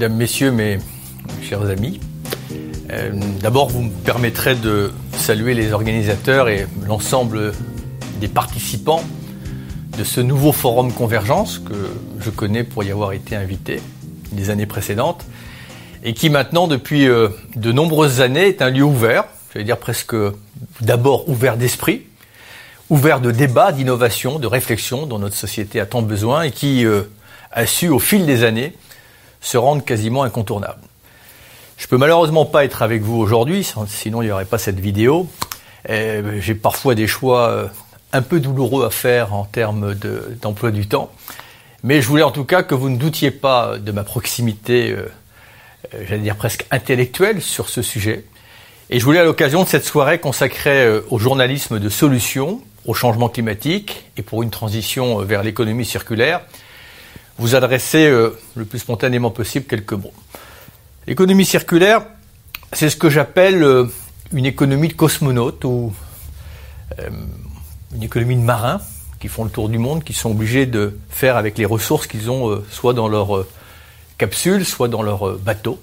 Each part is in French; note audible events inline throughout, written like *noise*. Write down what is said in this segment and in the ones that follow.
Mesdames, Messieurs, mes chers amis, euh, d'abord vous me permettrez de saluer les organisateurs et l'ensemble des participants de ce nouveau forum Convergence que je connais pour y avoir été invité les années précédentes et qui maintenant depuis euh, de nombreuses années est un lieu ouvert, j'allais dire presque d'abord ouvert d'esprit, ouvert de débat, d'innovation, de réflexion dont notre société a tant besoin et qui euh, a su au fil des années se rendre quasiment incontournable. Je peux malheureusement pas être avec vous aujourd'hui, sinon il n'y aurait pas cette vidéo. J'ai parfois des choix euh, un peu douloureux à faire en termes d'emploi du temps. Mais je voulais en tout cas que vous ne doutiez pas de ma proximité, euh, euh, j'allais dire presque intellectuelle sur ce sujet. Et je voulais à l'occasion de cette soirée consacrée au journalisme de solutions, au changement climatique et pour une transition vers l'économie circulaire, vous adresser le plus spontanément possible quelques mots. L'économie circulaire, c'est ce que j'appelle euh, une économie de cosmonautes ou euh, une économie de marins qui font le tour du monde, qui sont obligés de faire avec les ressources qu'ils ont euh, soit dans leur capsule, soit dans leur bateau.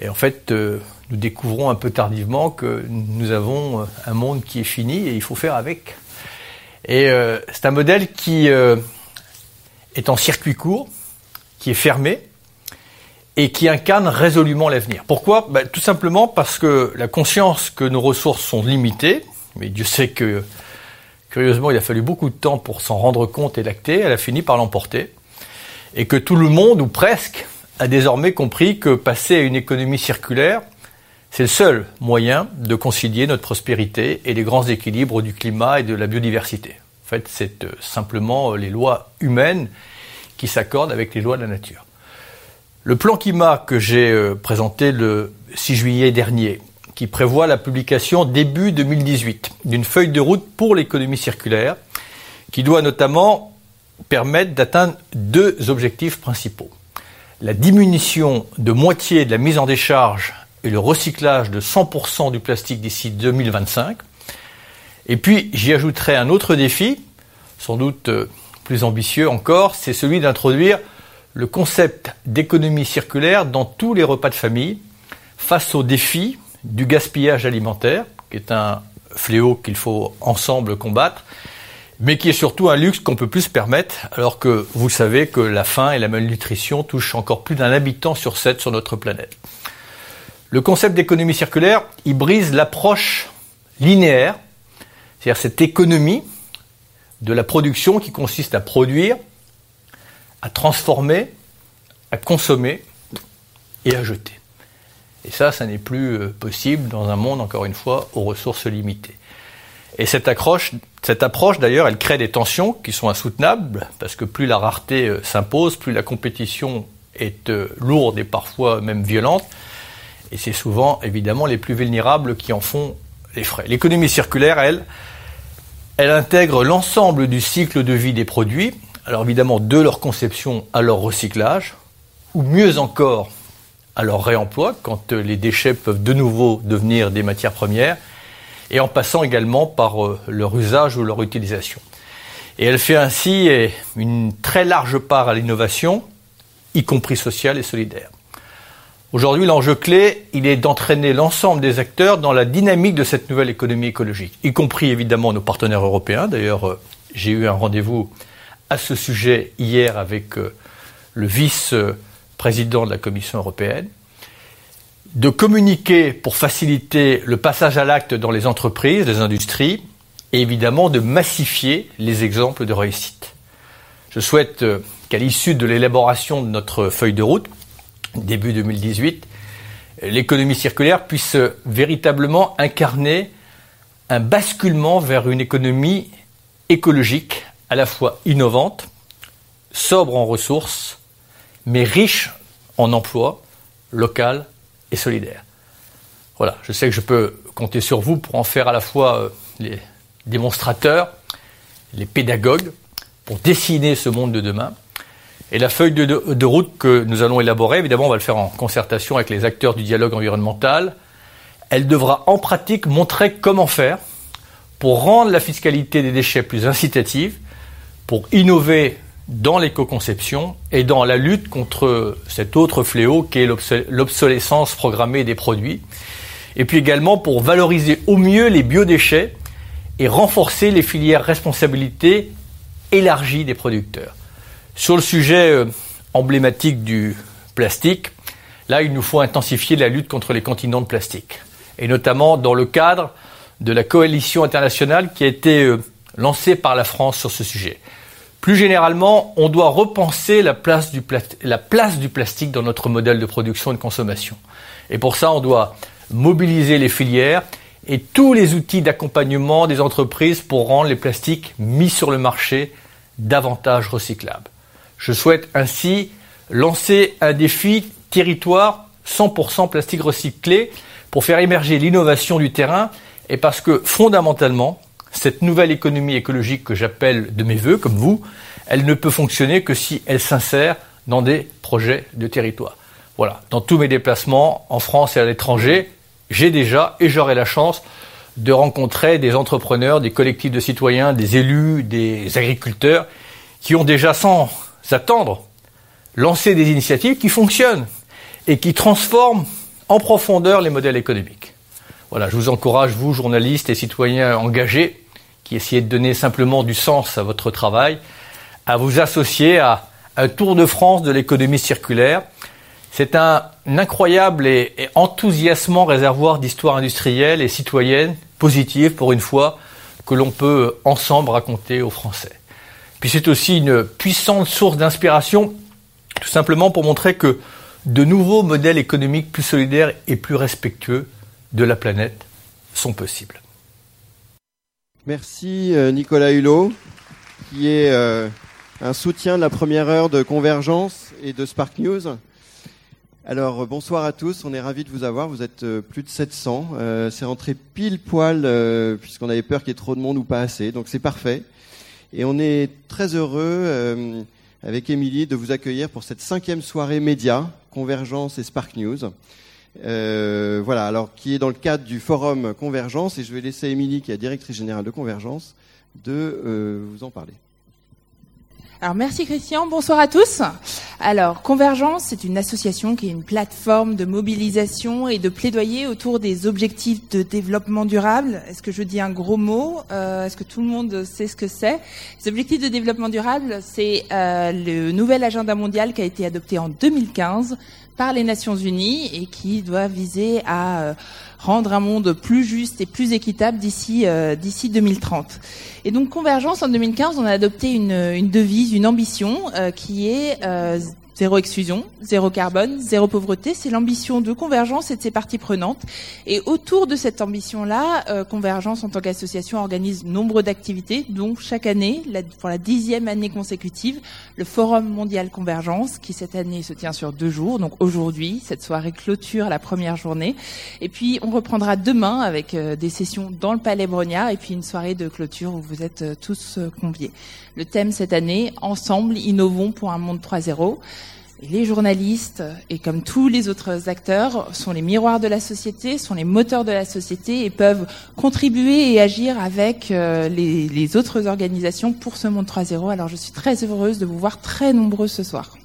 Et en fait, nous découvrons un peu tardivement que nous avons un monde qui est fini et il faut faire avec. Et c'est un modèle qui est en circuit court, qui est fermé, et qui incarne résolument l'avenir. Pourquoi? Ben, Tout simplement parce que la conscience que nos ressources sont limitées, mais Dieu sait que, curieusement, il a fallu beaucoup de temps pour s'en rendre compte et l'acter, elle a fini par l'emporter, et que tout le monde, ou presque, a désormais compris que passer à une économie circulaire, c'est le seul moyen de concilier notre prospérité et les grands équilibres du climat et de la biodiversité. En fait, c'est euh, simplement les lois humaines qui s'accordent avec les lois de la nature. Le plan climat que j'ai euh, présenté le 6 juillet dernier, qui prévoit la publication début 2018 d'une feuille de route pour l'économie circulaire, qui doit notamment permettre d'atteindre deux objectifs principaux. La diminution de moitié de la mise en décharge et le recyclage de 100% du plastique d'ici 2025. Et puis j'y ajouterai un autre défi, sans doute euh, plus ambitieux encore, c'est celui d'introduire le concept d'économie circulaire dans tous les repas de famille face au défi du gaspillage alimentaire, qui est un fléau qu'il faut ensemble combattre, mais qui est surtout un luxe qu'on peut plus se permettre, alors que vous savez que la faim et la malnutrition touchent encore plus d'un habitant sur sept sur notre planète. Le concept d'économie circulaire, il brise l'approche linéaire, c'est-à-dire cette économie de la production qui consiste à produire, à transformer, à consommer et à jeter. Et ça, ça n'est plus euh, possible dans un monde, encore une fois, aux ressources limitées. Et cette, accroche, cette approche, d'ailleurs, elle crée des tensions qui sont insoutenables, parce que plus la rareté euh, s'impose, plus la compétition est euh, lourde et parfois même violente. Et c'est souvent, évidemment, les plus vulnérables qui en font les frais. L'économie circulaire, elle, elle intègre l'ensemble du cycle de vie des produits, alors évidemment de leur conception à leur recyclage, ou mieux encore à leur réemploi, quand euh, les déchets peuvent de nouveau devenir des matières premières, et en passant également par euh, leur usage ou leur utilisation. Et elle fait ainsi eh, une très large part à l'innovation, y compris sociale et solidaire. Aujourd'hui, l'enjeu clé, il est d'entraîner l'ensemble des acteurs dans la dynamique de cette nouvelle économie écologique, y compris évidemment nos partenaires européens. D'ailleurs, euh, j'ai eu un rendez-vous à ce sujet hier avec euh, le vice-président de la Commission européenne, de communiquer pour faciliter le passage à l'acte dans les entreprises, les industries, et évidemment de massifier les exemples de réussite. Je souhaite euh, qu'à l'issue de l'élaboration de notre feuille de route, début 2018, l'économie circulaire puisse véritablement incarner un basculement vers une économie écologique à la fois innovante, sobre en ressources, mais riche en emplois, local et solidaire. Voilà, je sais que je peux compter sur vous pour en faire à la fois euh, les démonstrateurs, les pédagogues, pour dessiner ce monde de demain. Et la feuille de, route que nous allons élaborer, évidemment, on va le faire en concertation avec les acteurs du dialogue environnemental. Elle devra en pratique montrer comment faire pour rendre la fiscalité des déchets plus incitative, pour innover dans l'éco-conception et dans la lutte contre cet autre fléau qui est l'obsolescence programmée des produits. Et puis également pour valoriser au mieux les biodéchets et renforcer les filières responsabilité élargie des producteurs. Sur le sujet euh, emblématique du plastique, là il nous faut intensifier la lutte contre les continents de plastique. Et notamment dans le cadre de la coalition internationale qui a été euh, lancée par la France sur ce sujet. Plus généralement, on doit repenser la place, du la place du plastique dans notre modèle de production et de consommation. Et pour ça, on doit mobiliser les filières et tous les outils d'accompagnement des entreprises pour rendre les plastiques mis sur le marché davantage recyclables. Je souhaite ainsi lancer un défi territoire 100% plastique recyclé pour faire émerger l'innovation du terrain et parce que fondamentalement, cette nouvelle économie écologique que j'appelle de mes voeux, comme vous, elle ne peut fonctionner que si elle s'insère dans des projets de territoire. Voilà, dans tous mes déplacements, en France et à l'étranger, j'ai déjà et j'aurai la chance de rencontrer des entrepreneurs, des collectifs de citoyens, des élus, des agriculteurs qui ont déjà sans attendre lancé des initiatives qui fonctionnent et qui transforment en profondeur les modèles économiques. Voilà, je vous encourage, vous, journalistes et citoyens engagés, qui essayez de donner simplement du sens à votre travail, à vous associer à un tour de France de l'économie circulaire. C'est un, incroyable et, enthousiasmant réservoir d'histoire industrielle et citoyenne positive pour une fois que l'on peut ensemble raconter aux Français. Puis c'est aussi une puissante source d'inspiration, tout simplement pour montrer que de nouveaux modèles économiques plus solidaires et plus respectueux de la planète sont possibles. Merci euh, Nicolas Hulot, qui est euh, un soutien de la première heure de Convergence et de Spark News. Alors bonsoir à tous, on est ravis de vous avoir, vous êtes euh, plus de 700, c'est rentré pile poil puisqu'on avait peur qu'il y ait trop de monde ou pas assez, donc c'est parfait. Et on est très heureux avec Émilie de vous accueillir pour cette cinquième soirée média, Convergence et Spark News. Euh, voilà, alors qui est dans le cadre du forum Convergence, et je vais laisser Émilie, qui est directrice générale de Convergence, de euh, vous en parler. Alors merci Christian, bonsoir à tous. Alors Convergence, c'est une association qui est une plateforme de mobilisation et de plaidoyer autour des objectifs de développement durable. Est-ce que je dis un gros mot? Euh, Est-ce que tout le monde sait ce que c'est? Les objectifs de développement durable, c'est euh, le nouvel agenda mondial qui a été adopté en 2015 par les Nations Unies et qui doit viser à euh, rendre un monde plus juste et plus équitable d'ici euh, d'ici 2030. Et donc Convergence en 2015, on a adopté une, une devise, une ambition euh, qui est Zéro exclusion, zéro carbone, zéro pauvreté, c'est l'ambition de Convergence et de ses parties prenantes. Et autour de cette ambition-là, euh, Convergence en tant qu'association organise nombre d'activités, dont chaque année, pour la dixième année consécutive, le Forum mondial Convergence, qui cette année se tient sur deux jours. Donc aujourd'hui, cette soirée clôture la première journée. Et puis on reprendra demain avec euh, des sessions dans le Palais Brognard et puis une soirée de clôture où vous êtes euh, tous conviés. Le thème cette année, Ensemble, innovons pour un monde 3.0 les journalistes, et comme tous les autres acteurs, sont les miroirs de la société, sont les moteurs de la société et peuvent contribuer et agir avec euh, les, autres organisations pour ce monde 3.0. Alors je suis très heureuse de vous voir très nombreux ce soir.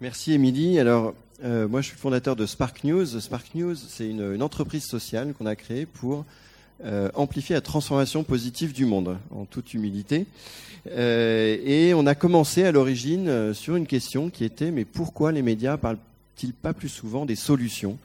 Merci Émilie. Alors euh, moi je suis le fondateur de Spark News. Spark News, c'est une, entreprise sociale qu'on a créée pour euh, amplifier la transformation positive du monde, en toute humilité. Euh, et on a commencé à l'origine euh, sur une question qui était mais pourquoi les médias parlent-ils pas plus souvent des solutions?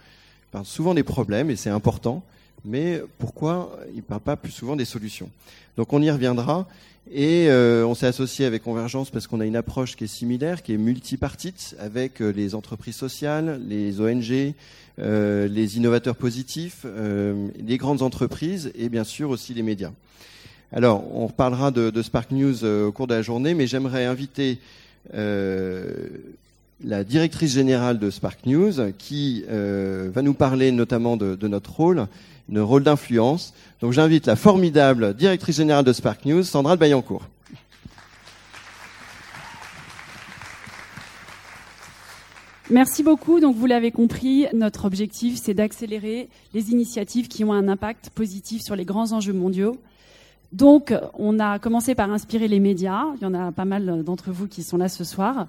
Ils parlent souvent des problèmes et c'est important, mais pourquoi ils ne parlent pas plus souvent des solutions? Donc on y reviendra. Et euh, on s'est associé avec Convergence parce qu'on a une approche qui est similaire, qui est multipartite, avec les entreprises sociales, les ONG, les innovateurs positifs, les grandes entreprises et bien sûr aussi les médias. Alors, on reparlera de, Spark News euh, au cours de la journée, mais j'aimerais inviter euh, la directrice générale de Spark News, qui euh, va nous parler notamment de, notre rôle, notre rôle d'influence. Donc, j'invite la formidable directrice générale de Spark News, Sandra de Bayancourt. Merci beaucoup. Donc, vous l'avez compris, notre objectif, c'est d'accélérer les initiatives qui ont un impact positif sur les grands enjeux mondiaux Donc, on a commencé par inspirer les médias. Il y en a pas mal d'entre vous qui sont là ce soir.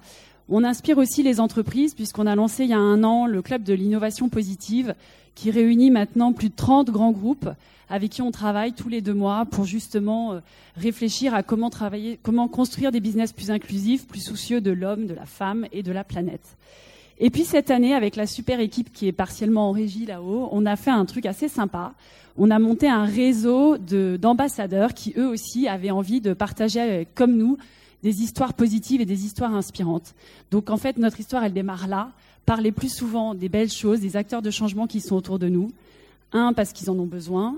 On inspire aussi les entreprises puisqu'on a lancé il y a un an le club de l'innovation positive qui réunit maintenant plus de 30 grands groupes avec qui on travaille tous les deux mois pour justement euh, réfléchir à comment travailler, comment construire des business plus inclusifs, plus soucieux de l'homme, de la femme et de la planète. Et puis cette année, avec la super équipe qui est partiellement en régie là-haut, on a fait un truc assez sympa. On a monté un réseau d'ambassadeurs qui eux aussi avaient envie de partager comme nous des histoires positives et des histoires inspirantes. Donc en fait, notre histoire, elle démarre là, parler plus souvent des belles choses, des acteurs de changement qui sont autour de nous. Un, parce qu'ils en ont besoin.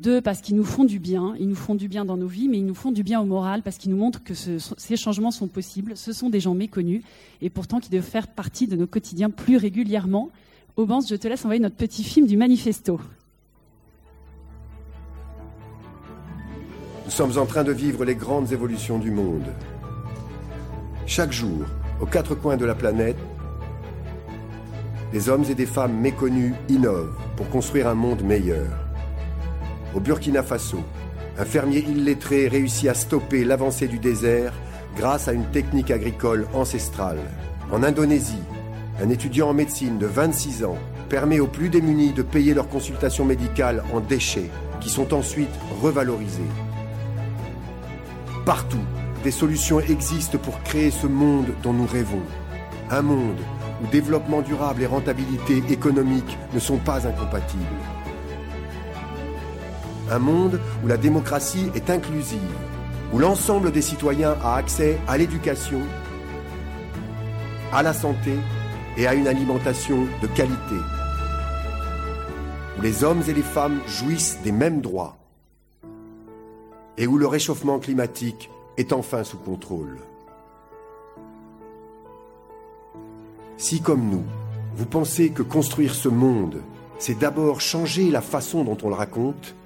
Deux, parce qu'ils nous font du bien. Ils nous font du bien dans nos vies, mais ils nous font du bien au moral parce qu'ils nous montrent que ces changements sont possibles. Ce sont des gens méconnus et pourtant qui doivent faire partie de nos quotidiens plus régulièrement. Aubance, je te laisse envoyer notre petit film du manifesto. Nous sommes en train de vivre les grandes évolutions du monde. Chaque jour, aux quatre coins de la planète, des hommes et des femmes méconnus innovent pour construire un monde meilleur. Au Burkina Faso, un fermier illettré réussit à stopper l'avancée du désert grâce à une technique agricole ancestrale. En Indonésie, un étudiant en médecine de 26 ans permet aux plus démunis de payer leurs consultations médicales en déchets qui sont ensuite revalorisés. Partout, des solutions existent pour créer ce monde dont nous rêvons. Un monde où développement durable et rentabilité économique ne sont pas incompatibles. Un monde où la démocratie est inclusive, où l'ensemble des citoyens a accès à l'éducation, à la santé et à une alimentation de qualité, où les hommes et les femmes jouissent des mêmes droits et où le réchauffement climatique est enfin sous contrôle. Si comme nous, vous pensez que construire ce monde, c'est d'abord changer la façon dont on le raconte,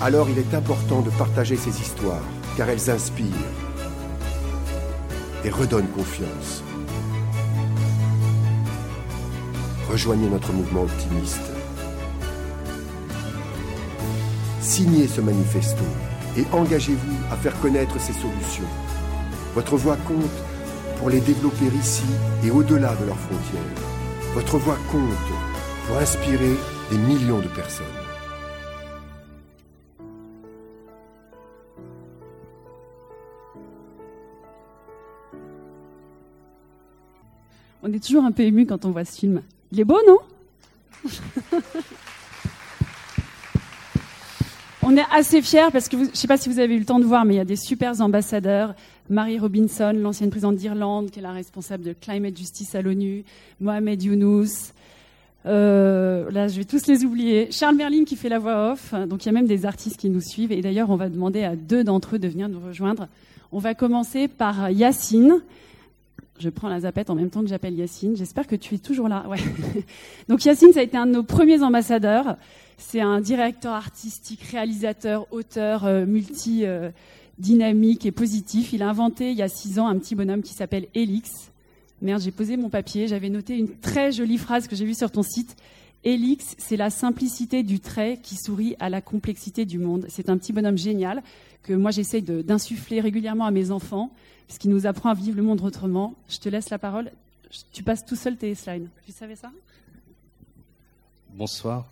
alors il est important de partager ces histoires, car elles inspirent et redonnent confiance. Rejoignez notre mouvement optimiste. Signez ce manifesto et engagez-vous à faire connaître ces solutions. Votre voix compte pour les développer ici et au-delà de leurs frontières. Votre voix compte pour inspirer des millions de personnes. On est toujours un peu ému quand on voit ce film. Il est beau, non *laughs* On est assez fiers parce que je ne sais pas si vous avez eu le temps de voir, mais il y a des super ambassadeurs. Marie Robinson, l'ancienne présidente d'Irlande, qui est la responsable de Climate Justice à l'ONU. Mohamed Younous. Euh, là, je vais tous les oublier. Charles Merlin qui fait la voix off. Donc, il y a même des artistes qui nous suivent. Et d'ailleurs, on va demander à deux d'entre eux de venir nous rejoindre. On va commencer par Yacine. Je prends la zapette en même temps que j'appelle Yacine. J'espère que tu es toujours là. Ouais. *laughs* Donc Yacine, ça a été un de nos premiers ambassadeurs. C'est un directeur artistique, réalisateur, auteur, euh, multi euh, dynamique et positif. Il a inventé il y a six ans un petit bonhomme qui s'appelle Elix. Merde, j'ai posé mon papier. J'avais noté une très jolie phrase que j'ai vue sur ton site. Elix, c'est la simplicité du trait qui sourit à la complexité du monde. C'est un petit bonhomme génial que moi j'essaye d'insuffler régulièrement à mes enfants, ce qui nous apprend à vivre le monde autrement. Je te laisse la parole. Tu passes tout seul tes slides. Tu savais ça? Bonsoir.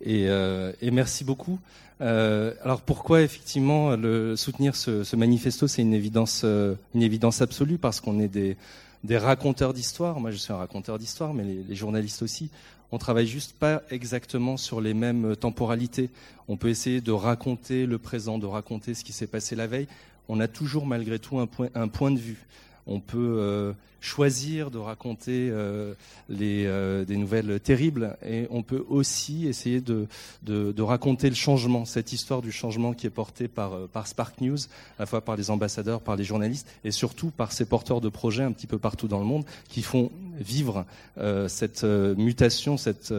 Et, euh, et, merci beaucoup. Euh, alors pourquoi effectivement soutenir ce, manifesto, c'est une évidence, euh, une évidence absolue parce qu'on est des, raconteurs d'histoire. Moi, je suis un raconteur d'histoire, mais les, journalistes aussi. On travaille juste pas exactement sur les mêmes temporalités. On peut essayer de raconter le présent, de raconter ce qui s'est passé la veille. On a toujours malgré tout un point, un point de vue on peut euh, choisir de raconter euh, euh, des nouvelles terribles et on peut aussi essayer de, raconter le changement, cette histoire du changement qui est portée par, par Spark News, à la fois par les ambassadeurs, par les journalistes et surtout par ces porteurs de projets un petit peu partout dans le monde qui font vivre cette mutation, cette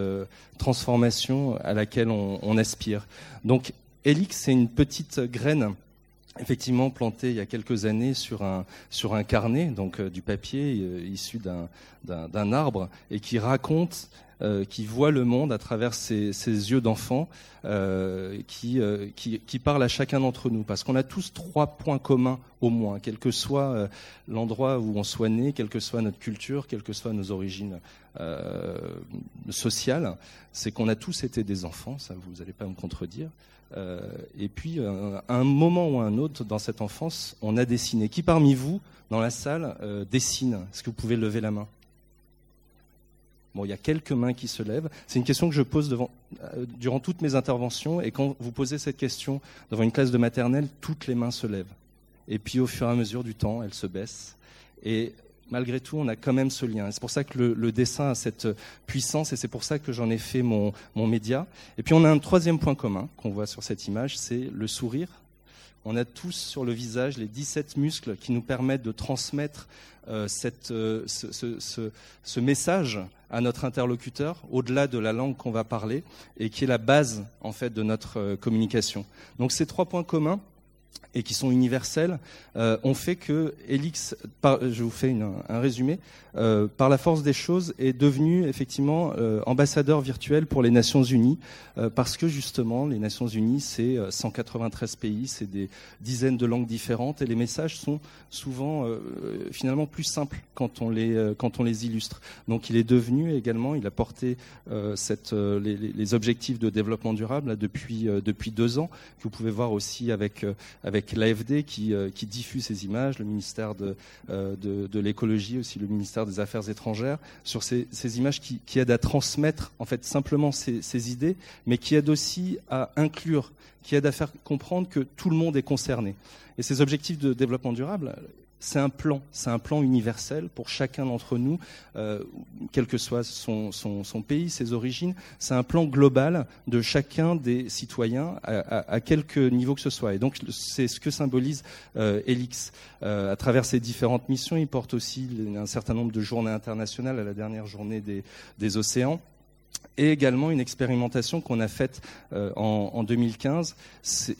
transformation à laquelle on, on aspire. Donc, Elix, c'est une petite graine effectivement planté il y a quelques années sur un, sur un carnet, donc euh, du papier euh, issu d'un arbre, et qui raconte euh, qui voit le monde à travers ses, yeux d'enfant, euh, qui, qui, parle à chacun d'entre nous. Parce qu'on a tous trois points communs au moins, quel que soit l'endroit où on soit né, quelle que soit notre culture, quelles que soient nos origines sociales, c'est qu'on a tous été des enfants, ça vous n'allez pas me contredire. Et puis, à un moment ou à un autre dans cette enfance, on a dessiné. Qui parmi vous, dans la salle, dessine Est-ce que vous pouvez lever la main Bon, il y a quelques mains qui se lèvent. C'est une question que je pose euh, durant toutes mes interventions. Et quand vous posez cette question devant une classe de maternelle, toutes les mains se lèvent. Et puis au fur et à mesure du temps, elles se baissent. Et malgré tout, on a quand même ce lien. C'est pour ça que le, dessin a cette puissance et c'est pour ça que j'en ai fait mon, média. Et puis on a un troisième point commun qu'on voit sur cette image, c'est le sourire. On a tous sur le visage les 17 muscles qui nous permettent de transmettre euh, euh, ce, ce, ce, message à notre interlocuteur au-delà de la langue qu'on va parler et qui est la base en fait de notre euh, communication. Donc ces trois points communs et qui sont universels, euh, ont fait que Elix, je vous fais un résumé, euh, par la force des choses, est devenu effectivement euh, ambassadeur virtuel pour les Nations Unies, parce que justement, les Nations Unies, c'est 193 pays, c'est des dizaines de langues différentes, et les messages sont souvent finalement plus simples quand on les quand on les illustre. Donc, il est devenu également, il a porté les, objectifs de développement durable depuis depuis deux ans, que vous pouvez voir aussi avec avec l'AFD qui, euh, qui diffuse ces images, le ministère euh, de, l'écologie aussi, le ministère des Affaires étrangères, sur ces, images qui, aident à transmettre en fait simplement ces idées, mais qui aident aussi à inclure, qui aident à faire comprendre que tout le monde est concerné. Et ces objectifs de développement durable, c'est un plan, c'est un plan universel pour chacun d'entre nous, euh, quel que soit son, pays, ses origines. C'est un plan global de chacun des citoyens à, quelque niveau que ce soit. Et donc c'est ce que symbolise euh, Elix euh, à travers ses différentes missions. Il porte aussi un certain nombre de journées internationales à la dernière journée des, océans et également une expérimentation qu'on a faite en, en, 2015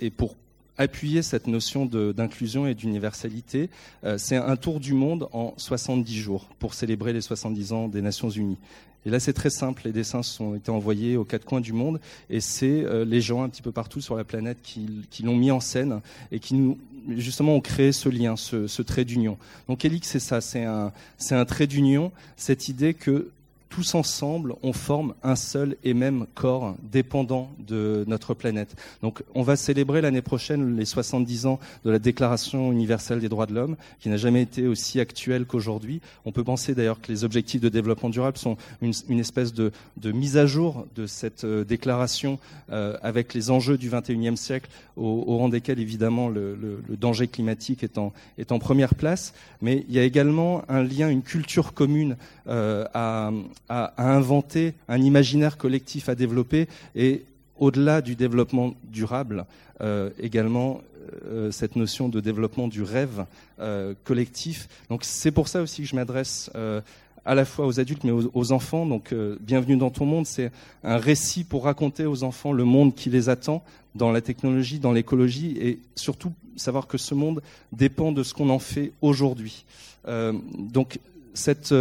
et pour appuyer cette notion d'inclusion et d'universalité. Euh, c'est un tour du monde en 70 jours pour célébrer les 70 ans des Nations Unies. Et là, c'est très simple. Les dessins sont été envoyés aux quatre coins du monde, et c'est euh, les gens un petit peu partout sur la planète qui, qui l'ont mis en scène et qui nous justement ont créé ce lien, ce, ce trait d'union. Donc Elix, c'est ça, c'est un, c'est un trait d'union, cette idée que tous ensemble, on forme un seul et même corps dépendant de notre planète. Donc on va célébrer l'année prochaine les 70 ans de la Déclaration universelle des droits de l'homme, qui n'a jamais été aussi actuelle qu'aujourd'hui. On peut penser d'ailleurs que les objectifs de développement durable sont une, espèce de, mise à jour de cette euh, déclaration euh, avec les enjeux du 21e siècle, au, rang desquels évidemment le, danger climatique est en, est en première place. Mais il y a également un lien, une culture commune euh, à à, inventer, un imaginaire collectif à développer et au-delà du développement durable, euh, également euh, cette notion de développement du rêve euh, collectif. Donc c'est pour ça aussi que je m'adresse à la fois aux adultes mais aux, enfants. Donc bienvenue dans ton monde, c'est un récit pour raconter aux enfants le monde qui les attend dans la technologie, dans l'écologie et surtout savoir que ce monde dépend de ce qu'on en fait aujourd'hui. donc cette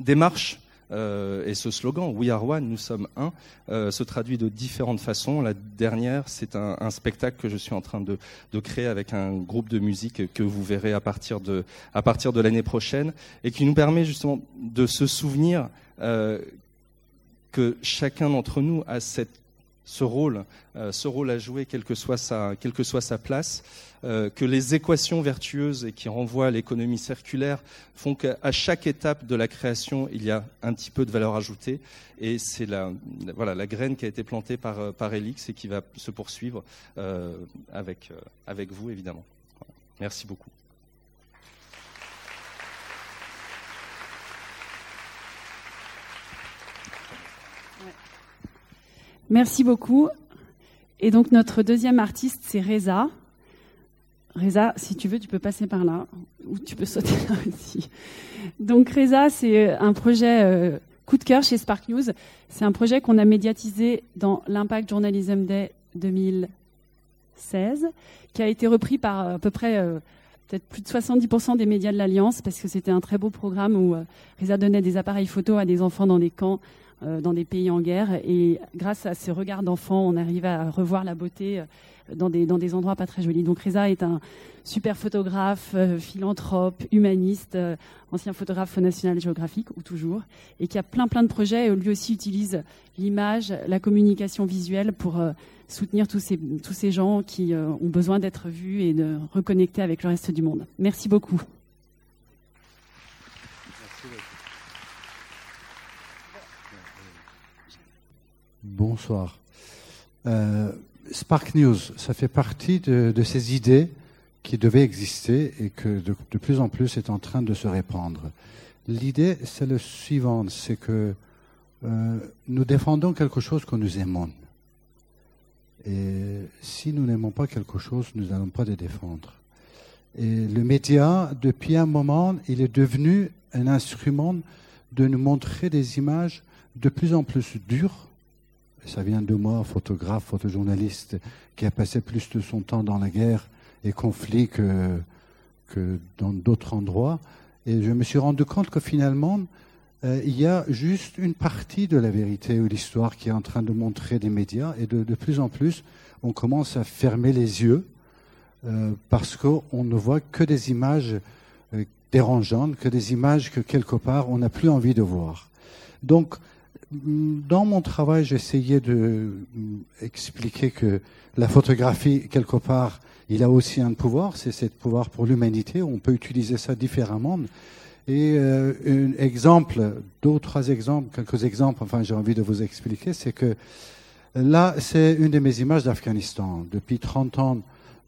démarche euh, et ce slogan We are one, nous sommes un, euh, se traduit de différentes façons. La dernière, c'est un, spectacle que je suis en train de, créer avec un groupe de musique que vous verrez à partir de, à partir de l'année prochaine et qui nous permet justement de se souvenir euh, que chacun d'entre nous a cette ce rôle, euh, ce rôle à jouer, quelle que soit sa, quelle que soit sa place, euh, que les équations vertueuses et qui renvoient à l'économie circulaire font qu'à chaque étape de la création, il y a un petit peu de valeur ajoutée. Et c'est la, voilà, la graine qui a été plantée par, euh, par Elix et qui va se poursuivre avec, avec vous, évidemment. Merci beaucoup. Merci beaucoup. Et donc notre deuxième artiste, c'est Reza. Reza, si tu veux, tu peux passer par là, ou tu peux sauter là aussi. Donc Reza, c'est un projet euh, coup de cœur chez Spark News. C'est un projet qu'on a médiatisé dans l'Impact Journalism Day 2016, qui a été repris par euh, à peu près euh, peut-être plus de 70% des médias de l'Alliance, parce que c'était un très beau programme où Reza donnait des appareils photo à des enfants dans des camps dans des pays en guerre. Et grâce à ces regards d'enfants, on arrive à revoir la beauté dans des, dans des endroits pas très jolis. Donc Reza est un super photographe, euh, philanthrope, humaniste, euh, ancien photographe National Geographic, ou toujours, et qui a plein plein de projets. Et lui aussi utilise l'image, la communication visuelle pour euh, soutenir tous ces gens qui ont besoin d'être vus et de reconnecter avec le reste du monde. Merci beaucoup. Bonsoir. Spark News, ça fait partie de, ces idées qui devaient exister et que de, plus en plus est en train de se répandre. L'idée, c'est le suivant, c'est que euh, nous défendons quelque chose que nous aimons. Et si nous n'aimons pas quelque chose, nous n'allons pas le défendre. Et le média, depuis un moment, il est devenu un instrument de nous montrer des images de plus en plus dures, ça vient de moi, photographe, photojournaliste, qui a passé plus de son temps dans la guerre et conflit que, dans d'autres endroits. Et je me suis rendu compte que finalement, euh, il y a juste une partie de la vérité ou l'histoire qui est en train de montrer des médias. Et de, de plus en plus, on commence à fermer les yeux euh, parce qu'on ne voit que des images euh, dérangeantes, que des images que quelque part on n'a plus envie de voir. Donc, dans mon travail, j'essayais de expliquer que la photographie, quelque part, il a aussi un pouvoir, c'est ce pouvoir pour l'humanité. On peut utiliser ça différemment. Et euh, un exemple, deux trois exemples, quelques exemples, enfin j'ai envie de vous expliquer, c'est que là, c'est une de mes images d'Afghanistan. Depuis 30 ans,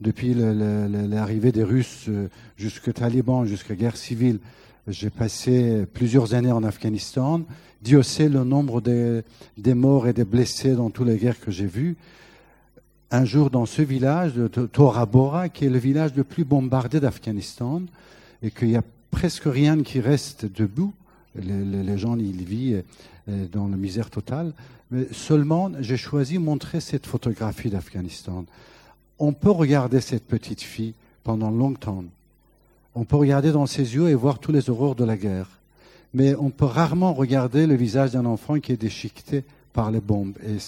depuis l'arrivée des Russes euh, jusqu'au Taliban, jusqu'à guerre civile, j'ai passé plusieurs années en Afghanistan. Dieu sait le nombre des, morts et des blessés dans toutes les guerres que j'ai vues. Un jour, dans ce village de Tora Bora, qui est le village le plus bombardé d'Afghanistan, et qu'il n'y a presque rien qui reste debout, les, gens y vivent euh, dans la misère totale. Mais seulement, j'ai choisi de montrer cette photographie d'Afghanistan. On peut regarder cette petite fille pendant longtemps. On peut regarder dans ses yeux et voir tous les horreurs de la guerre. Mais on peut rarement regarder le visage d'un enfant qui est déchiqueté par les bombes. Et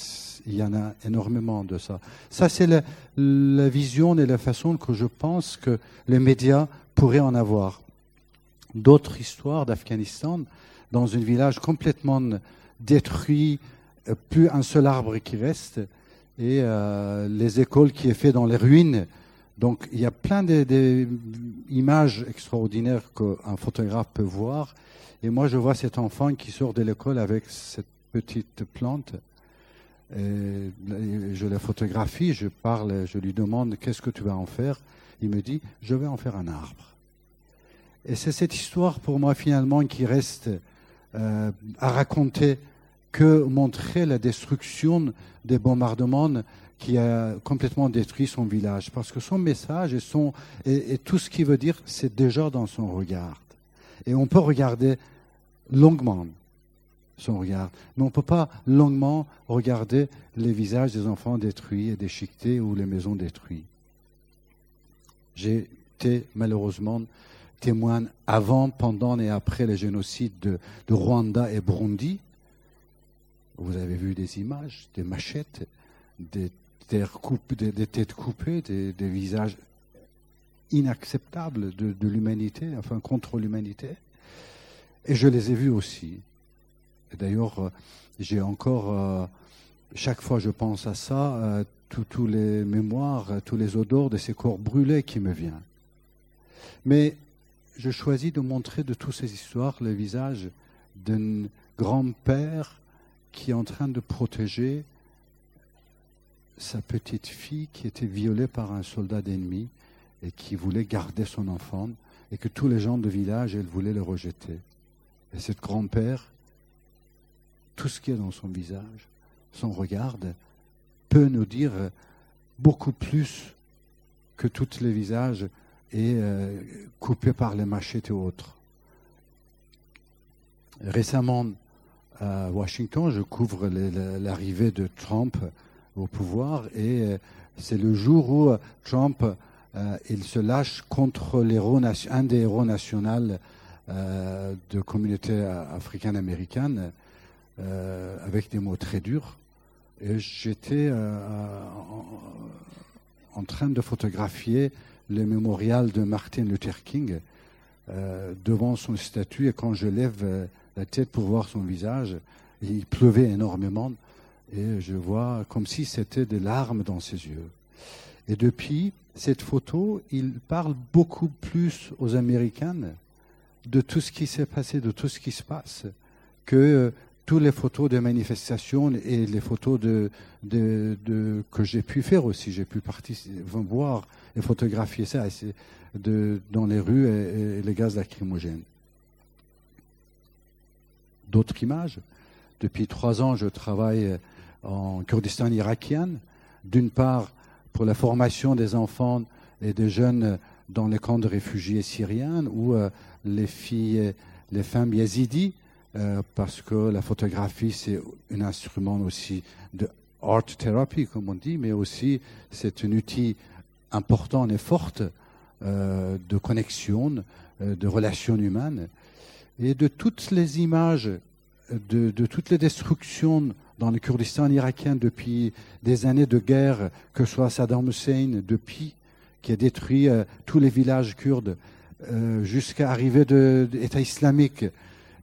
il y en a énormément de ça. Ça, c'est la, vision et la façon que je pense que les médias pourraient en avoir. D'autres histoires d'Afghanistan, dans un village complètement détruit, plus un seul arbre qui reste, et euh, les écoles qui est fait dans les ruines, donc il y a plein d'images extraordinaires qu'un photographe peut voir. Et moi, je vois cet enfant qui sort de l'école avec cette petite plante. Et je la photographie, je parle, je lui demande qu'est-ce que tu vas en faire? Il me dit, je vais en faire un arbre. Et c'est cette histoire pour moi finalement qui reste euh, à raconter que montrer la destruction des bombardements qui a complètement détruit son village. Parce que son message et, son, et, tout ce qu'il veut dire, c'est déjà dans son regard. Et on peut regarder longuement son regard, mais on ne peut pas longuement regarder les visages des enfants détruits et déchiquetés ou les maisons détruites. J'ai été malheureusement témoin avant, pendant et après les génocides de, de Rwanda et Burundi. Vous avez vu des images, des machettes, des des, têtes coupées, des, visages inacceptables de, l'humanité, enfin contre l'humanité. Et je les ai vus aussi. D'ailleurs, euh, j'ai encore, euh, chaque fois je pense à ça, euh, tous les mémoires, tous les odeurs de ces corps brûlés qui me viennent. Mais je choisis de montrer de toutes ces histoires le visage d'un grand-père qui est en train de protéger sa petite fille qui était violée par un soldat d'ennemi et qui voulait garder son enfant et que tous les gens de village, elle voulait le rejeter. Et cette grand-père, tout ce qui est dans son visage, son regard, peut nous dire beaucoup plus que tous les visages et euh, coupés par les machettes et autres. Récemment, à Washington, je couvre l'arrivée de Trump au pouvoir et euh, c'est le jour où euh, Trump euh, il se lâche contre un des héros nationaux de communauté africaine-américaine, avec des mots très durs. Et j'étais en, train de photographier le mémorial de Martin Luther King devant son statue. Et quand je lève la tête pour voir son visage, il pleuvait énormément. Et je vois comme si c'était des larmes dans ses yeux. Et depuis cette photo, il parle beaucoup plus aux Américains de tout ce qui s'est passé, de tout ce qui se passe, que euh, toutes les photos de manifestations et les photos de, que j'ai pu faire aussi. J'ai pu voir et photographier ça de, dans les rues et les gaz lacrymogènes. D'autres images. Depuis trois ans, je travaille en Kurdistan irakien. D'une part, pour la formation des enfants et des jeunes dans les camps de réfugiés syriens ou euh, les filles, les femmes yézidis, euh, parce que la photographie c'est un instrument aussi de art therapy comme on dit, mais aussi c'est un outil important et fort euh, de connexion, de relations humaines et de toutes les images, de, toutes les destructions dans le Kurdistan irakien depuis des années de guerre, que ce soit Saddam Hussein depuis, qui a détruit euh, tous les villages kurdes, euh, jusqu'à arriver de, l'État islamique,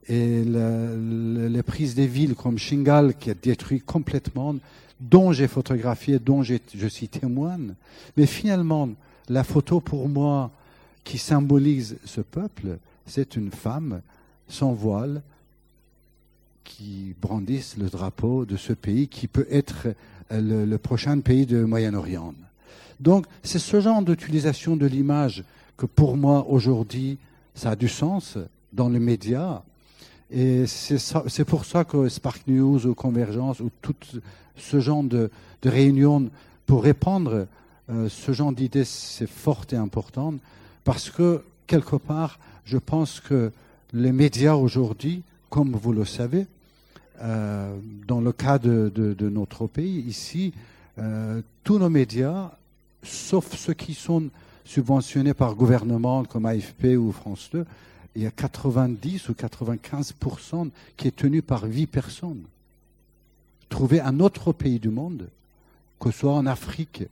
et les prises des villes comme Shingal, qui a détruit complètement, dont j'ai photographié, dont je suis témoin. Mais finalement, la photo pour moi qui symbolise ce peuple, c'est une femme sans voile, qui brandissent le drapeau de ce pays qui peut être euh, le, prochain pays du Moyen-Orient. Donc c'est ce genre d'utilisation de l'image que pour moi aujourd'hui ça a du sens dans les médias. Et c'est pour ça que Spark News ou Convergence ou tout ce genre de, de réunions pour répandre euh, ce genre d'idées, c'est fort et important parce que quelque part, je pense que les médias aujourd'hui, comme vous le savez, euh, dans le cas de, notre pays, ici, euh, tous nos médias, sauf ceux qui sont subventionnés par gouvernement comme AFP ou France 2, il y a 90 ou 95% qui est tenu par huit personnes. Trouver un autre pays du monde, que ce soit en Afrique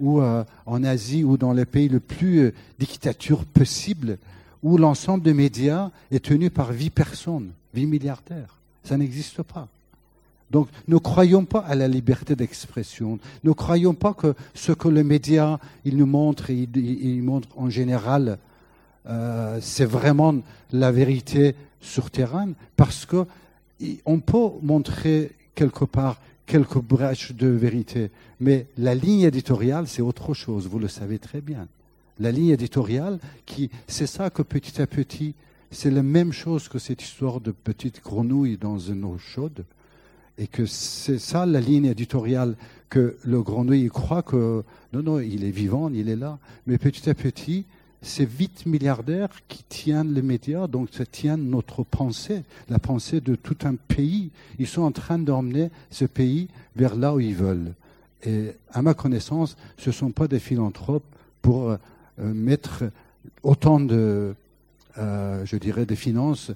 ou euh, en Asie ou dans les pays le plus dictature possible, où l'ensemble des médias est tenu par huit personnes, huit milliardaires. Ça n'existe pas. Donc, ne croyons pas à la liberté d'expression. Ne croyons pas que ce que les médias nous montrent, ils, ils montrent en général, euh, c'est vraiment la vérité sur terrain, parce que on peut montrer quelque part quelques brèches de vérité, mais la ligne éditoriale, c'est autre chose. Vous le savez très bien. La ligne éditoriale, qui, c'est ça que petit à petit, c'est la même chose que cette histoire de petite grenouille dans une eau chaude. Et que c'est ça la ligne éditoriale que le grenouille croit que non, non, il est vivant, il est là. Mais petit à petit, c'est vite milliardaires qui tiennent les médias, donc ça tient notre pensée, la pensée de tout un pays. Ils sont en train d'emmener ce pays vers là où ils veulent. Et à ma connaissance, ce ne sont pas des philanthropes pour euh, mettre autant de, euh, je dirais, des finances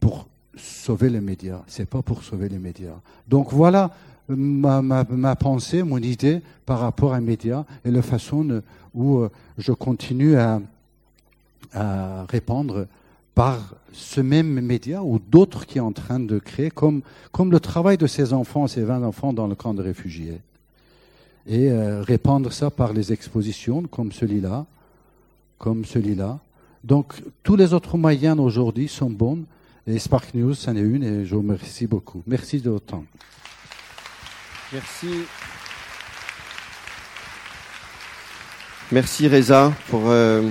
pour sauver les médias. C'est pas pour sauver les médias. Donc voilà ma, ma, ma, pensée, mon idée par rapport à médias et la façon où euh, je continue à, à répondre par ce même média ou d'autres qui est en train de créer, comme, comme le travail de ces enfants, ces 20 enfants dans le camp de réfugiés. Et euh, répandre ça par les expositions comme celui-là, comme celui-là, donc, tous les autres moyens aujourd'hui sont bons. Et Spark News, c'en est une et je vous remercie beaucoup. Merci de votre temps. Merci. Merci Reza pour euh,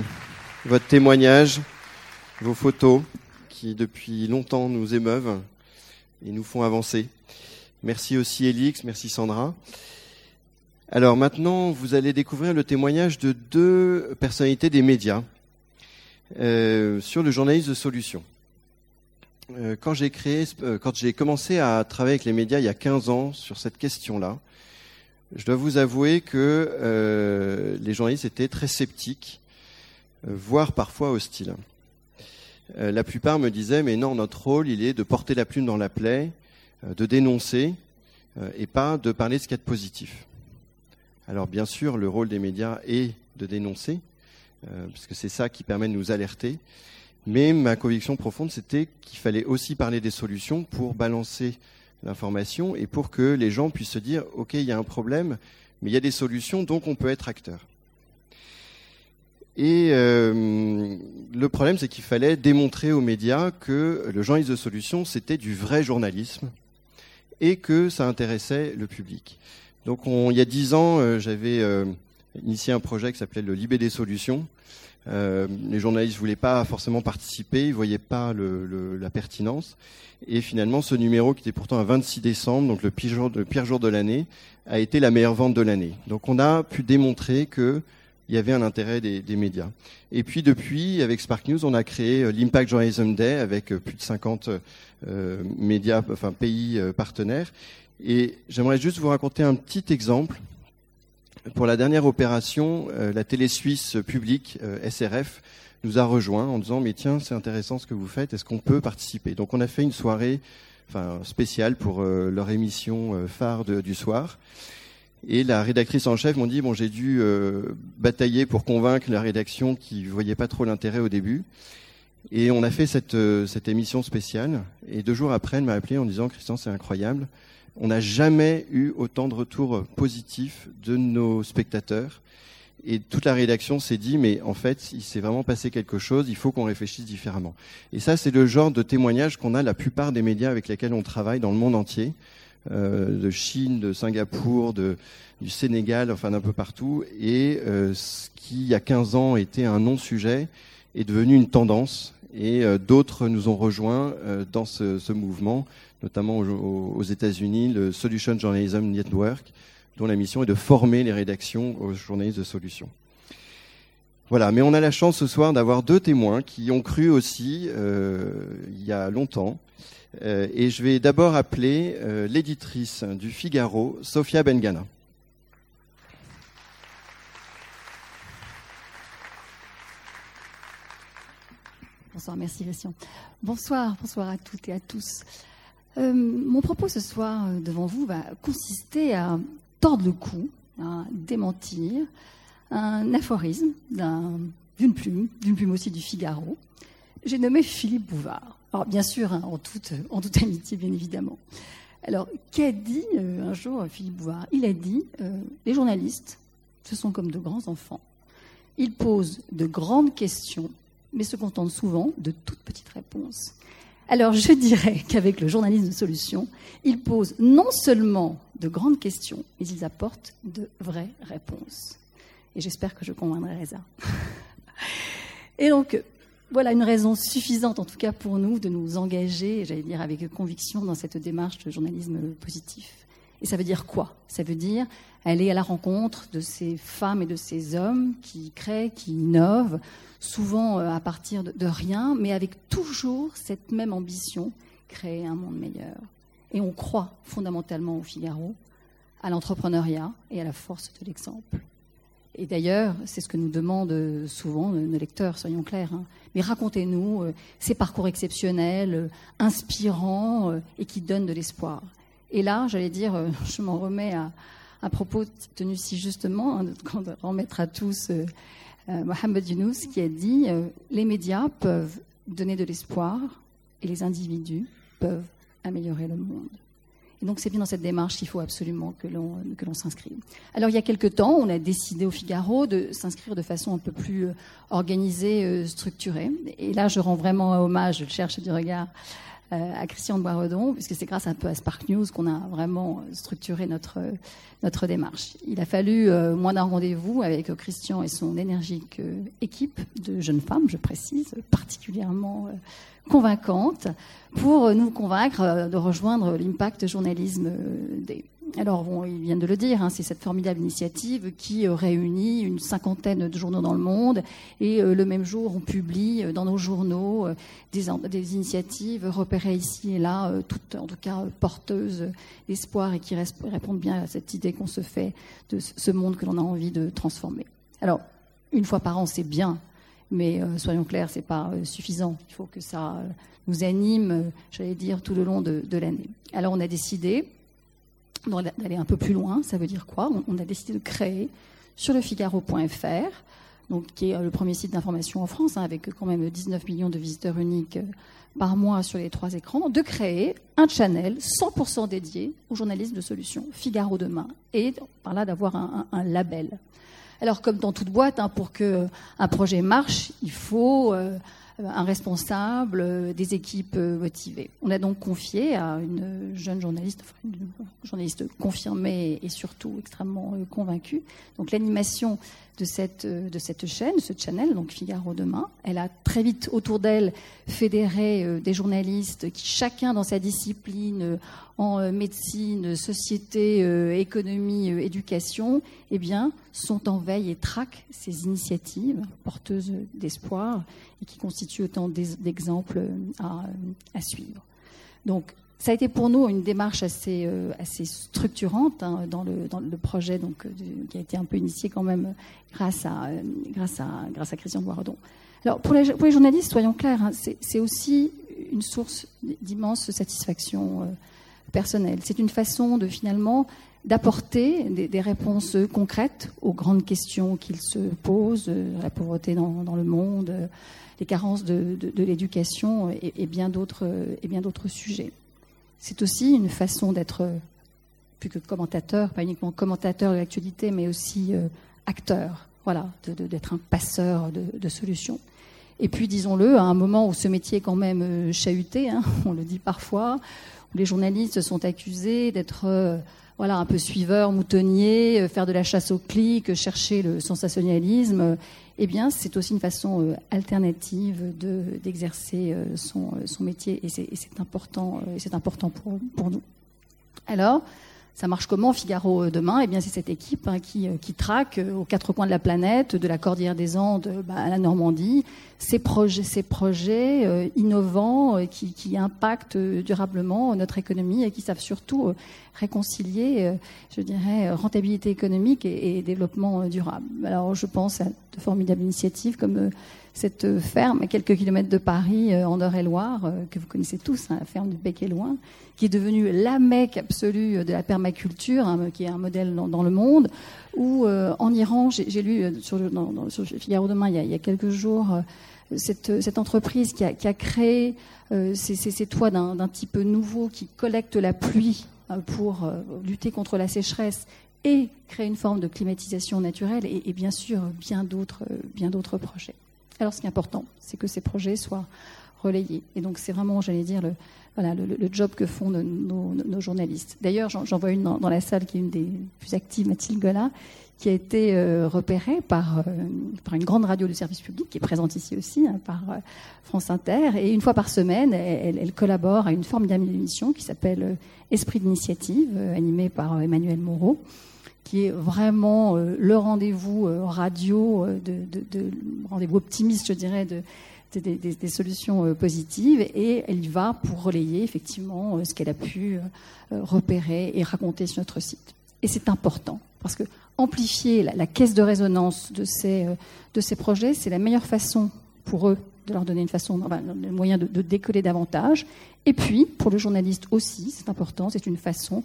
votre témoignage, vos photos qui depuis longtemps nous émeuvent et nous font avancer. Merci aussi Elix, merci Sandra. Alors maintenant, vous allez découvrir le témoignage de deux personnalités des médias. Euh, sur le journalisme de solution. Euh, quand j'ai créé, euh, quand j'ai commencé à travailler avec les médias il y a 15 ans sur cette question-là, je dois vous avouer que les journalistes étaient très sceptiques, voire parfois hostiles. la plupart me disaient mais non, notre rôle, il est de porter la plume dans la plaie, de dénoncer et pas de parler de ce qu'il y a de positif. Alors bien sûr, le rôle des médias est de dénoncer, parce que c'est ça qui permet de nous alerter. Mais ma conviction profonde, c'était qu'il fallait aussi parler des solutions pour balancer l'information et pour que les gens puissent se dire, OK, il y a un problème, mais il y a des solutions, donc on peut être acteur. Et euh, le problème, c'est qu'il fallait démontrer aux médias que le journalisme de solution, c'était du vrai journalisme et que ça intéressait le public. Donc, il y a dix ans, euh, j'avais euh, initié un projet qui s'appelait le Libé des solutions. les journalistes ne voulaient pas forcément participer, ils ne voyaient pas la pertinence. Et finalement, ce numéro, qui était pourtant un 26 décembre, donc le pire jour, de l'année, a été la meilleure vente de l'année. Donc, on a pu démontrer que il y avait un intérêt des, médias. Et puis depuis, avec Spark News, on a créé euh, l'Impact Journalism Day avec euh, plus de 50 euh, médias, enfin pays partenaires. Et j'aimerais juste vous raconter un petit exemple. Pour la dernière opération, la télé suisse publique SRF nous a rejoint en disant mais tiens c'est intéressant ce que vous faites, est-ce qu'on peut participer? Donc on a fait une soirée spéciale pour leur émission phare du soir. Et la rédactrice en chef m'ont dit bon j'ai dû euh, batailler pour convaincre la rédaction qui voyait pas trop l'intérêt au début. Et on a fait euh, cette émission spéciale. Et deux jours après, elle m'a appelé en disant Christian, c'est incroyable. On n'a jamais eu autant de retours positifs de nos spectateurs. Et toute la rédaction s'est dit, mais en fait, il s'est vraiment passé quelque chose, il faut qu'on réfléchisse différemment. Et ça, c'est le genre de témoignage qu'on a la plupart des médias avec lesquels on travaille dans le monde entier. Euh, de Chine, de Singapour, de, du Sénégal, enfin d'un peu partout. Et euh, ce qui, il y a 15 ans, était un non-sujet est devenu une tendance. Et euh, d'autres nous ont rejoints dans ce, ce, mouvement, notamment aux, États-Unis, le Solution Journalism Network, dont la mission est de former les rédactions aux journalistes de solutions. Voilà, mais on a la chance ce soir d'avoir deux témoins qui ont cru aussi, euh, il y a longtemps, euh, et je vais d'abord appeler euh, l'éditrice du Figaro, Sophia Bengana. Bonsoir, merci Christian. Bonsoir, bonsoir à toutes et à tous. Euh, mon propos ce soir devant vous va consister à tordre le cou, à démentir un aphorisme d'une plume, d'une plume aussi du Figaro. J'ai nommé Philippe Bouvard. Alors, bien sûr, hein, en, toute, en toute amitié, bien évidemment. Alors, qu'a dit euh, un jour Philippe Bouvard? Il a dit euh, les journalistes, ce sont comme de grands enfants. Ils posent de grandes questions, mais se contentent souvent de toutes petites réponses. Alors, je dirais *laughs* qu'avec le journalisme de solution, ils posent non seulement de grandes questions, mais ils apportent de vraies réponses. Et j'espère que je convaincrai ça. *laughs* Et donc, voilà une raison suffisante, en tout cas pour nous, de nous engager, j'allais dire avec conviction, dans cette démarche de journalisme positif. Et ça veut dire quoi? Ça veut dire aller à la rencontre de ces femmes et de ces hommes qui créent, qui innovent, souvent euh, à partir de rien, mais avec toujours cette même ambition, créer un monde meilleur. Et on croit fondamentalement au Figaro, à l'entrepreneuriat et à la force de l'exemple. Et d'ailleurs, c'est ce que nous demandent souvent nos lecteurs, soyons clairs. Hein. Mais racontez-nous euh, ces parcours exceptionnels, euh, inspirants euh, et qui donnent de l'espoir. Et là, j'allais dire, *laughs* je m'en remets à un propos tenu si justement, hein, de remettre à tous Mohamed Younous qui a dit les médias peuvent donner de l'espoir et les individus peuvent améliorer le monde. Et donc c'est bien dans cette démarche qu'il faut absolument que l'on s'inscrive. Alors il y a quelque temps, on a décidé au Figaro de s'inscrire de façon un peu plus euh, organisée, euh, structurée. Et là, je rends vraiment hommage, je cherche du regard euh, à Christian Boiredon, puisque c'est grâce un peu à Spark News qu'on a vraiment structuré notre notre démarche. Il a fallu moins d'un rendez-vous avec Christian et son énergique équipe de jeunes femmes, je précise, particulièrement convaincante pour nous convaincre euh, de rejoindre l'impact journalisme euh, des. Alors, bon, ils viennent de le dire, hein, c'est cette formidable initiative qui euh, réunit une cinquantaine de journaux dans le monde et le même jour, on publie dans nos journaux des, initiatives repérées ici et là, toutes en tout cas porteuses d'espoir et qui répondent bien à cette idée qu'on se fait de ce monde que l'on a envie de transformer. Alors, une fois par an, c'est bien, Mais soyons clairs, c'est pas suffisant. Il faut que ça nous anime, j'allais dire, tout le long de, l'année. Alors on a décidé d'aller un peu plus loin. Ça veut dire quoi? On, a décidé de créer sur le Figaro.fr, donc qui est le premier site d'information en France, hein, avec quand même 19 millions de visiteurs uniques par mois sur les trois écrans, de créer un channel 100% dédié aux journalistes de solutions, Figaro demain, et par là d'avoir un, label. Alors comme dans toute boîte, hein, pour que un projet marche, il faut euh, un responsable, euh, des équipes euh, motivées. On a donc confié à une jeune journaliste, enfin une journaliste confirmée et surtout extrêmement euh, convaincue, donc l'animation de cette, de cette chaîne, ce channel, donc Figaro Demain. Elle a très vite autour d'elle fédéré des journalistes qui, chacun dans sa discipline, en médecine, société, économie, éducation, eh bien, sont en veille et traquent ces initiatives porteuses d'espoir et qui constituent autant d'exemples à, à, suivre. Donc, ça a été pour nous une démarche assez, euh, structurante hein, dans, le, projet donc, qui a été un peu initié quand même grâce à, euh, grâce à, Christian Boiredon. Alors, pour les, pour les journalistes, soyons clairs, hein, c'est aussi une source d'immense satisfaction euh, personnelle. C'est une façon de finalement d'apporter des, réponses concrètes aux grandes questions qu'ils se posent, la pauvreté dans, le monde, les carences de, l'éducation et bien d'autres sujets. C'est aussi une façon d'être plus que commentateur, pas uniquement commentateur de l'actualité, mais aussi euh, acteur, voilà, d'être un passeur de, solutions. Et puis, disons-le, à un moment où ce métier est quand même euh, chahuté, hein, *laughs* on le dit parfois, où les journalistes sont accusés d'être euh, voilà, un peu suiveurs, moutonniers, faire de la chasse au clic, chercher le sensationnalisme eh bien, c'est aussi une façon euh, alternative d'exercer euh, son, euh, son, métier et c'est important, important pour, pour nous. Alors, ça marche comment Figaro euh, demain? Eh bien, c'est cette équipe hein, qui, euh, qui, traque euh, aux quatre coins de la planète, de la Cordillère des Andes bah, à la Normandie, ces projets, ces projets innovants qui, qui, impactent durablement notre économie et qui savent surtout réconcilier, je dirais, rentabilité économique et, développement durable. Alors, je pense à de formidables initiatives comme cette ferme à quelques kilomètres de Paris, en Eure-et-Loire, que vous connaissez tous, hein, la ferme du Bec et Loin, qui est devenue la mecque absolue de la permaculture, hein, qui est un modèle dans, le monde, euh, en Iran, j'ai lu euh, sur, Figaro Demain il y a, quelques jours, euh, cette, entreprise qui a, créé ces, toits d'un type nouveau qui collecte la pluie pour lutter contre la sécheresse et créer une forme de climatisation naturelle et, bien sûr bien d'autres projets. Alors ce qui est important, c'est que ces projets soient relayés. Et donc c'est vraiment, j'allais dire, le, voilà, le, job que font nos, journalistes. D'ailleurs, j'en vois une dans, la salle qui est une des plus actives, Mathilde Gola, qui a été euh, repérée par, euh, par une grande radio de service public, qui est présente ici aussi, hein, par euh, France Inter. Et une fois par semaine, elle, collabore à une formidable émission qui s'appelle Esprit d'initiative, animée par Emmanuel Moreau qui est vraiment le rendez-vous radio, de, de rendez-vous optimiste, je dirais, de, des, solutions euh, positives et elle y va pour relayer effectivement euh, ce qu'elle a pu euh, repérer et raconter sur notre site. Et c'est important parce que amplifier la, caisse de résonance de ces, de ces projets, c'est la meilleure façon pour eux de leur donner une façon, enfin, un moyen de décoller davantage. Et puis, pour le journaliste aussi, c'est important, c'est une façon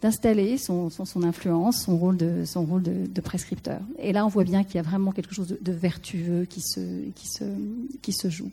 d'installer son, son, influence, son rôle, de, son rôle de, prescripteur. Et là, on voit bien qu'il y a vraiment quelque chose de, vertueux qui se, qui, se, qui se joue.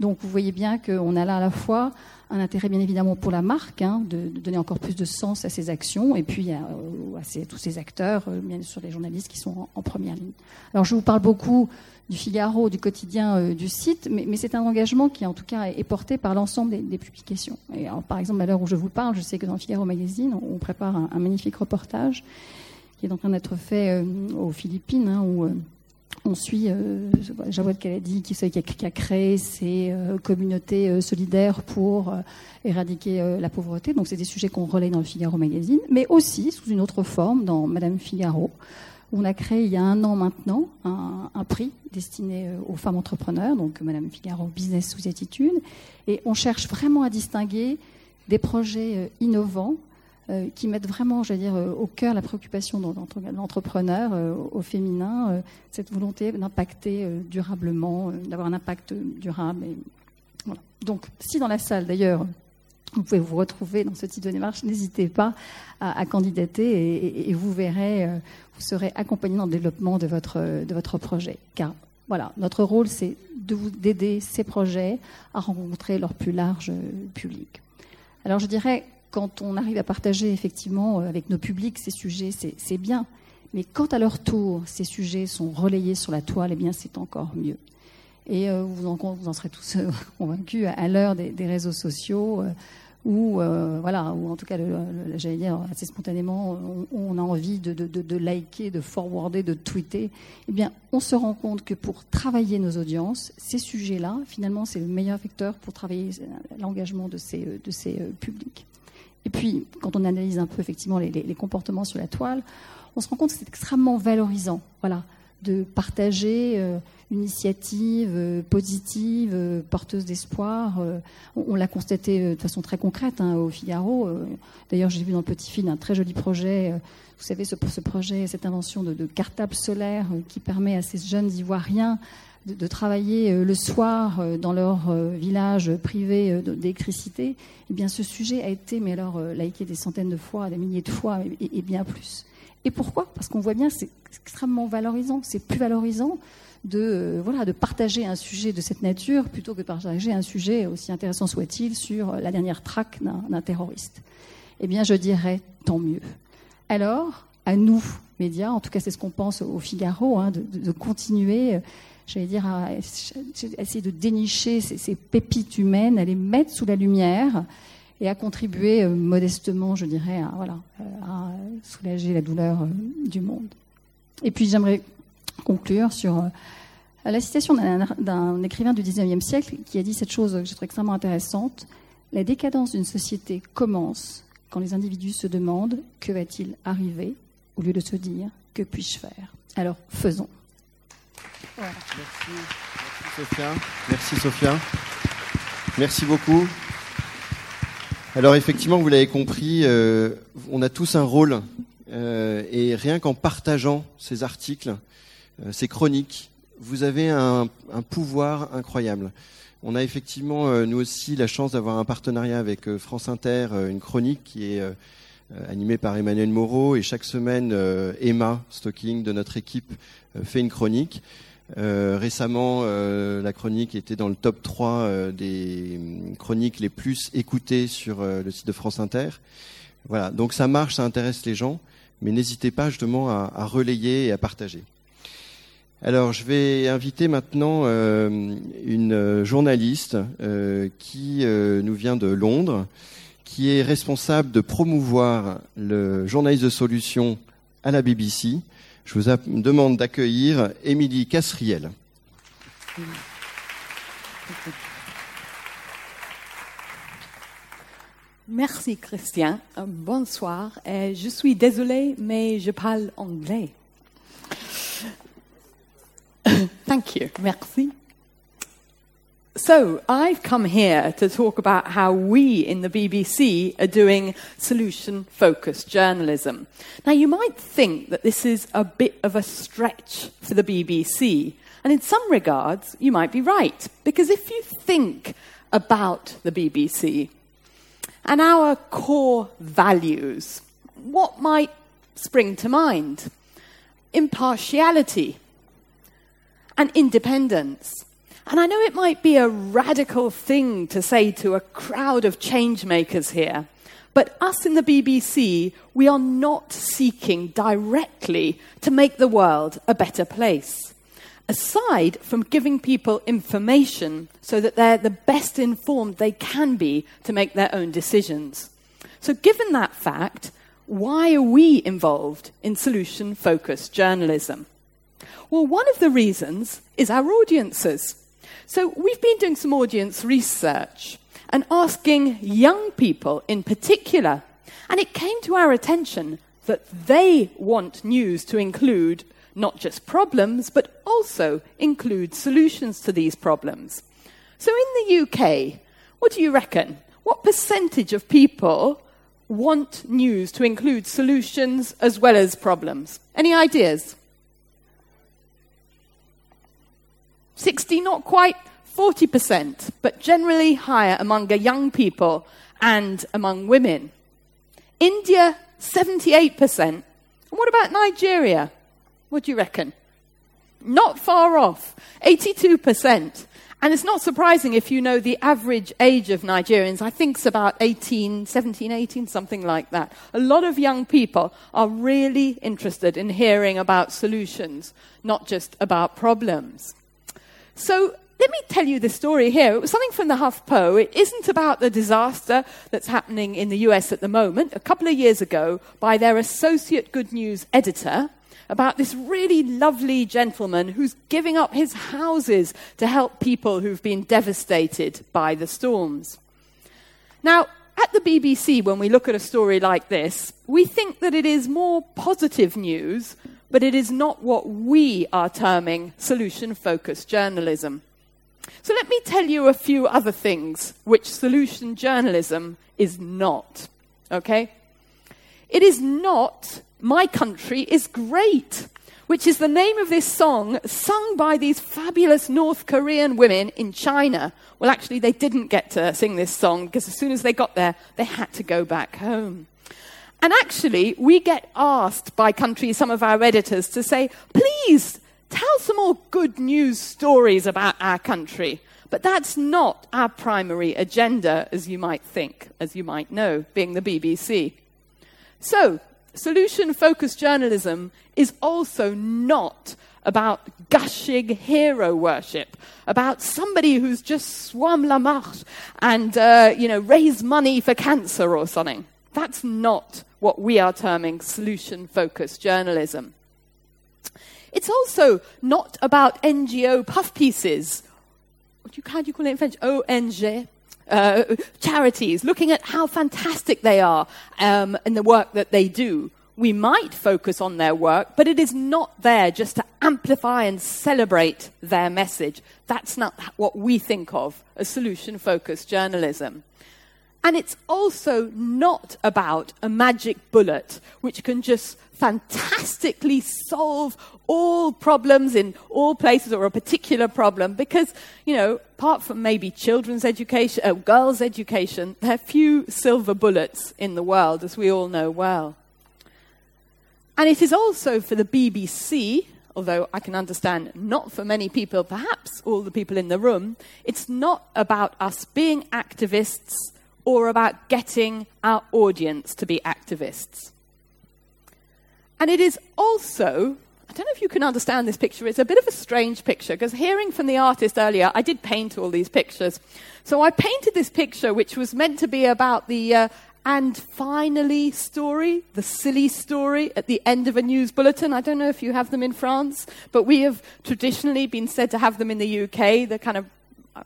Donc, vous voyez bien qu'on a là à la fois un intérêt, bien évidemment, pour la marque, hein, de, donner encore plus de sens à ses actions, et puis à, à tous ces acteurs, euh, bien sûr les journalistes qui sont en première ligne. Alors, je vous parle beaucoup du Figaro, du quotidien euh, du site, mais, c'est un engagement qui, en tout cas, est, porté par l'ensemble des, publications. Et par exemple, à l'heure où je vous parle, je sais que dans Figaro Magazine, on prépare un, magnifique reportage qui est en train d'être fait euh, aux Philippines, hein, où euh, on suit Jawad Kaladi qui, qui, qui, a créé ces communautés solidaires pour éradiquer la pauvreté. Donc c'est des sujets qu'on relaie dans le Figaro Magazine, mais aussi sous une autre forme dans Madame Figaro, on a créé il y a un an maintenant un, prix destiné euh, aux femmes entrepreneurs, donc Madame Figaro Business sous attitude, et on cherche vraiment à distinguer des projets euh, innovants euh, qui mettent vraiment, je dire, au cœur la préoccupation de l'entrepreneur au féminin, cette volonté d'impacter durablement, d'avoir un impact durable. Donc, si dans la salle, d'ailleurs, vous pouvez vous retrouver dans ce type de démarche, n'hésitez pas à, candidater et, vous verrez, vous serez accompagné dans le développement de votre, de votre projet. Car voilà, notre rôle, c'est d'aider ces projets à rencontrer leur plus large public. Alors je dirais, quand on arrive à partager effectivement avec nos publics ces sujets, c'est bien. Mais quand à leur tour, ces sujets sont relayés sur la toile, eh bien c'est encore mieux. Et euh, vous, en, vous, serez tous euh, *laughs* convaincus à l'heure des, réseaux sociaux. Euh, euh, voilà, ou en tout cas, j'allais dire assez spontanément, on, a envie de, liker, de forwarder, de tweeter, eh bien, on se rend compte que pour travailler nos audiences, ces sujets-là, finalement, c'est le meilleur vecteur pour travailler l'engagement de ces, euh, publics. Et puis, quand on analyse un peu effectivement les, comportements sur la toile, on se rend compte que c'est extrêmement valorisant. Voilà, de partager euh, une initiative euh, positive, euh, porteuse d'espoir. on, l'a constaté de façon très concrète hein, au Figaro. D'ailleurs, j'ai vu dans le petit film un très joli projet. vous savez, ce, ce projet, cette invention de cartable solaire qui permet à ces jeunes Ivoiriens de, travailler le soir dans leur village privé d'électricité. Eh bien, ce sujet a été, mais alors, liké des centaines de fois, des milliers de fois, et bien plus. Et pourquoi? Parce qu'on voit bien, c'est extrêmement valorisant. C'est plus valorisant de, euh, voilà, de partager un sujet de cette nature plutôt que de partager un sujet, aussi intéressant soit-il, sur la dernière traque d'un terroriste. Eh bien, je dirais tant mieux. Alors, à nous, médias, en tout cas c'est ce qu'on pense au Figaro, hein, de, continuer, euh, j'allais dire, à essayer de dénicher ces, pépites humaines, à les mettre sous la lumière et à contribuer euh, modestement, je dirais, à, voilà, euh, à soulager la douleur euh, du monde. Et puis j'aimerais conclure sur la citation d'un écrivain du 19e siècle qui a dit cette chose que je trouve extrêmement intéressante. La décadence d'une société commence quand les individus se demandent que va-t-il arriver au lieu de se dire que puis-je faire? Alors faisons. Merci. Sophia. Merci Sophia. Merci beaucoup. Alors effectivement, vous l'avez compris, euh, on a tous un rôle euh, et rien qu'en partageant ces articles, euh, ces chroniques, vous avez un, pouvoir incroyable. On a effectivement, nous aussi, la chance d'avoir un partenariat avec France Inter, une chronique qui est animée par Emmanuel Moreau et chaque semaine, Emma Stocking de notre équipe fait une chronique. Euh, récemment, euh, la chronique était dans le top 3 euh, des chroniques les plus écoutées sur le site de France Inter. Voilà, donc ça marche, ça intéresse les gens, mais n'hésitez pas justement à, relayer et à partager. Alors, je vais inviter maintenant une journaliste qui nous vient de Londres, qui est responsable de promouvoir le journaliste de solution à la BBC. Je vous demande d'accueillir Émilie Cassriel. Merci Christian. Euh, bonsoir. Euh, je suis désolée, mais je parle anglais. *coughs* Thank you. Merci. So, I've come here to talk about how we in the BBC are doing solution focused journalism. Now, you might think that this is a bit of a stretch for the BBC, and in some regards, you might be right, because if you think about the BBC and our core values, what might spring to mind? Impartiality and independence and I know it might be a radical thing to say to a crowd of change makers here, but us in the BBC, we are not seeking directly to make the world a better place. Aside from giving people information so that they're the best informed they can be to make their own decisions. So, given that fact, why are we involved in solution focused journalism? Well, one of the reasons is our audiences. So we've been doing some audience research and asking young people in particular, and it came to our attention that they want news to include not just problems, but also include solutions to these problems. So in the UK, what do you reckon? What percentage of people want news to include solutions as well as problems? Any ideas? 60, not quite 40%, but generally higher among young people and among women. India, 78%. And what about Nigeria? What do you reckon? Not far off, 82%. And it's not surprising if you know the average age of Nigerians. I think it's about 18, 17, 18, something like that. A lot of young people are really interested in hearing about solutions, not just about problems. So let me tell you the story here. It was something from the HuffPo. It isn't about the disaster that's happening in the US at the moment. A couple of years ago, by their associate good news editor, about this really lovely gentleman who's giving up his houses to help people who've been devastated by the storms. Now, at the BBC, when we look at a story like this, we think that it is more positive news, but it is not what we are terming solution focused journalism. So let me tell you a few other things which solution journalism is not. Okay? It is not my Country is Great, which is the name of this song sung by these fabulous North Korean women in China. Well, actually, they didn't get to sing this song because as soon as they got there, they had to go back home. And actually, we get asked by countries, some of our editors, to say, please tell some more good news stories about our country. But that's not our primary agenda, as you might think, as you might know, being the BBC. So, solution focused journalism is also not about gushing hero worship, about somebody who's just swum la marche and, uh, you know, raised money for cancer or something. That's not what we are terming solution focused journalism. It's also not about NGO puff pieces. You, how do you call it in French? ONG uh, charities, looking at how fantastic they are um, in the work that they do. We might focus on their work, but it is not there just to amplify and celebrate their message. That's not what we think of as solution focused journalism. And it's also not about a magic bullet which can just fantastically solve all problems in all places or a particular problem because, you know, apart from maybe children's education, uh, girls' education, there are few silver bullets in the world, as we all know well. And it is also for the BBC, although I can understand not for many people, perhaps all the people in the room, it's not about us being activists or about getting our audience to be activists. And it is also, I don't know if you can understand this picture, it's a bit of a strange picture because hearing from the artist earlier, I did paint all these pictures. So I painted this picture which was meant to be about the uh, and finally story, the silly story at the end of a news bulletin. I don't know if you have them in France, but we have traditionally been said to have them in the UK, the kind of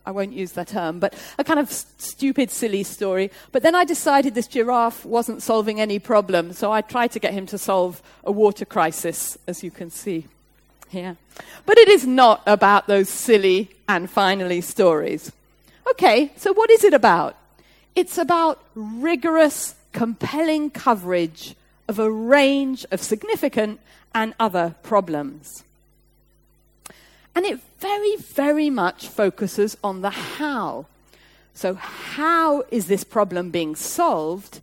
I won't use that term, but a kind of stupid, silly story. But then I decided this giraffe wasn't solving any problem, so I tried to get him to solve a water crisis, as you can see here. But it is not about those silly and finally stories. Okay, so what is it about? It's about rigorous, compelling coverage of a range of significant and other problems. And it very, very much focuses on the how. So, how is this problem being solved?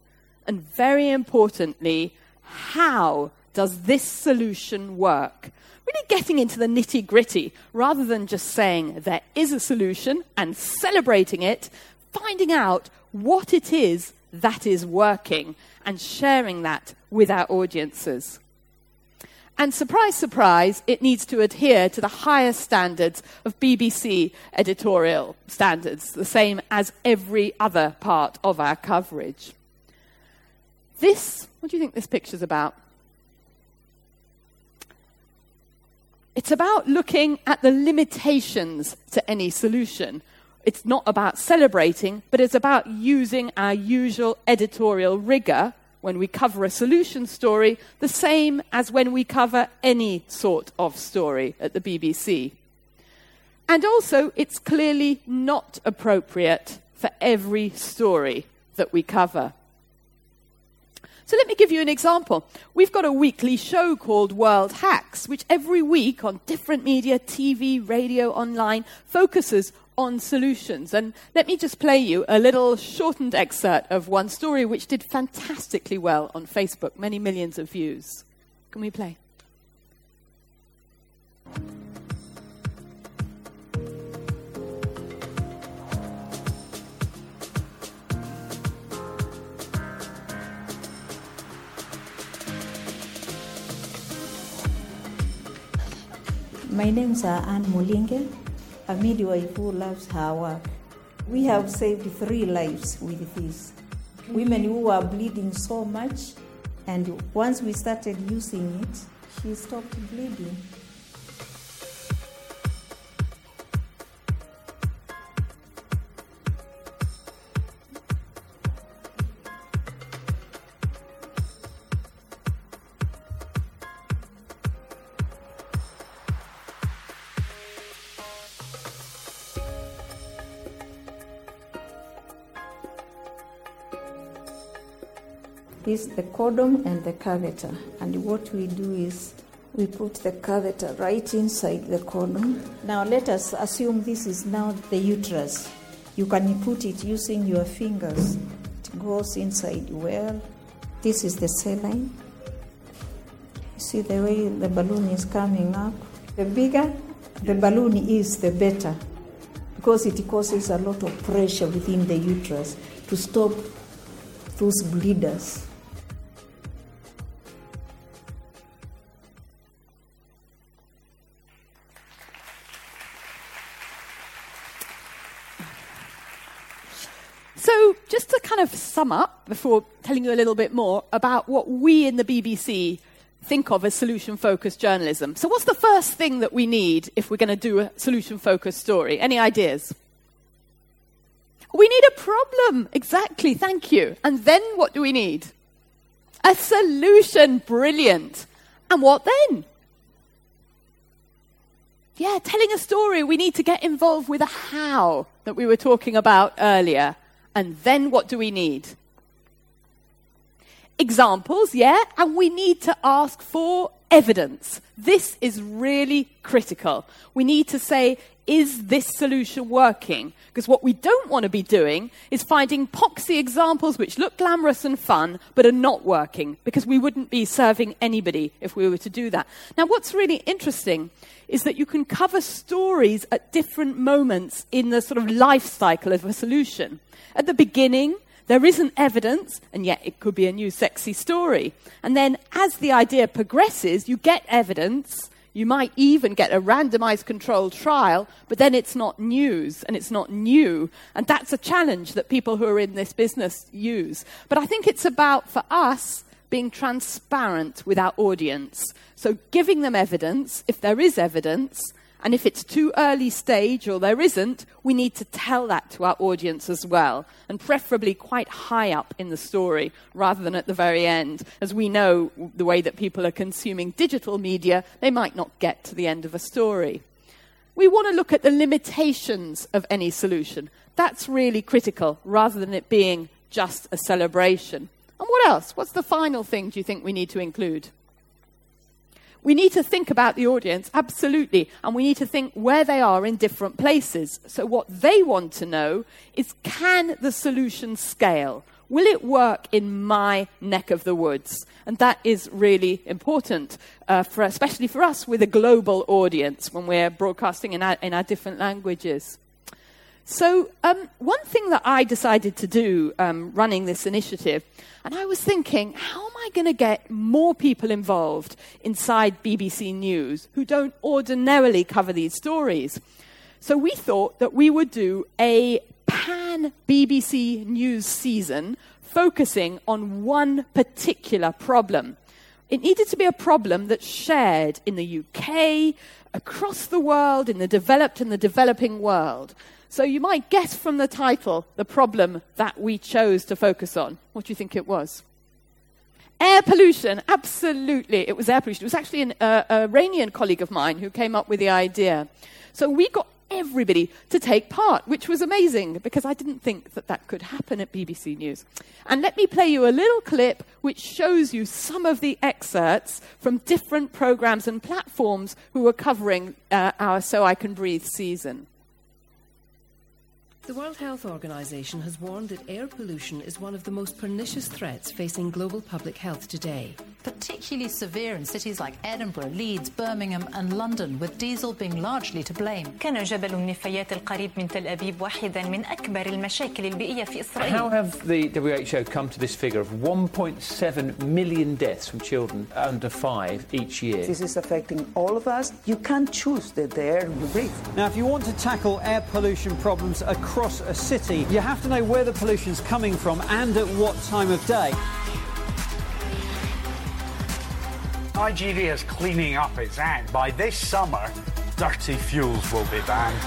And very importantly, how does this solution work? Really getting into the nitty gritty rather than just saying there is a solution and celebrating it, finding out what it is that is working and sharing that with our audiences. And surprise, surprise, it needs to adhere to the highest standards of BBC editorial standards, the same as every other part of our coverage. This, what do you think this picture's about? It's about looking at the limitations to any solution. It's not about celebrating, but it's about using our usual editorial rigor when we cover a solution story the same as when we cover any sort of story at the BBC. And also, it's clearly not appropriate for every story that we cover. So let me give you an example. We've got a weekly show called World Hacks, which every week on different media, TV, radio, online, focuses on solutions. And let me just play you a little shortened excerpt of one story which did fantastically well on Facebook, many millions of views. Can we play? My name is uh, Anne Mulinge, a midwife who loves her work. We have saved three lives with this. Mm-hmm. Women who were bleeding so much, and once we started using it, she stopped bleeding. Is the condom and the catheter. And what we do is we put the catheter right inside the condom. Now let us assume this is now the uterus. You can put it using your fingers. It goes inside well. This is the saline. See the way the balloon is coming up. The bigger the balloon is, the better, because it causes a lot of pressure within the uterus to stop those bleeders. Sum up before telling you a little bit more about what we in the BBC think of as solution focused journalism. So, what's the first thing that we need if we're going to do a solution focused story? Any ideas? We need a problem. Exactly. Thank you. And then what do we need? A solution. Brilliant. And what then? Yeah, telling a story, we need to get involved with a how that we were talking about earlier. And then what do we need? Examples, yeah, and we need to ask for evidence. This is really critical. We need to say, is this solution working? Because what we don't want to be doing is finding poxy examples which look glamorous and fun, but are not working, because we wouldn't be serving anybody if we were to do that. Now, what's really interesting is that you can cover stories at different moments in the sort of life cycle of a solution. At the beginning, there isn't evidence, and yet it could be a new sexy story. And then as the idea progresses, you get evidence. You might even get a randomized controlled trial, but then it's not news and it's not new. And that's a challenge that people who are in this business use. But I think it's about, for us, being transparent with our audience. So giving them evidence, if there is evidence, and if it's too early stage or there isn't, we need to tell that to our audience as well, and preferably quite high up in the story rather than at the very end. As we know, the way that people are consuming digital media, they might not get to the end of a story. We want to look at the limitations of any solution. That's really critical rather than it being just a celebration. And what else? What's the final thing do you think we need to include? We need to think about the audience, absolutely, and we need to think where they are in different places. So, what they want to know is can the solution scale? Will it work in my neck of the woods? And that is really important, uh, for, especially for us with a global audience when we're broadcasting in our, in our different languages. So, um, one thing that I decided to do um, running this initiative, and I was thinking, how am I going to get more people involved inside BBC News who don't ordinarily cover these stories? So, we thought that we would do a pan BBC News season focusing on one particular problem. It needed to be a problem that's shared in the UK, across the world, in the developed and the developing world. So you might guess from the title the problem that we chose to focus on. What do you think it was? Air pollution, absolutely. It was air pollution. It was actually an uh, Iranian colleague of mine who came up with the idea. So we got everybody to take part, which was amazing because I didn't think that that could happen at BBC News. And let me play you a little clip which shows you some of the excerpts from different programs and platforms who were covering uh, our So I Can Breathe season. The World Health Organization has warned that air pollution is one of the most pernicious threats facing global public health today. Particularly severe in cities like Edinburgh, Leeds, Birmingham and London, with diesel being largely to blame. كان جبل النفايات القريب من تل أبيب واحدا من أكبر المشاكل البيئية في إسرائيل. How have the WHO come to this figure of 1.7 million deaths from children under five each year? This is affecting all of us. You can't choose the, the air you breathe. Now, if you want to tackle air pollution problems across a city, you have to know where the pollution's coming from and at what time of day. IGV is cleaning up its act. By this summer, dirty fuels will be banned.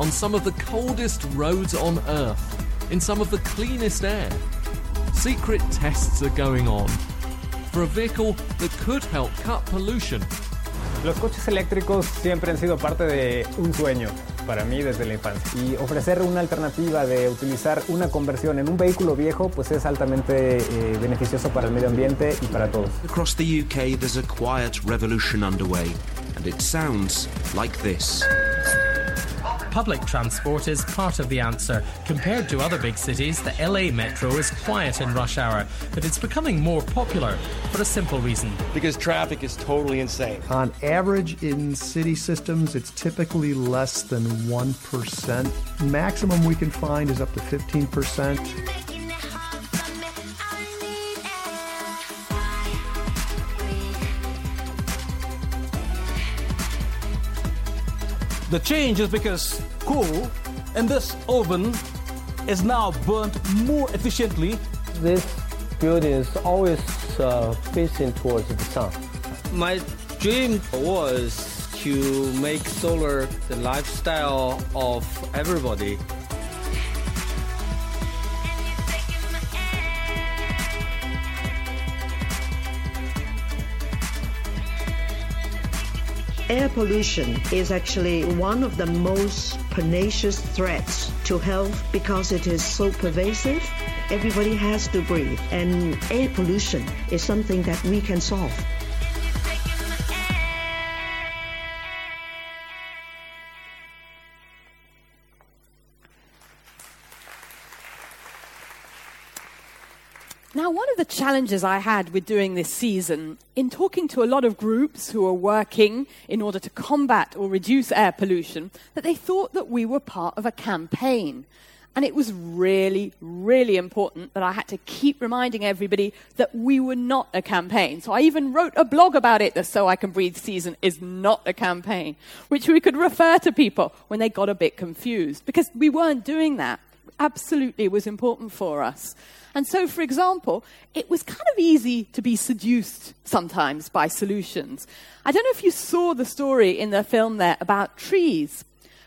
On some of the coldest roads on Earth, in some of the cleanest air, secret tests are going on for a vehicle that could help cut pollution. Los coches eléctricos siempre han sido parte de un sueño para mí desde la infancia. Y ofrecer una alternativa de utilizar una conversión en un vehículo viejo, pues es altamente eh, beneficioso para el medio ambiente y para todos. Across the UK, there's a quiet revolution underway, and it sounds like this. Public transport is part of the answer. Compared to other big cities, the LA metro is quiet in rush hour, but it's becoming more popular for a simple reason. Because traffic is totally insane. On average, in city systems, it's typically less than 1%. Maximum we can find is up to 15%. The change is because coal in this oven is now burnt more efficiently. This building is always uh, facing towards the sun. My dream was to make solar the lifestyle of everybody. Air pollution is actually one of the most pernicious threats to health because it is so pervasive. Everybody has to breathe, and air pollution is something that we can solve. Now, one of the challenges I had with doing this season, in talking to a lot of groups who are working in order to combat or reduce air pollution, that they thought that we were part of a campaign. And it was really, really important that I had to keep reminding everybody that we were not a campaign. So I even wrote a blog about it. The So I Can Breathe season is not a campaign, which we could refer to people when they got a bit confused because we weren't doing that. Absolutely was important for us. And so, for example, it was kind of easy to be seduced sometimes by solutions. I don't know if you saw the story in the film there about trees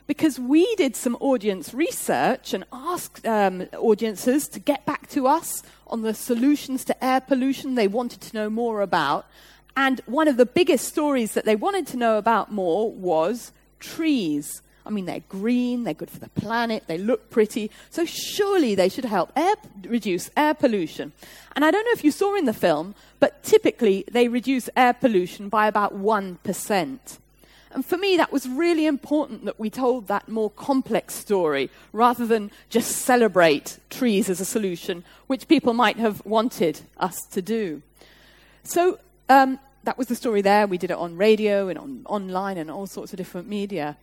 because we did some audience research and asked um, audiences to get back to us on the solutions to air pollution they wanted to know more about. And one of the biggest stories that they wanted to know about more was trees. I mean, they're green, they're good for the planet, they look pretty, so surely they should help air, reduce air pollution. And I don't know if you saw in the film, but typically they reduce air pollution by about 1%. And for me, that was really important that we told that more complex story rather than just celebrate trees as a solution, which people might have wanted us to do. So um, that was the story there. We did it on radio and on online and all sorts of different media.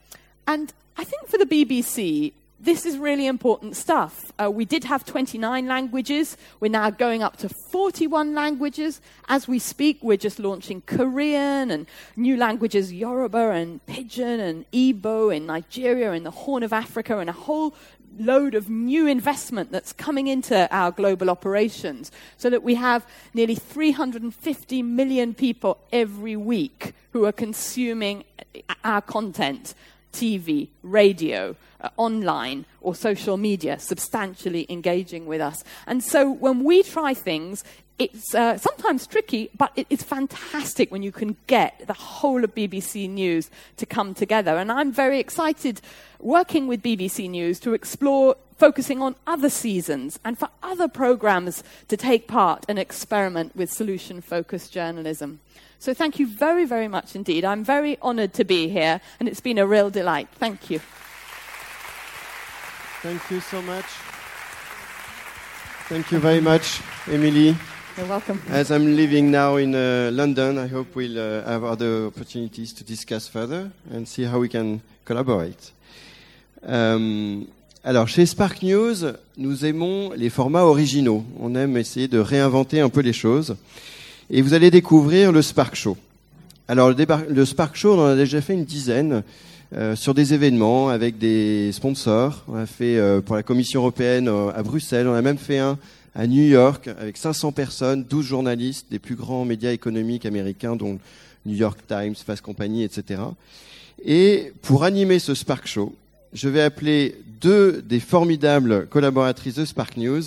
And I think for the BBC, this is really important stuff. Uh, we did have 29 languages. We're now going up to 41 languages. As we speak, we're just launching Korean and new languages, Yoruba and Pidgin and Igbo in Nigeria and the Horn of Africa and a whole load of new investment that's coming into our global operations so that we have nearly 350 million people every week who are consuming our content TV, radio, uh, online, or social media, substantially engaging with us. And so when we try things, it's uh, sometimes tricky, but it, it's fantastic when you can get the whole of BBC News to come together. And I'm very excited working with BBC News to explore focusing on other seasons and for other programs to take part and experiment with solution focused journalism. So thank you very, very much indeed. I'm very honoured to be here, and it's been a real delight. Thank you. Thank you so much. Thank you very much, Emily. As I'm living now in uh, London, I hope we'll uh, have other opportunities to discuss further and see how we can collaborate. Um, alors, chez Spark News, nous aimons les formats originaux. On aime essayer de réinventer un peu les choses. Et vous allez découvrir le Spark Show. Alors, le, le Spark Show, on en a déjà fait une dizaine. Euh, sur des événements avec des sponsors. On a fait euh, pour la Commission européenne euh, à Bruxelles, on a même fait un à New York avec 500 personnes, 12 journalistes des plus grands médias économiques américains, dont New York Times, Fast Company, etc. Et pour animer ce Spark Show, je vais appeler deux des formidables collaboratrices de Spark News,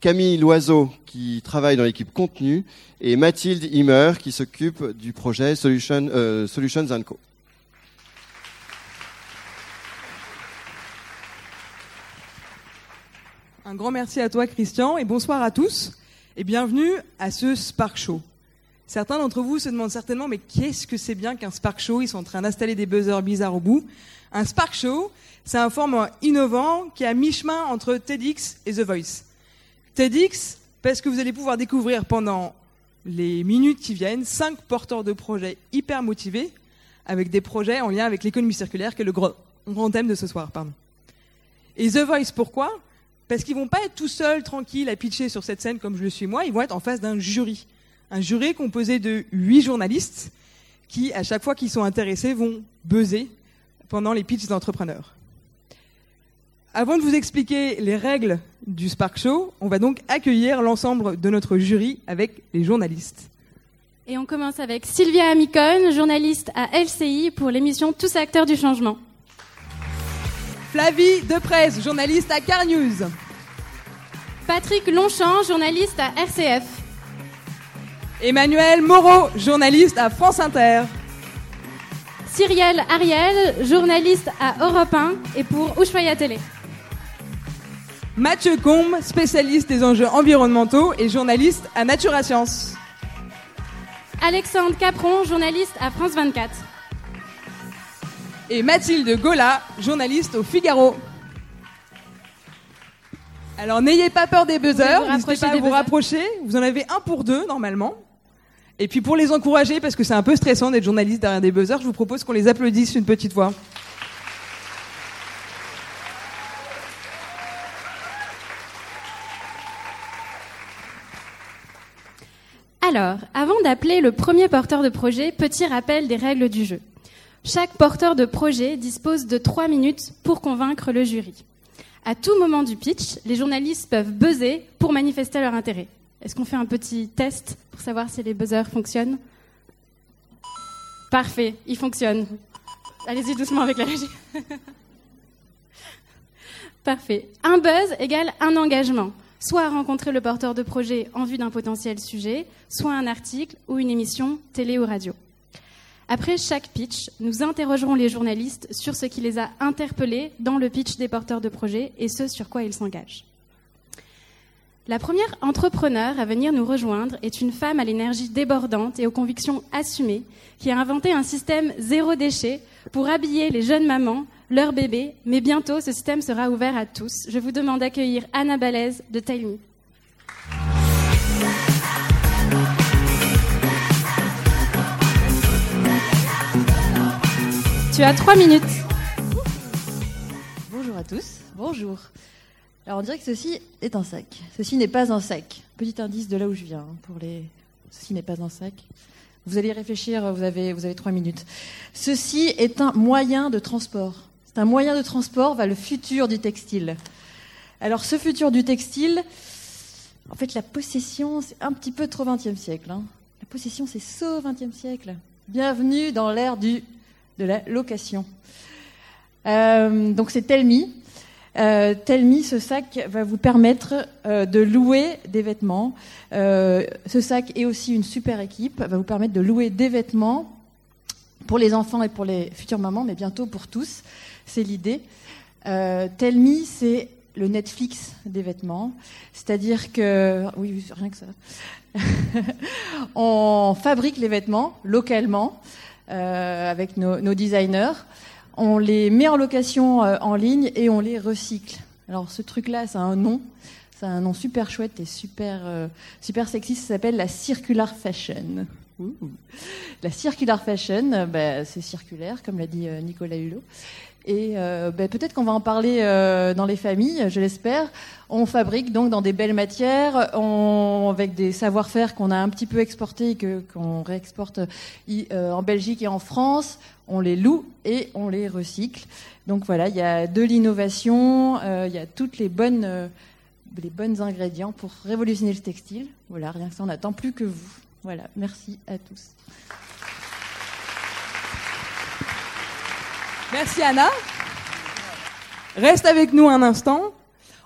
Camille Loiseau, qui travaille dans l'équipe contenu, et Mathilde Himmer, qui s'occupe du projet Solution, euh, Solutions Co. Un grand merci à toi, Christian, et bonsoir à tous, et bienvenue à ce Spark Show. Certains d'entre vous se demandent certainement, mais qu'est-ce que c'est bien qu'un Spark Show? Ils sont en train d'installer des buzzers bizarres au bout. Un Spark Show, c'est un format innovant qui est à mi-chemin entre TEDx et The Voice. TEDx, parce que vous allez pouvoir découvrir pendant les minutes qui viennent cinq porteurs de projets hyper motivés, avec des projets en lien avec l'économie circulaire, qui est le grand, thème de ce soir. Pardon. Et The Voice, pourquoi? Parce qu'ils vont pas être tout seuls, tranquilles, à pitcher sur cette scène comme je le suis moi, ils vont être en face d'un jury. Un jury composé de huit journalistes qui, à chaque fois qu'ils sont intéressés, vont buzzer pendant les pitches d'entrepreneurs. Avant de vous expliquer les règles du Spark Show, on va donc accueillir l'ensemble de notre jury avec les journalistes. Et on commence avec Sylvia Amicon, journaliste à LCI pour l'émission Tous acteurs du changement. Flavie Deprez, journaliste à Car News. Patrick Longchamp, journaliste à RCF. Emmanuel Moreau, journaliste à France Inter. Cyrielle Ariel, journaliste à Europe 1 et pour Ushuaïa Télé. Mathieu Combe, spécialiste des enjeux environnementaux et journaliste à Natura Science. Alexandre Capron, journaliste à France 24 et Mathilde Gola, journaliste au Figaro. Alors n'ayez pas peur des buzzers, n'hésitez pas à vous rapprocher. Vous en avez un pour deux normalement. Et puis pour les encourager, parce que c'est un peu stressant d'être journaliste derrière des buzzers, je vous propose qu'on les applaudisse une petite fois. Alors, avant d'appeler le premier porteur de projet, petit rappel des règles du jeu. Chaque porteur de projet dispose de trois minutes pour convaincre le jury. À tout moment du pitch, les journalistes peuvent buzzer pour manifester leur intérêt. Est-ce qu'on fait un petit test pour savoir si les buzzers fonctionnent? Parfait, ils fonctionnent. Allez-y doucement avec la régie. *laughs* Parfait. Un buzz égale un engagement. Soit rencontrer le porteur de projet en vue d'un potentiel sujet, soit un article ou une émission télé ou radio. Après chaque pitch, nous interrogerons les journalistes sur ce qui les a interpellés dans le pitch des porteurs de projet et ce sur quoi ils s'engagent. La première entrepreneur à venir nous rejoindre est une femme à l'énergie débordante et aux convictions assumées qui a inventé un système zéro déchet pour habiller les jeunes mamans, leurs bébés, mais bientôt ce système sera ouvert à tous. Je vous demande d'accueillir Anna Balèze de Tell Tu as trois minutes. Bonjour à tous. Bonjour. Alors on dirait que ceci est un sac. Ceci n'est pas un sac. Petit indice de là où je viens hein, pour les. Ceci n'est pas un sac. Vous allez réfléchir. Vous avez vous avez trois minutes. Ceci est un moyen de transport. C'est un moyen de transport vers le futur du textile. Alors ce futur du textile, en fait la possession c'est un petit peu trop 20e siècle. Hein. La possession c'est saut 20e siècle. Bienvenue dans l'ère du de la location. Euh, donc c'est Telmi. Euh, Telmi, ce sac va vous permettre euh, de louer des vêtements. Ce sac est aussi une super équipe, va vous permettre de louer des vêtements pour les enfants et pour les futures mamans, mais bientôt pour tous. C'est l'idée. Telmi, c'est le Netflix des vêtements. C'est-à-dire que, oui, rien que ça. *laughs* on fabrique les vêtements localement avec nos, nos designers. On les met en location euh, en ligne et on les recycle. Alors ce truc-là, ça a un nom. Ça a un nom super chouette et super, euh, super sexy. Ça s'appelle la circular fashion. Ouh. La circular fashion, euh, bah, c'est circulaire, comme l'a dit euh, Nicolas Hulot. Et euh, bah, peut-être qu'on va en parler euh, dans les familles, je l'espère. On fabrique donc dans des belles matières, avec des savoir-faire qu'on a un petit peu exportés et que, qu'on réexporte euh, en Belgique et en France. On les loue et on les recycle. Donc voilà, il y a de l'innovation, il y a toutes les bonnes, les bonnes ingrédients pour révolutionner le textile. Voilà, rien que ça, on n'attend plus que vous. Voilà, merci à tous. Merci Anna. Reste avec nous un instant.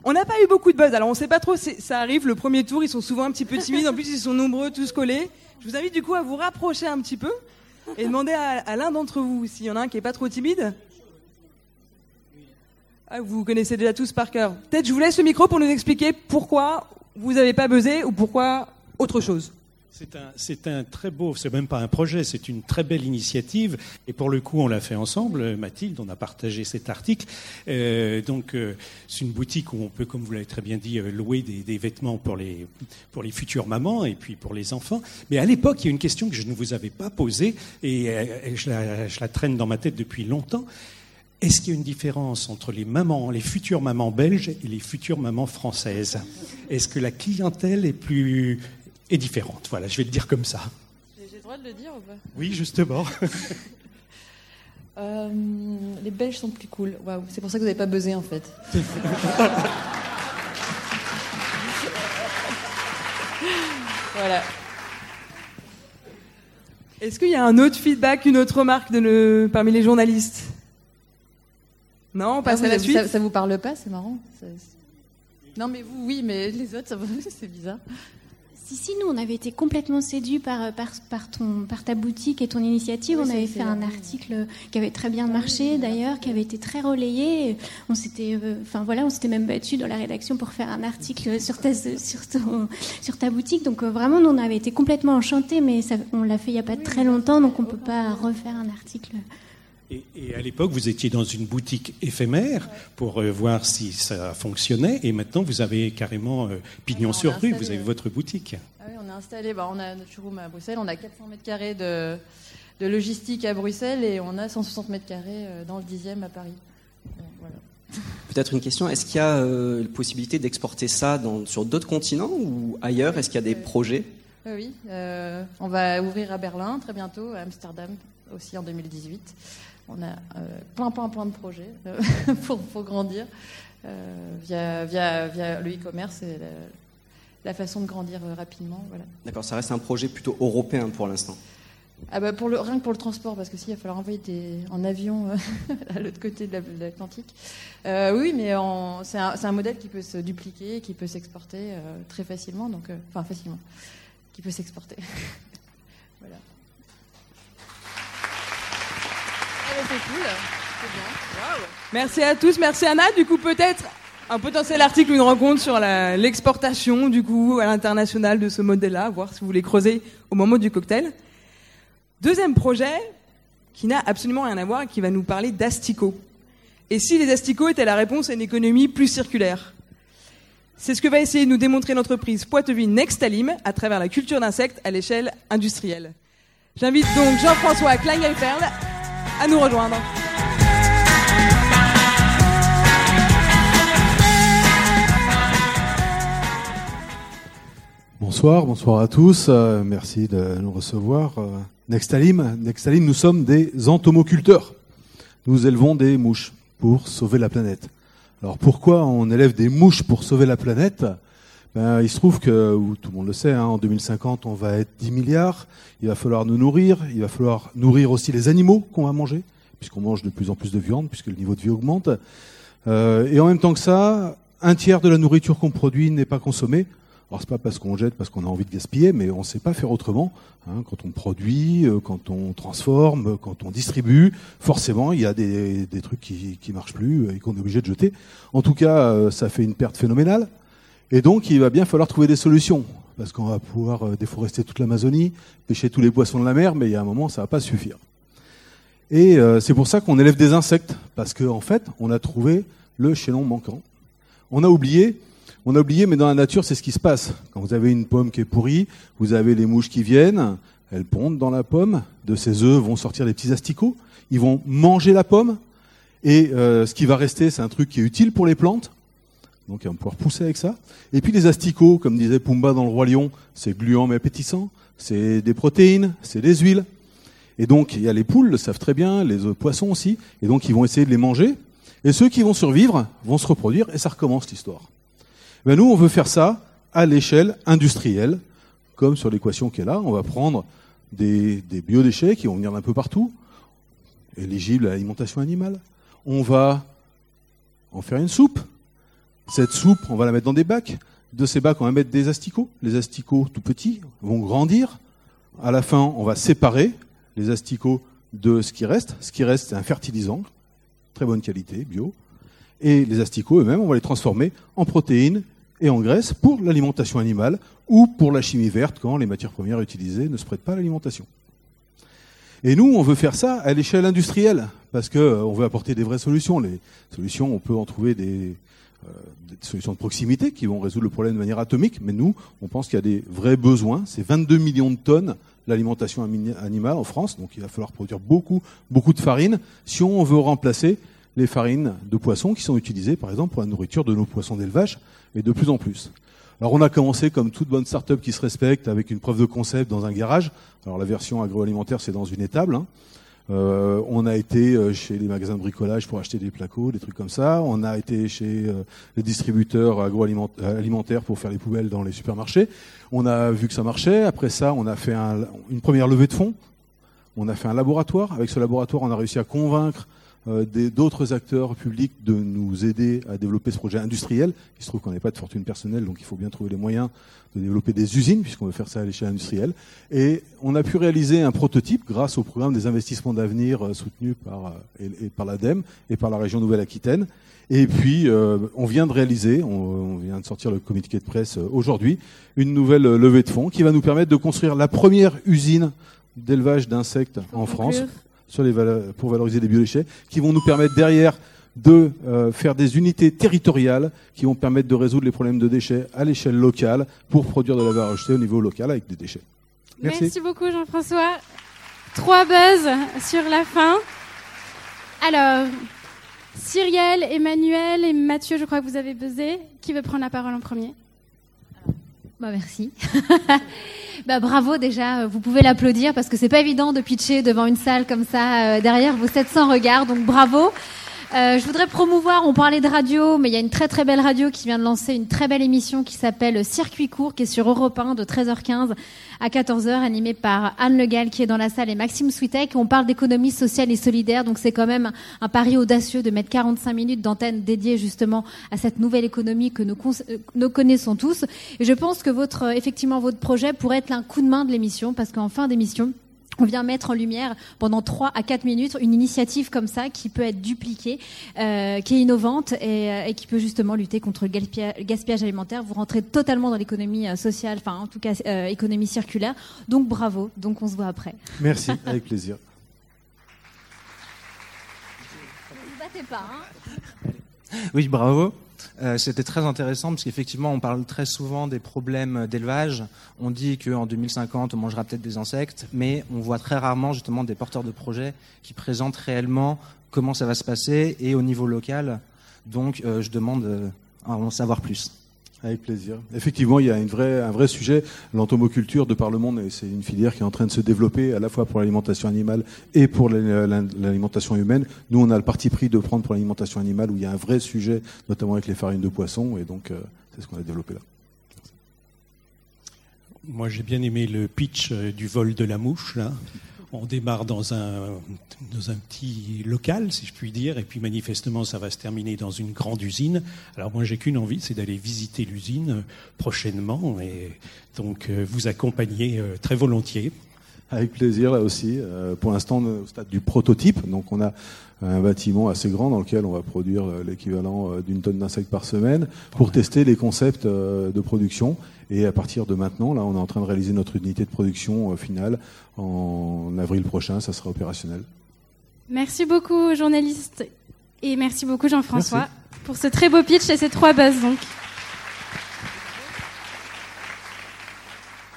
On n'a pas eu beaucoup de buzz, alors on sait pas trop, ça arrive, le premier tour, ils sont souvent un petit peu timides, en plus ils sont nombreux, tous collés. Je vous invite du coup à vous rapprocher un petit peu et demander à, l'un d'entre vous s'il y en a un qui est pas trop timide. Ah, vous connaissez déjà tous par cœur. Peut-être je vous laisse le micro pour nous expliquer pourquoi vous n'avez pas buzzé ou pourquoi autre chose. C'est un, très beau, c'est même pas un projet, c'est une très belle initiative. Et pour le coup, on l'a fait ensemble. Mathilde, on a partagé cet article. Euh, donc, euh, c'est une boutique où on peut, comme vous l'avez très bien dit, euh, louer des, vêtements pour les, pour les futures mamans et puis pour les enfants. Mais à l'époque, il y a une question que je ne vous avais pas posée et, euh, et je, la, je la traîne dans ma tête depuis longtemps. Est-ce qu'il y a une différence entre les mamans, les futures mamans belges et les futures mamans françaises? Est-ce que la clientèle est plus est différente Voilà, je vais le dire comme ça. J'ai le droit de le dire ou pas? Oui, justement. *laughs* Euh, Les Belges sont plus cool. Waouh, c'est pour ça que vous n'avez pas buzzé en fait. *laughs* voilà. Est-ce qu'il y a un autre feedback, une autre remarque de le- parmi les journalistes? Non, on passe Ah, à la suite. Ça, ça vous parle pas, c'est marrant. Ça- Non mais vous, oui, mais les autres, ça *laughs* c'est bizarre. Si, si, nous, on avait été complètement séduits par, par, par, ton, par ta boutique et ton initiative. Oui, on avait fait un article qui avait très bien marché, d'ailleurs, qui avait été très relayé. On s'était, euh, enfin voilà, on s'était même battu dans la rédaction pour faire un article sur ta, sur ton- sur ta boutique. Donc euh, vraiment, nous, on avait été complètement enchantés, mais ça, on l'a fait il n'y a pas très longtemps, donc on peut pas refaire un article. Et, et à l'époque, vous étiez dans une boutique éphémère pour euh, voir si ça fonctionnait. Et maintenant, vous avez carrément euh, pignon on sur rue. installé, Vous avez votre boutique. Ah oui, on a installé, bah, on a notre showroom à Bruxelles, on a 400 mètres carrés de, de logistique à Bruxelles et on a 160 mètres carrés euh, dans le 10e à Paris. Voilà. *laughs* Peut-être une question, est-ce qu'il y a euh, la possibilité d'exporter ça dans- sur d'autres continents ou ailleurs? Est-ce qu'il y a des projets? Oui, oui. euh, on va ouvrir à Berlin très bientôt, à Amsterdam aussi en 2018. On a euh, plein, plein, plein de projets euh, *laughs* pour, pour grandir euh, via, via, via le e-commerce et la, la façon de grandir rapidement. Voilà. D'accord, ça reste un projet plutôt européen pour l'instant. Ah bah pour le, rien que pour le transport, parce que s'il va falloir envoyer des, en avion euh, *laughs* à l'autre côté de la- de l'Atlantique. Euh, oui, mais c'est un, modèle qui peut se dupliquer, qui peut s'exporter euh, très facilement, donc, enfin facilement, qui peut s'exporter. *laughs* voilà. Ah bah, c'est cool, bien. Merci à tous, merci Anna. Du coup, peut-être un potentiel article, une rencontre sur l'exportation, du coup, à l'international de ce modèle-là, voir si vous voulez creuser au moment du cocktail. Deuxième projet, qui n'a absolument rien à voir et qui va nous parler d'asticots. Et si les asticots étaient la réponse à une économie plus circulaire? C'est ce que va essayer de nous démontrer l'entreprise Poitevin Nextalim à travers la culture d'insectes à l'échelle industrielle. J'invite donc Jean-François Kleingelfeld à nous rejoindre. Bonsoir, bonsoir à tous. Euh, merci de nous recevoir. Euh, Nextalim, Nextalim, nous sommes des entomoculteurs. Nous élevons des mouches pour sauver la planète. Alors pourquoi on élève des mouches pour sauver la planète? Ben, Il se trouve que, ou tout le monde le sait, hein, en 2050 on va être 10 milliards. Il va falloir nous nourrir. Il va falloir nourrir aussi les animaux qu'on va manger, puisqu'on mange de plus en plus de viande, puisque le niveau de vie augmente. Euh, et en même temps que ça, un tiers de la nourriture qu'on produit n'est pas consommée. Alors c'est pas parce qu'on jette, parce qu'on a envie de gaspiller, mais on ne sait pas faire autrement. hein. quand on produit, euh, quand on transforme, quand on distribue, forcément il y a des, des trucs qui, qui marchent plus et qu'on est obligé de jeter. En tout cas, euh, ça fait une perte phénoménale. Et donc il va bien falloir trouver des solutions, parce qu'on va pouvoir euh, déforester toute l'Amazonie, pêcher tous les poissons de la mer, mais il y a un moment ça va pas suffire. Et euh, c'est pour ça qu'on élève des insectes, parce qu'en en fait, on a trouvé le chaînon manquant. On a oublié, on a oublié, mais dans la nature, c'est ce qui se passe. Quand vous avez une pomme qui est pourrie, vous avez les mouches qui viennent, elles pondent dans la pomme, de ces œufs vont sortir des petits asticots, ils vont manger la pomme, et euh, ce qui va rester, c'est un truc qui est utile pour les plantes, donc ils vont pouvoir pousser avec ça. Et puis les asticots, comme disait Pumba dans le Roi Lion, c'est gluant mais appétissant, c'est des protéines, c'est des huiles. Et donc, il y a les poules, le savent très bien, les poissons aussi, et donc ils vont essayer de les manger. Et ceux qui vont survivre vont se reproduire, et ça recommence l'histoire. Ben nous, on veut faire ça à l'échelle industrielle, comme sur l'équation qui est là. On va prendre des, des biodéchets qui vont venir d'un peu partout, éligibles à l'alimentation animale. On va en faire une soupe. Cette soupe, on va la mettre dans des bacs. De ces bacs, on va mettre des asticots. Les asticots tout petits vont grandir. À la fin, on va séparer les asticots de ce qui reste. Ce qui reste, c'est un fertilisant, très bonne qualité, bio. Et les asticots eux-mêmes, on va les transformer en protéines et en graisses pour l'alimentation animale ou pour la chimie verte quand les matières premières utilisées ne se prêtent pas à l'alimentation. Et nous, on veut faire ça à l'échelle industrielle parce que euh, veut apporter des vraies solutions. Les solutions, on peut en trouver des, des solutions de proximité qui vont résoudre le problème de manière atomique, mais nous, on pense qu'il y a des vrais besoins. C'est 22 millions de tonnes l'alimentation animale en France, donc il va falloir produire beaucoup, beaucoup de farine si on veut remplacer les farines de poissons qui sont utilisées, par exemple, pour la nourriture de nos poissons d'élevage, et de plus en plus. Alors on a commencé comme toute bonne start-up qui se respecte avec une preuve de concept dans un garage. Alors la version agroalimentaire c'est dans une étable. hein. Euh, on a été euh, chez les magasins de bricolage pour acheter des placos, des trucs comme ça. On a été chez euh, les distributeurs agroalimentaires pour faire les poubelles dans les supermarchés. On a vu que ça marchait. Après ça, on a fait un- une première levée de fonds. On a fait un laboratoire. Avec ce laboratoire, on a réussi à convaincre d'autres acteurs publics de nous aider à développer ce projet industriel. Il se trouve qu'on n'a pas de fortune personnelle, donc il faut bien trouver les moyens de développer des usines, puisqu'on veut faire ça à l'échelle industrielle. Et on a pu réaliser un prototype grâce au programme des investissements d'avenir euh, soutenu par, euh, et, et par l'ADEME et par la région Nouvelle-Aquitaine. Et puis, euh, on vient de réaliser, on, on vient de sortir le communiqué de presse euh, aujourd'hui, une nouvelle euh, levée de fonds qui va nous permettre de construire la première usine d'élevage d'insectes en France sur les valeurs- pour valoriser les biodéchets, qui vont nous permettre derrière de euh, faire des unités territoriales qui vont permettre de résoudre les problèmes de déchets à l'échelle locale pour produire de la valeur ajoutée au niveau local avec des déchets. Merci. Merci beaucoup Jean-François. Trois buzz sur la fin. Alors, Cyrielle, Emmanuel et Mathieu, je crois que vous avez buzzé. Qui veut prendre la parole en premier? Bah merci. *laughs* bah bravo déjà, vous pouvez l'applaudir parce que c'est pas évident de pitcher devant une salle comme ça euh, derrière vos 700 regards, donc bravo. Euh, je voudrais promouvoir, on parlait de radio, mais il y a une très très belle radio qui vient de lancer une très belle émission qui s'appelle Circuit court, qui est sur Europe 1 de 13h15 à 14h, animée par Anne Le Gall qui est dans la salle et Maxime Switek. On parle d'économie sociale et solidaire, donc c'est quand même un pari audacieux de mettre 45 minutes d'antenne dédiée justement à cette nouvelle économie que nous, euh, nous connaissons tous. Et je pense que votre, effectivement, votre projet pourrait être un coup de main de l'émission, parce qu'en fin d'émission, on vient mettre en lumière pendant 3 à 4 minutes une initiative comme ça qui peut être dupliquée, euh, qui est innovante et, euh, et qui peut justement lutter contre le gaspilla- gaspillage alimentaire. Vous rentrez totalement dans l'économie euh, sociale, enfin en tout cas euh, économie circulaire. Donc bravo, donc on se voit après. Merci, *laughs* avec plaisir. Vous battez pas, hein? Oui, bravo. Euh, C'était très intéressant parce qu'effectivement, on parle très souvent des problèmes d'élevage. On dit qu'en 2050, on mangera peut-être des insectes, mais on voit très rarement justement des porteurs de projets qui présentent réellement comment ça va se passer et au niveau local. Donc, euh, je demande euh, à en savoir plus. Avec plaisir. Effectivement, il y a un vrai sujet, l'entomoculture de par le monde, c'est une filière qui est en train de se développer à la fois pour l'alimentation animale et pour la- la- l'alimentation humaine. Nous, on a le parti pris de prendre pour l'alimentation animale où il y a un vrai sujet, notamment avec les farines de poisson, et donc euh, c'est ce qu'on a développé là. Moi, j'ai bien aimé le pitch euh, du vol de la mouche. Là. On démarre dans un, dans un petit local, si je puis dire, et puis manifestement, ça va se terminer dans une grande usine. Alors moi, j'ai qu'une envie, c'est d'aller visiter l'usine euh, prochainement, et donc euh, vous accompagner euh, très volontiers. Avec plaisir, là aussi. Pour l'instant, au stade du prototype. Donc, on a un bâtiment assez grand dans lequel on va produire l'équivalent d'une tonne d'insectes par semaine pour tester les concepts de production. Et à partir de maintenant, là, on est en train de réaliser notre unité de production euh, finale. En avril prochain, ça sera opérationnel. Merci beaucoup, journaliste. Et merci beaucoup, Jean-François, pour ce très beau pitch et ces trois buzz, donc.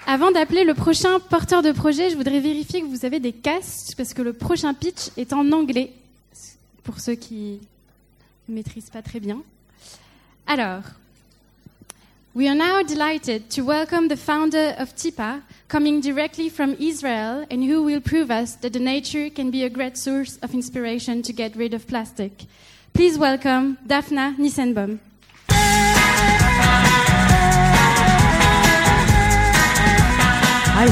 Avant d'appeler le prochain porteur de projet, je voudrais vérifier que vous avez des casques, parce que le prochain pitch est en anglais, pour ceux qui ne maîtrisent pas très bien. Alors, we are now delighted to welcome the founder of TIPA, coming directly from Israel, and who will prove us that the nature can be a great source of inspiration to get rid of plastic. Please welcome Daphna Nissenbaum. Hi.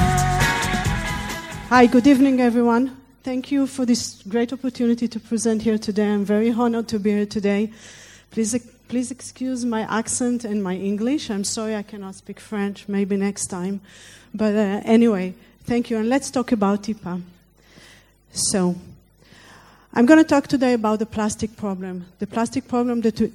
Hi, good evening, everyone. Thank you for this great opportunity to present here today. I'm very honored to be here today. Please, please excuse my accent and my English. I'm sorry I cannot speak French. Maybe next time. But uh, anyway, thank you. And let's talk about IPA. So, I'm going to talk today about the plastic problem. The plastic problem that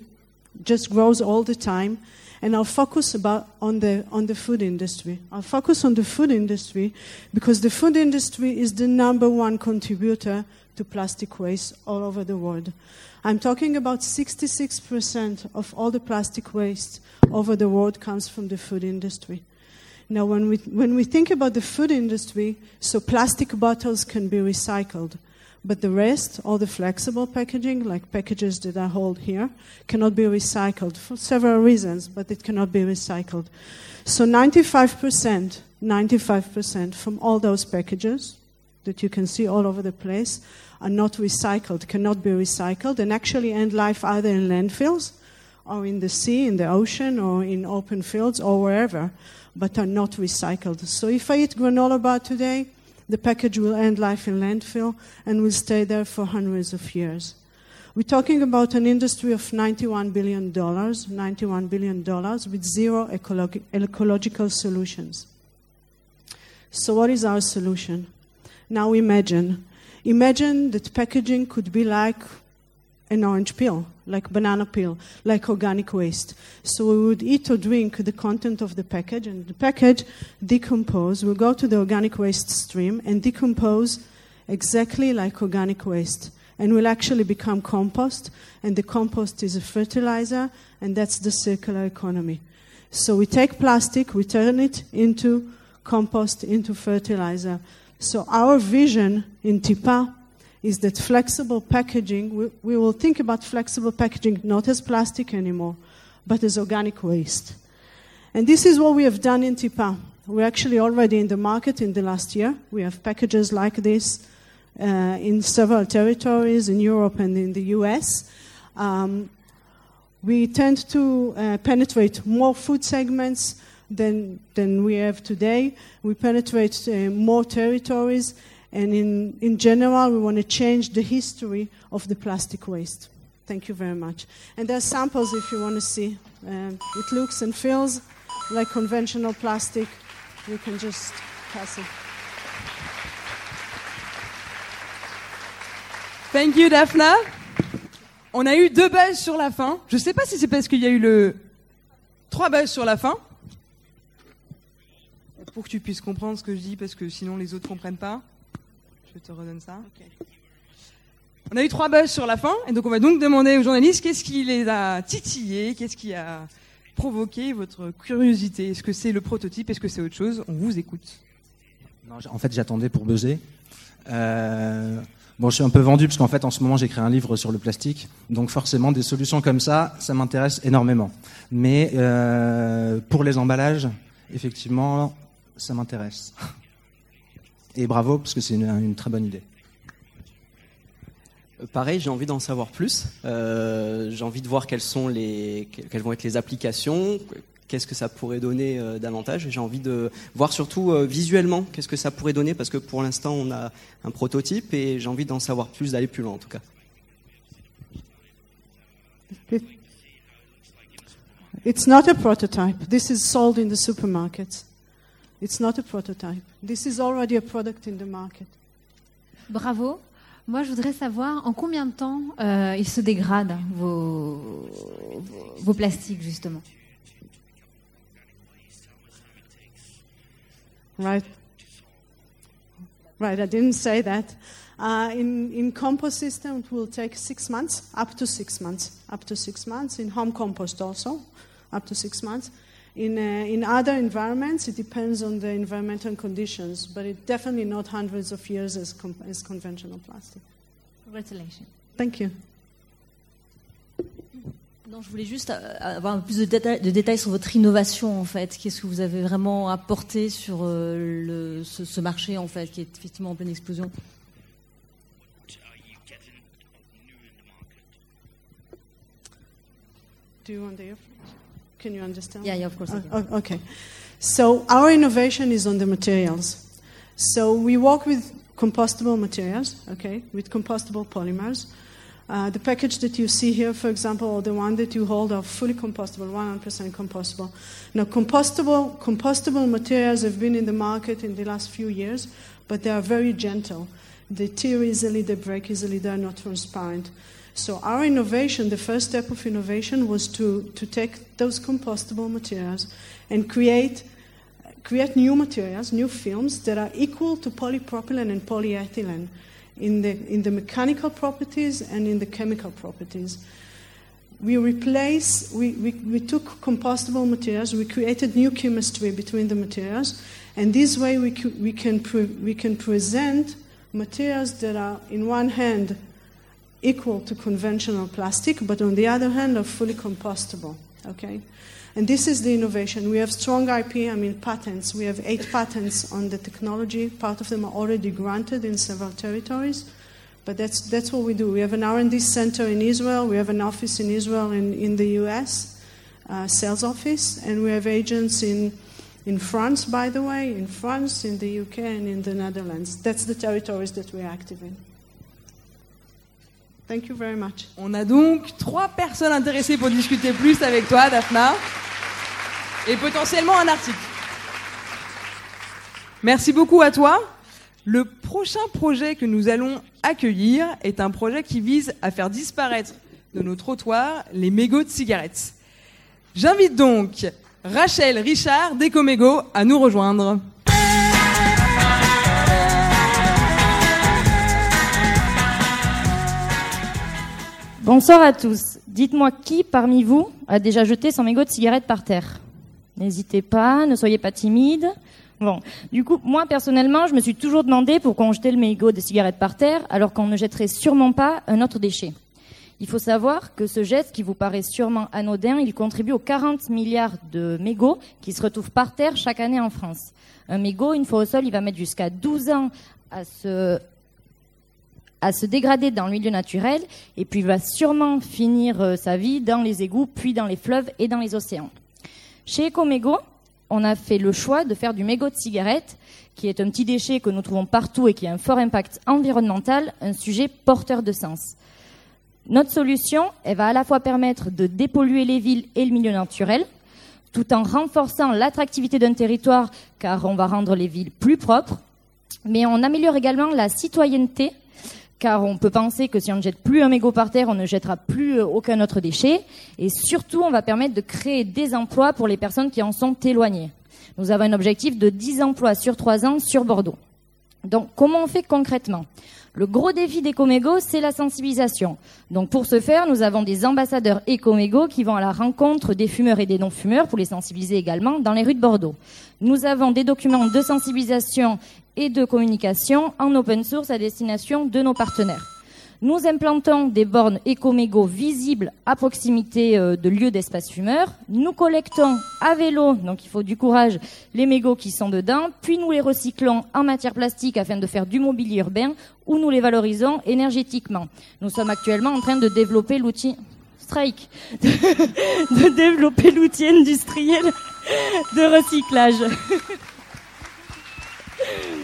just grows all the time and I'll focus about on the on the food industry. I'll focus on the food industry because the food industry is the number one contributor to plastic waste all over the world. I'm talking about 66% of all the plastic waste over the world comes from the food industry. Now, when we, when we think about the food industry, so plastic bottles can be recycled. But the rest, all the flexible packaging, like packages that I hold here, cannot be recycled for several reasons, but it cannot be recycled. So 95%, 95% from all those packages that you can see all over the place are not recycled, cannot be recycled, and actually end life either in landfills or in the sea, in the ocean, or in open fields, or wherever, but are not recycled. So if I eat granola bar today, the package will end life in landfill and will stay there for hundreds of years. We're talking about an industry of $91 billion, $91 billion with zero ecologi- ecological solutions. So, what is our solution? Now, imagine. Imagine that packaging could be like an orange peel, like banana peel, like organic waste. So we would eat or drink the content of the package, and the package decompose. will go to the organic waste stream and decompose exactly like organic waste, and will actually become compost. And the compost is a fertilizer, and that's the circular economy. So we take plastic, we turn it into compost, into fertilizer. So our vision in TIPA is that flexible packaging, we, we, will think about flexible packaging not as plastic anymore, but as organic waste. And this is what we have done in TIPA. We're actually already in the market in the last year. We have packages like this uh, in several territories in Europe and in the US. Um, we tend to uh, penetrate more food segments than, than we have today. We penetrate uh, more territories and in, in general, we want to change the history of the plastic waste. Thank you very much. And there are samples if you want to see. Um, it looks and feels like conventional plastic. You can just pass it. Thank you. On a eu deux buzz sur la fin. Je ne sais pas si c'est parce qu'il y a eu trois buzz sur la fin. Pour que tu puisses comprendre ce que je dis, parce que sinon les autres ne comprennent pas. Je te redonne ça. On a eu trois buzz sur la fin, et donc on va donc demander aux journalistes qu'est-ce qui les a titillés, qu'est-ce qui a provoqué votre curiosité. Est-ce que c'est le prototype, est-ce que c'est autre chose? On vous écoute. Non, en fait, j'attendais pour buzzer. Euh, bon, je suis un peu vendu parce qu'en fait, en ce moment, j'écris un livre sur le plastique, donc forcément, des solutions comme ça, ça m'intéresse énormément. Mais euh, pour les emballages, effectivement, ça m'intéresse. Et bravo, parce que c'est une, une, très bonne idée. Pareil, j'ai envie d'en savoir plus. Euh, j'ai envie de voir quelles, sont les, quelles vont être les applications, qu'est-ce que ça pourrait donner euh, davantage. J'ai envie de voir surtout euh, visuellement qu'est-ce que ça pourrait donner parce que pour l'instant on a un prototype et j'ai envie d'en savoir plus, d'aller plus loin en tout cas. It's not a prototype. This is sold in the supermarkets. It's not a prototype. This is already a product in the market. Bravo. Moi, je voudrais savoir en combien de temps euh, ils se dégradent, vos, vos, vos plastiques, justement. Right. Right, I didn't say that. Uh, in, in compost system, it will take six months, up to six months, up to six months. In home compost also, up to six months. In, uh, in other environments, it depends on the environmental conditions, but it's definitely not hundreds of years as, com- as conventional plastic. Congratulations. Thank you. Non, je voulais juste euh, avoir un peu plus de, déta- de détails sur votre innovation en fait. Qu'est-ce que vous avez vraiment apporté sur euh, le, ce, ce marché en fait, qui est effectivement en pleine explosion? Do you want the Can you understand? Yeah, yeah, of course oh, okay. So our innovation is on the materials. So we work with compostable materials, okay, with compostable polymers. Uh, the package that you see here, for example, or the one that you hold are fully compostable, 100% compostable. Now, compostable, compostable materials have been in the market in the last few years, but they are very gentle. They tear easily, they break easily, they are not transparent. So our innovation, the first step of innovation was to, to take those compostable materials and create, create new materials, new films that are equal to polypropylene and polyethylene in the, in the mechanical properties and in the chemical properties. We replace, we, we, we took compostable materials, we created new chemistry between the materials, and this way we, we, can, pre- we can present materials that are, in one hand, equal to conventional plastic, but on the other hand, are fully compostable. Okay? And this is the innovation. We have strong IP, I mean patents. We have eight patents on the technology. Part of them are already granted in several territories. But that's, that's what we do. We have an R&D center in Israel. We have an office in Israel and in the U.S., uh, sales office. And we have agents in, in France, by the way, in France, in the UK, and in the Netherlands. That's the territories that we're active in. Thank you very much. On a donc trois personnes intéressées pour discuter plus avec toi, Daphna, et potentiellement un article. Merci beaucoup à toi. Le prochain projet que nous allons accueillir est un projet qui vise à faire disparaître de nos trottoirs les mégots de cigarettes. J'invite donc Rachel Richard d'Ecomégo à nous rejoindre. Bonsoir à tous. Dites-moi qui parmi vous a déjà jeté son mégot de cigarette par terre? N'hésitez pas, ne soyez pas timide. Bon, du coup, moi personnellement, je me suis toujours demandé pourquoi on jetait le mégot de cigarette par terre alors qu'on ne jetterait sûrement pas un autre déchet. Il faut savoir que ce geste, qui vous paraît sûrement anodin, il contribue aux 40 milliards de mégots qui se retrouvent par terre chaque année en France. Un mégot, une fois au sol, il va mettre jusqu'à 12 ans à se à se dégrader dans le milieu naturel et puis va sûrement finir euh, sa vie dans les égouts, puis dans les fleuves et dans les océans. Chez Ecomégo, on a fait le choix de faire du mégot de cigarette, qui est un petit déchet que nous trouvons partout et qui a un fort impact environnemental, un sujet porteur de sens. Notre solution, elle va à la fois permettre de dépolluer les villes et le milieu naturel, tout en renforçant l'attractivité d'un territoire, car on va rendre les villes plus propres, mais on améliore également la citoyenneté car on peut penser que si on ne jette plus un mégot par terre, on ne jettera plus euh, aucun autre déchet. Et surtout, on va permettre de créer des emplois pour les personnes qui en sont éloignées. Nous avons un objectif de 10 emplois sur 3 ans sur Bordeaux. Donc, comment on fait concrètement? Le gros défi d'Ecomégo, c'est la sensibilisation. Donc, pour ce faire, nous avons des ambassadeurs Ecomégo qui vont à la rencontre des fumeurs et des non-fumeurs pour les sensibiliser également dans les rues de Bordeaux. Nous avons des documents de sensibilisation et de communication en open source à destination de nos partenaires. Nous implantons des bornes écomégo visibles à proximité euh, de lieux d'espace fumeurs. Nous collectons à vélo, donc il faut du courage, les mégots qui sont dedans, puis nous les recyclons en matière plastique afin de faire du mobilier urbain ou nous les valorisons énergétiquement. Nous sommes actuellement en train de développer l'outil. strike *laughs* de développer l'outil industriel de recyclage. *laughs*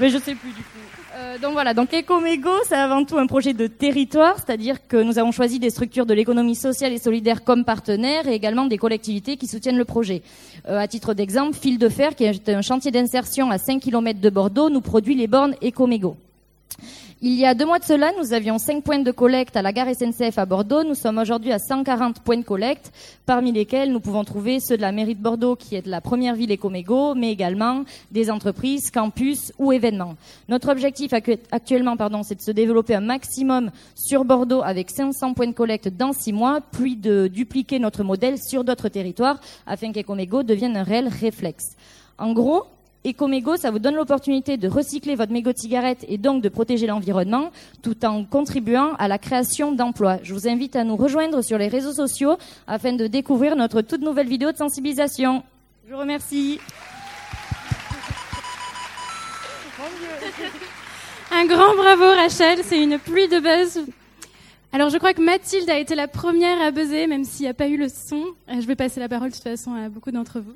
Mais je sais plus du coup. Euh, donc voilà, donc Ecomégo, c'est avant tout un projet de territoire, c'est-à-dire que nous avons choisi des structures de l'économie sociale et solidaire comme partenaires et également des collectivités qui soutiennent le projet. Euh, à titre d'exemple, Fil de Fer, qui est un chantier d'insertion à 5 km de Bordeaux, nous produit les bornes Ecomégo. Il y a deux mois de cela, nous avions cinq points de collecte à la gare SNCF à Bordeaux. Nous sommes aujourd'hui à 140 points de collecte, parmi lesquels nous pouvons trouver ceux de la mairie de Bordeaux, qui est de la première ville Ecomégo, mais également des entreprises, campus ou événements. Notre objectif actuellement, pardon, c'est de se développer un maximum sur Bordeaux avec 500 points de collecte dans six mois, puis de dupliquer notre modèle sur d'autres territoires afin qu'Ecomégo devienne un réel réflexe. En gros, Ecomégo, ça vous donne l'opportunité de recycler votre mégot de cigarette et donc de protéger l'environnement tout en contribuant à la création d'emplois. Je vous invite à nous rejoindre sur les réseaux sociaux afin de découvrir notre toute nouvelle vidéo de sensibilisation. Je vous remercie. *laughs* Un grand bravo Rachel, c'est une pluie de buzz. Alors je crois que Mathilde a été la première à buzzer, même s'il n'y a pas eu le son. Euh, Je vais passer la parole de toute façon à beaucoup d'entre vous.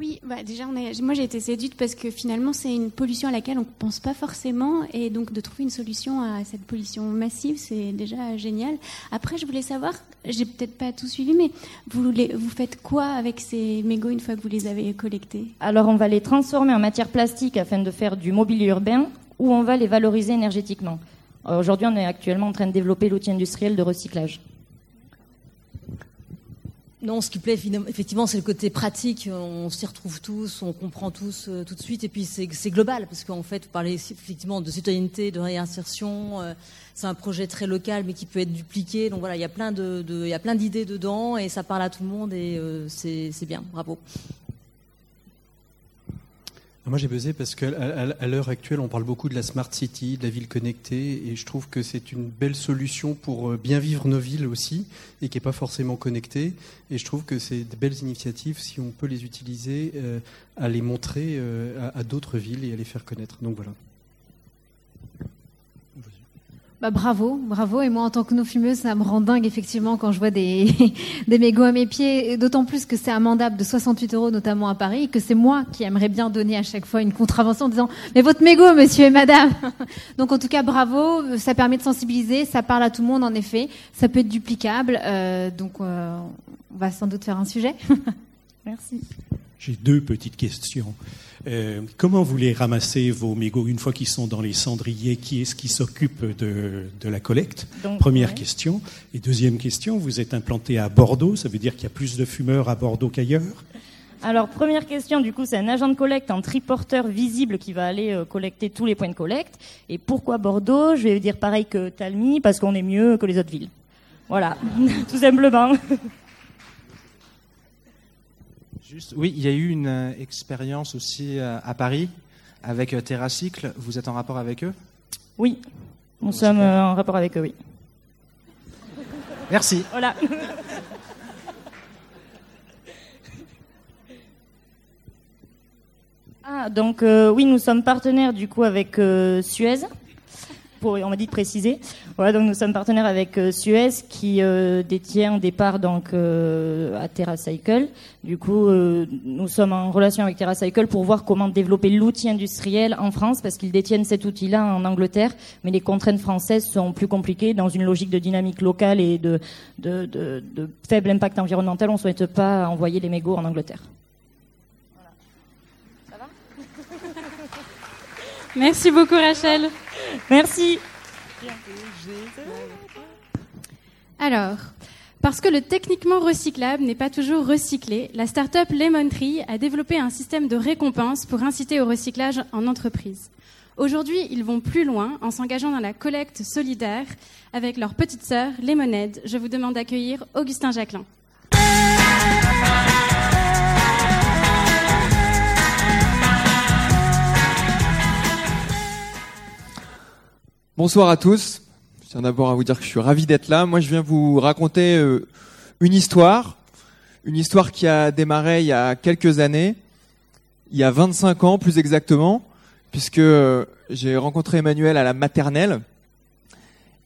Oui, bah déjà, on a, moi j'ai été séduite parce que finalement c'est une pollution à laquelle on ne pense pas forcément et donc de trouver une solution à cette pollution massive, c'est déjà génial. Après, je voulais savoir, j'ai peut-être pas tout suivi, mais vous, vous faites quoi avec ces mégots une fois que vous les avez collectés? Alors on va les transformer en matière plastique afin de faire du mobilier urbain ou on va les valoriser énergétiquement. Euh, Aujourd'hui, on est actuellement en train de développer l'outil industriel de recyclage. Non, ce qui plaît effectivement, c'est le côté pratique. On s'y retrouve tous, on comprend tous euh, tout de suite, et puis c'est global parce qu'en fait, vous parlez effectivement de citoyenneté, de réinsertion. euh, c'est un projet très local, mais qui peut être dupliqué. Donc voilà, il y a plein de, de- il y a plein d'idées dedans, et ça parle à tout le monde, et euh, c'est bien. Bravo. Moi, j'ai buzzé parce qu'à l'heure actuelle, on parle beaucoup de la smart city, de la ville connectée, et je trouve que c'est une belle solution pour euh, bien vivre nos villes aussi, et qui n'est pas forcément connectée. Et je trouve que c'est de belles initiatives si on peut les utiliser, euh, à les montrer euh, à d'autres villes et à les faire connaître. Donc voilà. Bah, bravo, bravo. Et moi, en tant que non-fumeuse, ça me rend dingue, effectivement, quand je vois des, *laughs* des mégots à mes pieds. D'autant plus que c'est amendable de 68 euros, notamment à Paris, et que c'est moi qui aimerais bien donner à chaque fois une contravention en disant Mais votre mégot, monsieur et madame *laughs* Donc, en tout cas, bravo. Ça permet de sensibiliser, ça parle à tout le monde, en effet. Ça peut être duplicable. Euh, donc, euh, on va sans doute faire un sujet. *laughs* Merci. J'ai deux petites questions. Euh, comment vous les ramassez, vos mégots, une fois qu'ils sont dans les cendriers Qui est-ce qui s'occupe de, de la collecte Donc, Première ouais. question. Et deuxième question, vous êtes implanté à Bordeaux, ça veut dire qu'il y a plus de fumeurs à Bordeaux qu'ailleurs? Alors, première question, du coup, c'est un agent de collecte en triporteur visible qui va aller euh, collecter tous les points de collecte. Et pourquoi Bordeaux? Je vais dire pareil que Talmy, parce qu'on est mieux que les autres villes. Voilà, *laughs* tout simplement. Juste, oui, il y a eu une euh, expérience aussi euh, à Paris avec euh, TerraCycle. Vous êtes en rapport avec eux? Oui, nous sommes en rapport avec eux, oui. Merci. Voilà. *laughs* Ah, donc euh, oui, nous sommes partenaires du coup avec euh, Suez. On m'a dit de préciser. Voilà, donc nous sommes partenaires avec euh, Suez qui euh, détient des parts donc euh, à TerraCycle. Du coup, nous sommes en relation avec TerraCycle pour voir comment développer l'outil industriel en France parce qu'ils détiennent cet outil-là en Angleterre, mais les contraintes françaises sont plus compliquées dans une logique de dynamique locale et de faible impact environnemental. On ne souhaite pas envoyer les mégots en Angleterre. *laughs* Merci beaucoup Rachel. Merci. Alors, parce que le techniquement recyclable n'est pas toujours recyclé, la start-up Lemon Tree a développé un système de récompense pour inciter au recyclage en entreprise. Aujourd'hui, ils vont plus loin en s'engageant dans la collecte solidaire avec leur petite sœur Lemonade. Je vous demande d'accueillir Augustin Jacquelin. Bonsoir à tous. Je tiens d'abord à vous dire que je suis ravi d'être là. Moi, je viens vous raconter euh, une histoire, une histoire qui a démarré il y a quelques années, il y a 25 ans plus exactement, puisque euh, j'ai rencontré Emmanuel à la maternelle.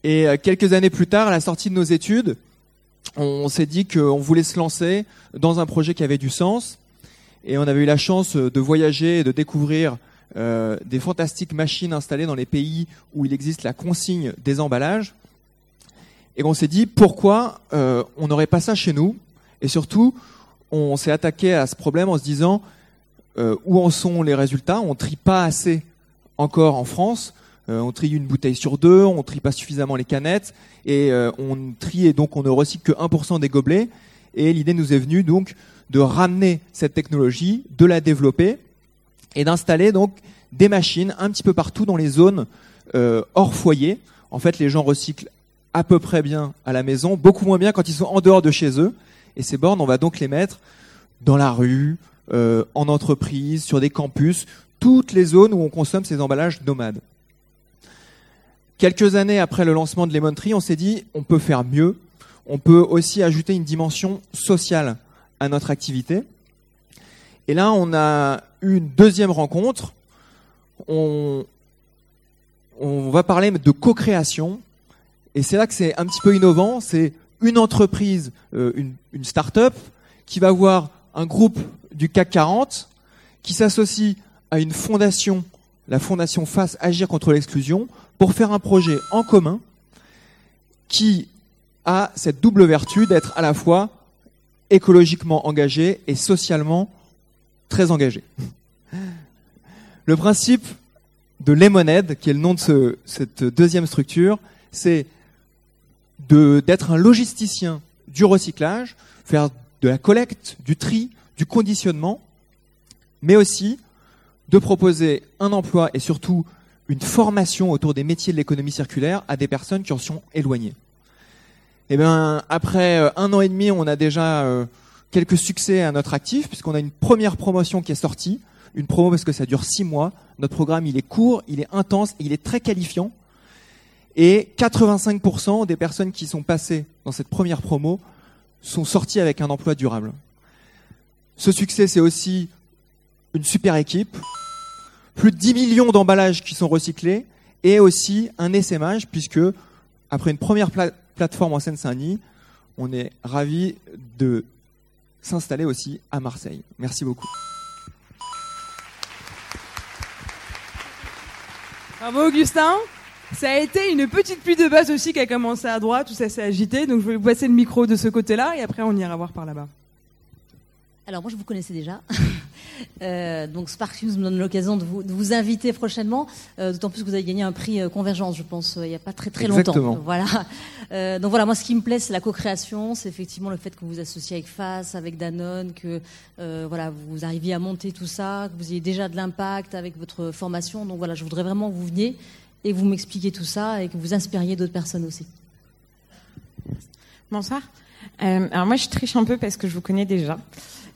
Et euh, quelques années plus tard, à la sortie de nos études, on s'est dit qu'on voulait se lancer dans un projet qui avait du sens. Et on avait eu la chance de voyager et de découvrir euh, des fantastiques machines installées dans les pays où il existe la consigne des emballages. Et on s'est dit pourquoi euh, on n'aurait pas ça chez nous? Et surtout, on s'est attaqué à ce problème en se disant euh, où en sont les résultats? On trie pas assez encore en France. On trie une bouteille sur deux, on trie pas suffisamment les canettes et on trie et donc on ne recycle que 1% des gobelets. Et l'idée nous est venue donc de ramener cette technologie, de la développer et d'installer donc des machines un petit peu partout dans les zones euh, hors foyer. En fait, les gens recyclent à peu près bien à la maison, beaucoup moins bien quand ils sont en dehors de chez eux. Et ces bornes, on va donc les mettre dans la rue, euh, en entreprise, sur des campus, toutes les zones où on consomme ces emballages nomades. Quelques années après le lancement de Lemon Tree, on s'est dit on peut faire mieux. On peut aussi ajouter une dimension sociale à notre activité. Et là, on a eu une deuxième rencontre. On, on va parler de co-création. Et c'est là que c'est un petit peu innovant. C'est une entreprise, euh, une, start-up, qui va voir un groupe du CAC 40 qui s'associe à une fondation, la fondation Face Agir contre l'exclusion, pour faire un projet en commun qui a cette double vertu d'être à la fois écologiquement engagé et socialement très engagé. Le principe de Lemonade, qui est le nom de ce- cette deuxième structure, c'est d'être un logisticien du recyclage, faire de la collecte, du tri, du conditionnement, mais aussi de proposer un emploi et surtout une formation autour des métiers de l'économie circulaire à des personnes qui en sont éloignées. Eh bien, après euh, un an et demi, on a déjà euh, quelques succès à notre actif, puisqu'on a une première promotion qui est sortie. Une promo parce que ça dure six mois. Notre programme, il est court, il est intense, il est très qualifiant. Et 85% des personnes qui sont passées dans cette première promo sont sorties avec un emploi durable. Ce succès, c'est aussi une super équipe, plus de 10 millions d'emballages qui sont recyclés, et aussi un essaimage, puisque après une première pla- plateforme en Seine-Saint-Denis, on est ravi de s'installer aussi à Marseille. Merci beaucoup. Bravo Augustin. Ça a été une petite pluie de base aussi qui a commencé à droite, tout ça s'est agité. Donc je vais vous passer le micro de ce côté-là et après on ira voir par là-bas. Alors moi je vous connaissais déjà. *laughs* Euh, donc Spark News me donne l'occasion de vous, de vous inviter prochainement, euh, d'autant plus que vous avez gagné un prix euh, Convergence, je pense, euh, il n'y a pas très très Exactement. longtemps. Voilà. Euh, donc voilà, moi ce qui me plaît, c'est la co-création, c'est effectivement le fait que vous vous associez avec FAS, avec Danone, que euh, voilà vous arriviez à monter tout ça, que vous ayez déjà de l'impact avec votre formation. Donc voilà, je voudrais vraiment que vous veniez et que vous m'expliquiez tout ça et que vous inspiriez d'autres personnes aussi. Bonsoir. Euh, alors moi, je triche un peu parce que je vous connais déjà.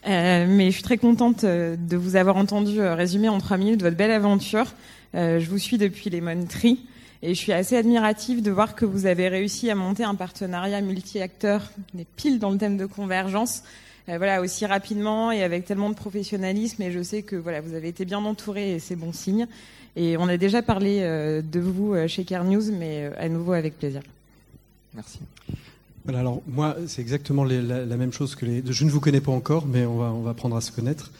Euh, mais je suis très contente euh, de vous avoir entendu euh, résumer en trois minutes votre belle aventure. Je vous suis depuis les Tree et je suis assez admirative de voir que vous avez réussi à monter un partenariat multi-acteurs, est pile dans le thème de convergence, voilà aussi rapidement et avec tellement de professionnalisme. Et je sais que voilà vous avez été bien entouré et c'est bon signe. Et on a déjà parlé de vous chez Care News, mais à nouveau avec plaisir. Merci. Voilà, alors moi, c'est exactement la, même chose que les. Je ne vous connais pas encore, mais on va, on va apprendre à se connaître.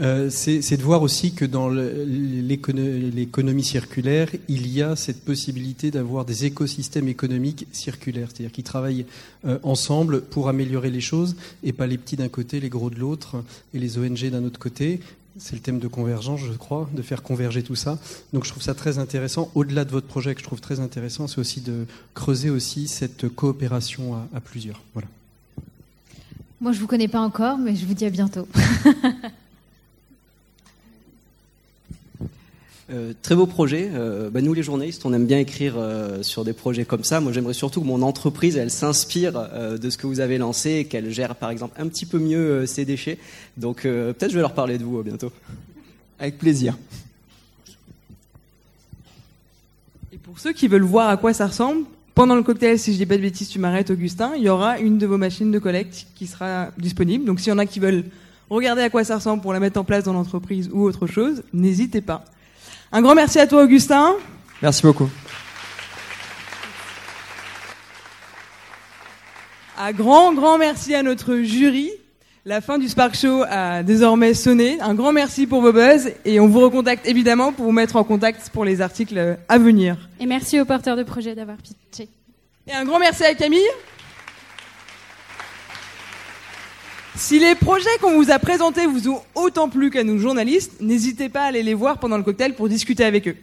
Euh, c'est de voir aussi que dans l'économie circulaire, il y a cette possibilité d'avoir des écosystèmes économiques circulaires, c'est-à-dire qui travaillent euh, ensemble pour améliorer les choses et pas les petits d'un côté, les gros de l'autre et les ONG d'un autre côté. C'est le thème de convergence, je crois, de faire converger tout ça. Donc je trouve ça très intéressant. Au-delà de votre projet que je trouve très intéressant, c'est aussi de creuser aussi cette coopération à, plusieurs. Voilà. Moi, je vous connais pas encore, mais je vous dis à bientôt. *laughs* Euh, très beau projet. Euh, bah, nous, les journalistes, on aime bien écrire euh, sur des projets comme ça. Moi, j'aimerais surtout que mon entreprise, elle s'inspire euh, de ce que vous avez lancé et qu'elle gère, par exemple, un petit peu mieux euh, ses déchets. Donc, euh, peut-être je vais leur parler de vous euh, bientôt. Avec plaisir. Et pour ceux qui veulent voir à quoi ça ressemble, pendant le cocktail, si je dis pas de bêtises, tu m'arrêtes Augustin, il y aura une de vos machines de collecte qui sera disponible. Donc s'il y en a qui veulent regarder à quoi ça ressemble pour la mettre en place dans l'entreprise ou autre chose, n'hésitez pas. Un grand merci à toi, Augustin. Merci beaucoup. Un grand, grand merci à notre jury. La fin du Spark Show a désormais sonné. Un grand merci pour vos buzz et on vous recontacte évidemment pour vous mettre en contact pour les articles à venir. Et merci aux porteurs de projet d'avoir pitché. Et un grand merci à Camille. Si les projets qu'on vous a présentés vous ont autant plu qu'à nous journalistes, n'hésitez pas à aller les voir pendant le cocktail pour discuter avec eux.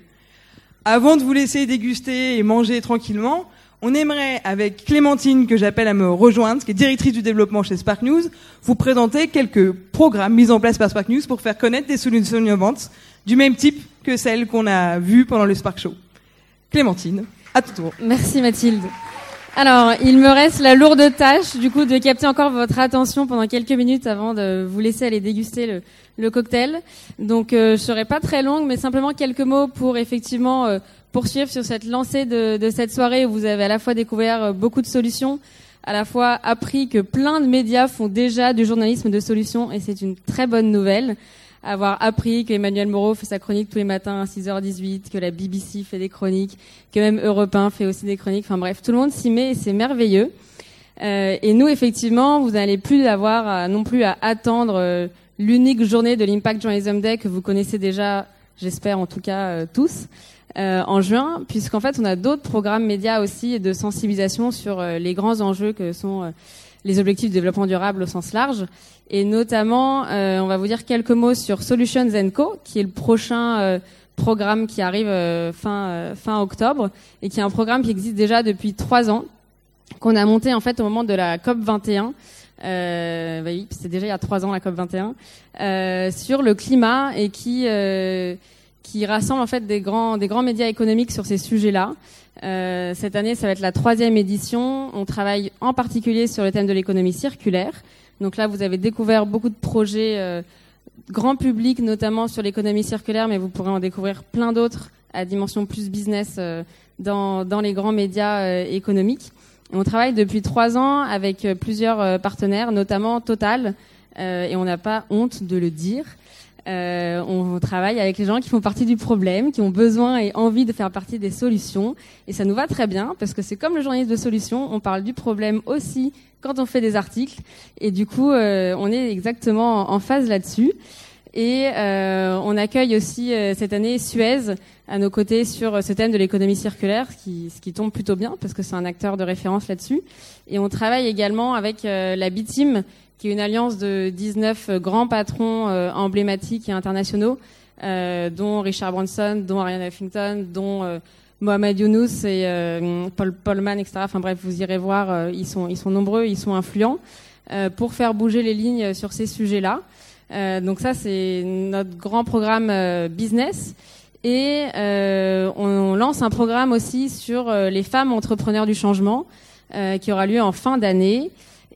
Avant de vous laisser déguster et manger tranquillement, on aimerait, avec Clémentine, que j'appelle à me rejoindre, qui est directrice du développement chez Spark News, vous présenter quelques programmes mis en place par Spark News pour faire connaître des solutions innovantes du même type que celles qu'on a vues pendant le Spark Show. Clémentine, à tout tour. Merci Mathilde. Alors, il me reste la lourde tâche, du coup, de capter encore votre attention pendant quelques minutes avant de vous laisser aller déguster le, cocktail. Donc, euh, je serai pas très longue, mais simplement quelques mots pour effectivement euh, poursuivre sur cette lancée de, de, cette soirée où vous avez à la fois découvert euh, beaucoup de solutions, à la fois appris que plein de médias font déjà du journalisme de solutions, et c'est une très bonne nouvelle avoir appris qu'Emmanuel Moreau fait sa chronique tous les matins à 6h18, que la BBC fait des chroniques, que même Europe 1 fait aussi des chroniques. Enfin bref, tout le monde s'y met et c'est merveilleux. Euh, et nous, effectivement, vous n'allez plus avoir non plus à attendre euh, l'unique journée de l'Impact Journalism Day que vous connaissez déjà, j'espère en tout cas euh, tous, euh, en juin, puisqu'en fait, on a d'autres programmes médias aussi de sensibilisation sur euh, les grands enjeux que sont les objectifs de développement durable au sens large. Et notamment, euh, on va vous dire quelques mots sur Solutions Co, qui est le prochain euh, programme qui arrive euh, fin, fin octobre, et qui est un programme qui existe déjà depuis trois ans, qu'on a monté en fait au moment de la COP 21. Euh, bah oui, c'est déjà il y a trois ans la COP 21 euh, sur le climat et qui euh, qui rassemble en fait des grands des grands médias économiques sur ces sujets-là. Euh, cette année, ça va être la troisième édition. On travaille en particulier sur le thème de l'économie circulaire. Donc là, vous avez découvert beaucoup de projets euh, grand public, notamment sur l'économie circulaire, mais vous pourrez en découvrir plein d'autres à dimension plus business euh, dans, dans, les grands médias euh, économiques. On travaille depuis trois ans avec euh, plusieurs euh, partenaires, notamment Total, et on n'a pas honte de le dire. Euh, on travaille avec les gens qui font partie du problème, qui ont besoin et envie de faire partie des solutions. Et ça nous va très bien parce que c'est comme le journaliste de solutions, on parle du problème aussi quand on fait des articles. Et du coup, euh, on est exactement en phase là-dessus. Et euh, on accueille aussi euh, cette année Suez à nos côtés sur ce thème de l'économie circulaire, ce qui, ce qui tombe plutôt bien parce que c'est un acteur de référence là-dessus. Et on travaille également avec euh, la B-Team qui est une alliance de 19 grands patrons euh, emblématiques et internationaux, euh, dont Richard Branson, dont Ariane Huffington, dont euh, Mohamed Younous et euh, Paul Polman, etc. Enfin bref, vous irez voir, euh, ils, sont, nombreux, ils sont influents, euh, pour faire bouger les lignes sur ces sujets-là. donc ça, c'est notre grand programme business. Et on, lance un programme aussi sur les femmes entrepreneurs du changement, qui aura lieu en fin d'année.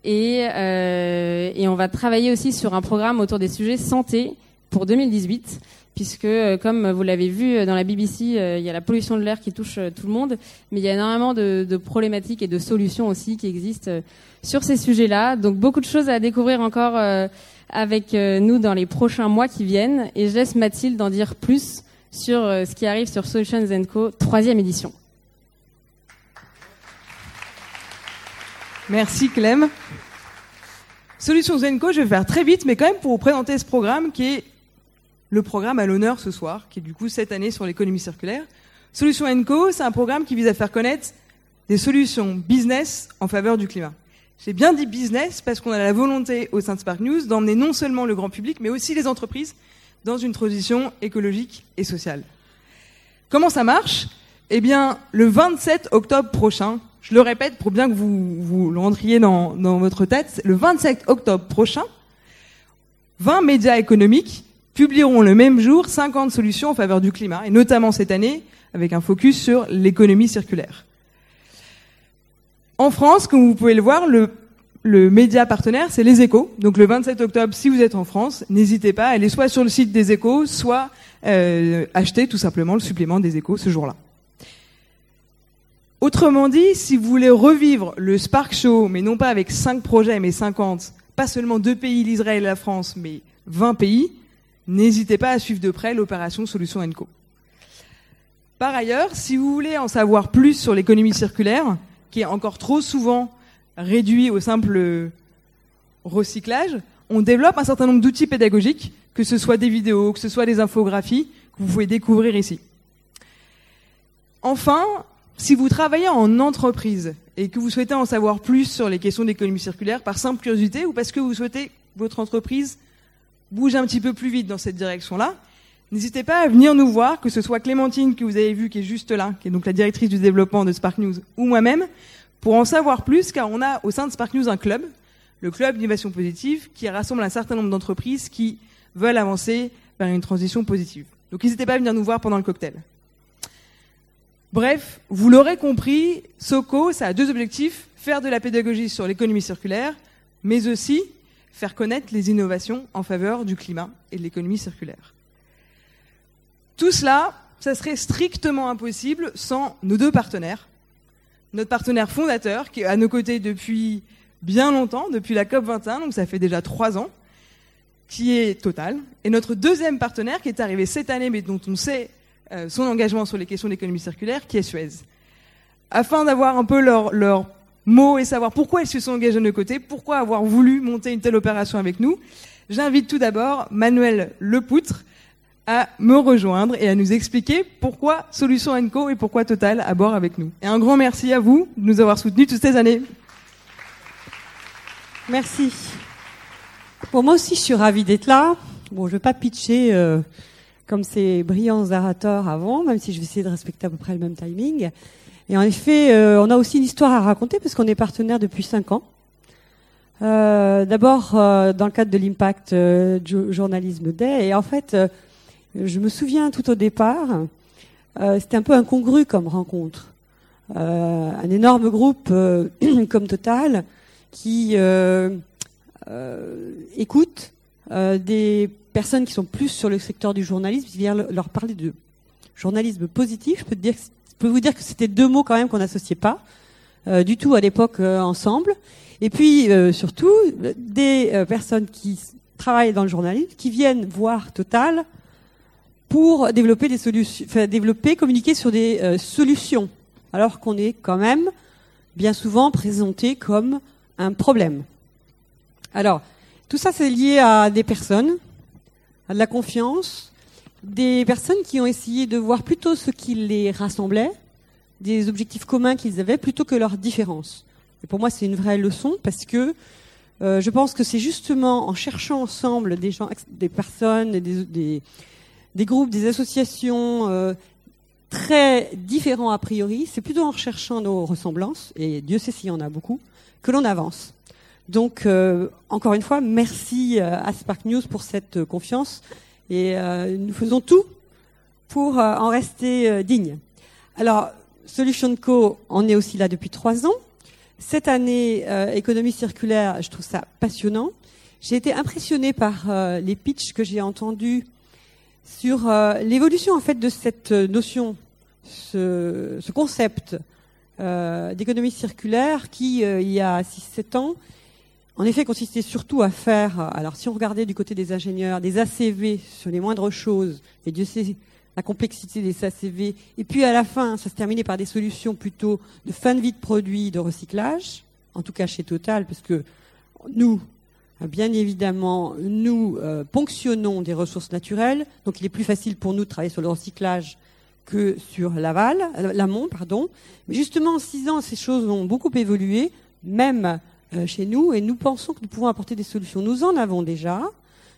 Et, euh, et, on va travailler aussi sur un programme autour des sujets santé pour 2018, puisque comme vous l'avez vu dans la BBC, euh, il y a la pollution de l'air qui touche euh, tout le monde, mais il y a énormément de, problématiques et de solutions aussi qui existent euh, sur ces sujets-là. Donc beaucoup de choses à découvrir encore euh, avec nous dans les prochains mois qui viennent. Et je laisse Mathilde en dire plus sur ce qui arrive sur Solutions Co, troisième édition. Merci Clem. Solutions Zenco, je vais faire très vite, mais quand même pour vous présenter ce programme qui est le programme à l'honneur ce soir, qui est du coup cette année sur l'économie circulaire. Solutions Enco, c'est un programme qui vise à faire connaître des solutions business en faveur du climat. J'ai bien dit business parce qu'on a la volonté au sein de Spark News d'emmener non seulement le grand public, mais aussi les entreprises dans une transition écologique et sociale. Comment ça marche? Eh bien, le 27 octobre prochain, je le répète pour bien que vous, vous le rentriez dans, votre tête, le 27 octobre prochain, 20 médias économiques publieront le même jour 50 solutions en faveur du climat, et notamment cette année avec un focus sur l'économie circulaire. En France, comme vous pouvez le voir, le, le média partenaire, c'est les échos. Donc le 27 octobre, si vous êtes en France, n'hésitez pas à aller soit sur le site des échos, soit euh, acheter tout simplement le supplément des échos ce jour-là. Autrement dit, si vous voulez revivre le Spark Show, mais non pas avec 5 projets, mais 50, pas seulement deux pays, l'Israël et la France, mais 20 pays, n'hésitez pas à suivre de près l'opération Solution Co. Par ailleurs, si vous voulez en savoir plus sur l'économie circulaire, qui est encore trop souvent réduit au simple recyclage, on développe un certain nombre d'outils pédagogiques, que ce soit des vidéos, que ce soit des infographies, que vous pouvez découvrir ici. Enfin, si vous travaillez en entreprise et que vous souhaitez en savoir plus sur les questions d'économie circulaire par simple curiosité ou parce que vous souhaitez que votre entreprise bouge un petit peu plus vite dans cette direction-là, n'hésitez pas à venir nous voir, que ce soit Clémentine que vous avez vue qui est juste là, qui est donc la directrice du développement de Spark News, ou moi-même, pour en savoir plus, car on a au sein de Spark News un club, le club d'innovation positive, qui rassemble un certain nombre d'entreprises qui veulent avancer vers une transition positive. Donc n'hésitez pas à venir nous voir pendant le cocktail. Bref, vous l'aurez compris, SOCO, ça a deux objectifs, faire de la pédagogie sur l'économie circulaire, mais aussi faire connaître les innovations en faveur du climat et de l'économie circulaire. Tout cela, ça serait strictement impossible sans nos deux partenaires. Notre partenaire fondateur, qui est à nos côtés depuis bien longtemps, depuis la COP21, donc ça fait déjà trois ans, qui est Total, et notre deuxième partenaire, qui est arrivé cette année, mais dont on sait son engagement sur les questions d'économie circulaire, qui est Suez. Afin d'avoir un peu leurs leur mots et savoir pourquoi ils se sont engagés de nos côtés, pourquoi avoir voulu monter une telle opération avec nous, j'invite tout d'abord Manuel Lepoutre à me rejoindre et à nous expliquer pourquoi Solution Co et pourquoi Total à bord avec nous. Et un grand merci à vous de nous avoir soutenus toutes ces années. Merci. Bon, moi aussi, je suis ravie d'être là. Bon, je vais pas pitcher euh, comme ces brillants orateurs avant, même si je vais essayer de respecter à peu près le même timing. Et en effet, euh, on a aussi une histoire à raconter parce qu'on est partenaire depuis cinq ans. Euh, D'abord euh, dans le cadre de l'Impact Journalisme Day. Et en fait, je me souviens tout au départ, c'était un peu incongru comme rencontre. un énorme groupe *clears throat* comme Total qui écoute des personnes qui sont plus sur le secteur du journalisme, qui viennent leur parler de journalisme positif. Je peux, dire, je peux vous dire que c'était deux mots quand même qu'on n'associait pas euh, du tout à l'époque euh, ensemble. Et puis euh, surtout des personnes qui travaillent dans le journalisme, qui viennent voir Total pour développer des solutions, développer, communiquer sur des solutions, alors qu'on est quand même bien souvent présenté comme un problème. Alors, tout ça, c'est lié à des personnes de la confiance, des personnes qui ont essayé de voir plutôt ce qui les rassemblait, des objectifs communs qu'ils avaient, plutôt que leurs différences. Pour moi, c'est une vraie leçon parce que euh, je pense que c'est justement en cherchant ensemble des gens, des personnes, des groupes, des associations euh, très différents a priori, c'est plutôt en recherchant nos ressemblances, et Dieu sait s'il y en a beaucoup, que l'on avance. Donc, euh, encore une fois, merci euh, à Spark News pour cette euh, confiance et euh, nous faisons tout pour euh, en rester digne. Alors, Solution Co, on est aussi là depuis trois ans. Cette année, économie circulaire, je trouve ça passionnant. J'ai été impressionnée par les pitchs que j'ai entendus sur l'évolution en fait de cette notion, ce, ce concept d'économie circulaire qui, il y a 6-7 ans, en effet, consistait surtout à faire, alors si on regardait du côté des ingénieurs, des ACV sur les moindres choses, et Dieu sait la complexité des ACV, et puis à la fin, ça se terminait par des solutions plutôt de fin de vie de produits, de recyclage, en tout cas chez Total, parce que nous, bien évidemment, nous euh, ponctionnons des ressources naturelles, donc il est plus facile pour nous de travailler sur le recyclage que sur l'aval, l'amont, pardon. Mais justement, en six ans, ces choses ont beaucoup évolué, même euh, chez nous et nous pensons que nous pouvons apporter des solutions. Nous en avons déjà,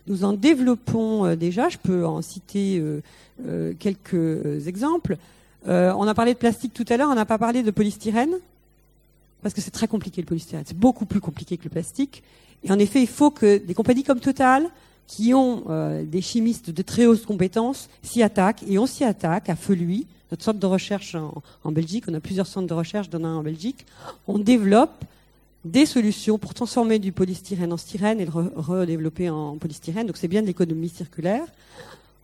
nous en développons euh, déjà, je peux en citer euh, euh quelques exemples. on a parlé de plastique tout à l'heure, on n'a pas parlé de polystyrène, parce que c'est très compliqué le polystyrène, c'est beaucoup plus compliqué que le plastique. Et en effet, il faut que des compagnies comme Total, qui ont des chimistes de très hautes compétences, s'y attaquent, et on s'y attaque à Feluy, notre centre de recherche en, en Belgique, on a plusieurs centres de recherche, dont un en Belgique, on développe des solutions pour transformer du polystyrène en styrène et le redévelopper en polystyrène. Donc c'est bien de l'économie circulaire.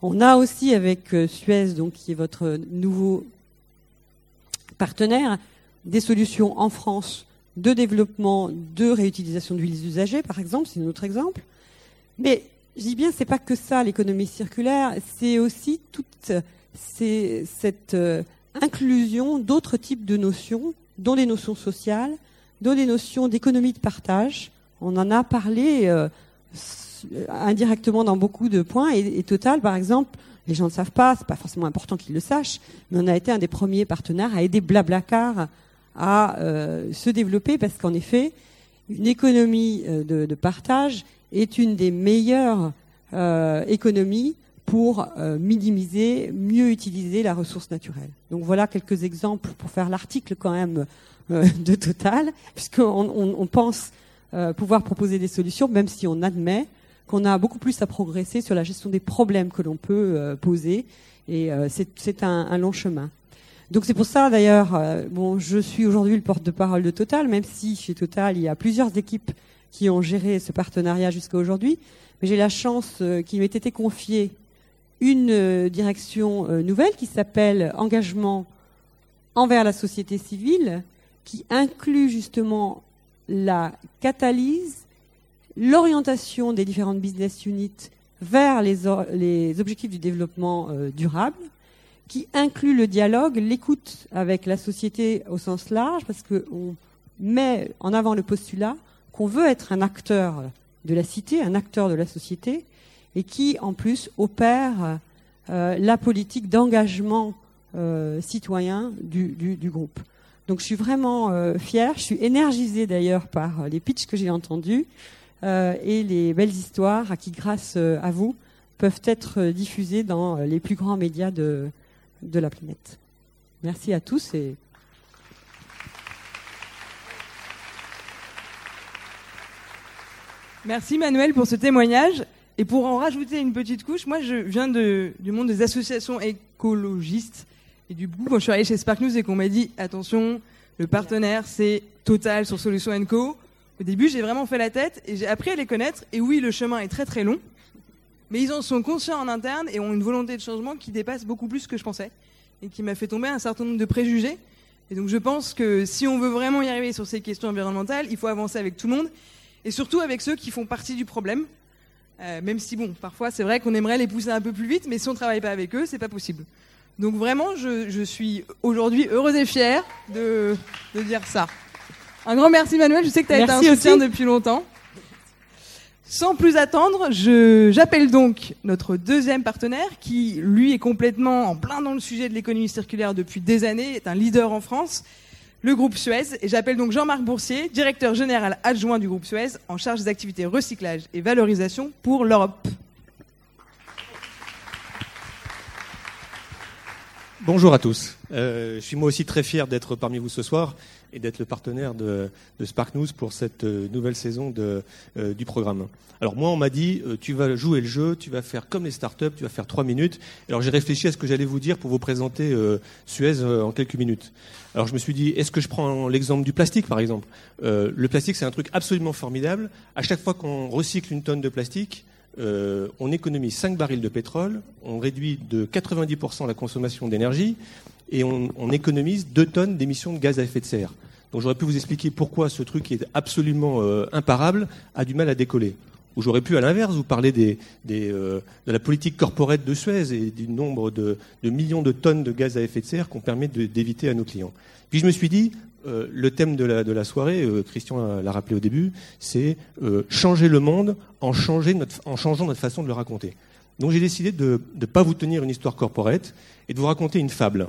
On a aussi avec euh, Suez, donc qui est votre nouveau partenaire, des solutions en France de développement de réutilisation d'huiles usagées, par exemple, c'est un autre exemple. Mais je dis bien, c'est pas que ça l'économie circulaire, c'est aussi toute cette euh, inclusion d'autres types de notions, dont les notions sociales, dans les notions d'économie de partage. On en a parlé euh, indirectement dans beaucoup de points. Et, et, Total, par exemple, les gens ne savent pas, c'est pas forcément important qu'ils le sachent, mais on a été un des premiers partenaires à aider Blablacar à euh, se développer parce qu'en effet, une économie euh, de, partage est une des meilleures économies pour minimiser, mieux utiliser la ressource naturelle. Donc voilà quelques exemples pour faire l'article quand même de Total, puisqu'on on, on pense euh, pouvoir proposer des solutions, même si on admet qu'on a beaucoup plus à progresser sur la gestion des problèmes que l'on peut euh, poser, et euh, c'est un, un, long chemin. Donc c'est pour ça d'ailleurs, bon, je suis aujourd'hui le porte-parole de Total, même si chez Total il y a plusieurs équipes qui ont géré ce partenariat jusqu'à aujourd'hui, mais j'ai la chance qu'il m'ait été confié une direction nouvelle qui s'appelle Engagement envers la société civile, qui inclut justement la catalyse, l'orientation des différentes business units vers les, objectifs du développement euh, durable, qui inclut le dialogue, l'écoute avec la société au sens large, parce qu'on met en avant le postulat qu'on veut être un acteur de la cité, un acteur de la société, et qui en plus opère euh, la politique d'engagement euh, citoyen du, groupe. Donc je suis vraiment euh, fière, je suis énergisée d'ailleurs par les pitchs que j'ai entendus euh, et les belles histoires qui, grâce euh, à vous, peuvent être diffusées dans les plus grands médias de, de la planète. Merci à tous et Merci Manuel pour ce témoignage. Et pour en rajouter une petite couche, moi je viens de, du monde des associations écologistes. Et du coup, quand je suis arrivée chez Spark News et qu'on m'a dit attention, le partenaire c'est Total sur Solution Co. Au début, j'ai vraiment fait la tête et j'ai appris à les connaître. Et oui, le chemin est très très long, mais ils en sont conscients en interne et ont une volonté de changement qui dépasse beaucoup plus que je pensais et qui m'a fait tomber un certain nombre de préjugés. Et donc je pense que si on veut vraiment y arriver sur ces questions environnementales, il faut avancer avec tout le monde et surtout avec ceux qui font partie du problème. Euh, même si bon, parfois c'est vrai qu'on aimerait les pousser un peu plus vite, mais si on travaille pas avec eux, c'est pas possible. Donc vraiment, je, je suis aujourd'hui heureuse et fière de, de, dire ça. Un grand merci Manuel, je sais que tu as été un soutien aussi. depuis longtemps. Sans plus attendre, j'appelle donc notre deuxième partenaire qui, lui, est complètement en plein dans le sujet de l'économie circulaire depuis des années, est un leader en France, le groupe Suez. Et j'appelle donc Jean-Marc Boursier, directeur général adjoint du groupe Suez, en charge des activités recyclage et valorisation pour l'Europe. Bonjour à tous. Euh, je suis moi aussi très fier d'être parmi vous ce soir et d'être le partenaire de, de, Spark News pour cette euh, nouvelle saison euh, du programme. Alors moi, on m'a dit, tu vas jouer le jeu, tu vas faire comme les startups, tu vas faire trois minutes. Alors j'ai réfléchi à ce que j'allais vous dire pour vous présenter Suez en quelques minutes. Alors je me suis dit, est-ce que je prends l'exemple du plastique, par exemple? Le plastique, c'est un truc absolument formidable. À chaque fois qu'on recycle une tonne de plastique, euh, on économise 5 barils de pétrole, on réduit de 90% la consommation d'énergie et on, on, économise 2 tonnes d'émissions de gaz à effet de serre. Donc j'aurais pu vous expliquer pourquoi ce truc qui est absolument euh, imparable a du mal à décoller. Ou j'aurais pu, à l'inverse, vous parler euh, de la politique corporate de Suez et du nombre de, de, millions de tonnes de gaz à effet de serre qu'on permet d'éviter à nos clients. Puis je me suis dit, euh, le thème de la, soirée, euh, Christian l'a rappelé au début, c'est euh, changer le monde en, en changeant notre façon de le raconter. Donc j'ai décidé de ne pas vous tenir une histoire corporate et de vous raconter une fable.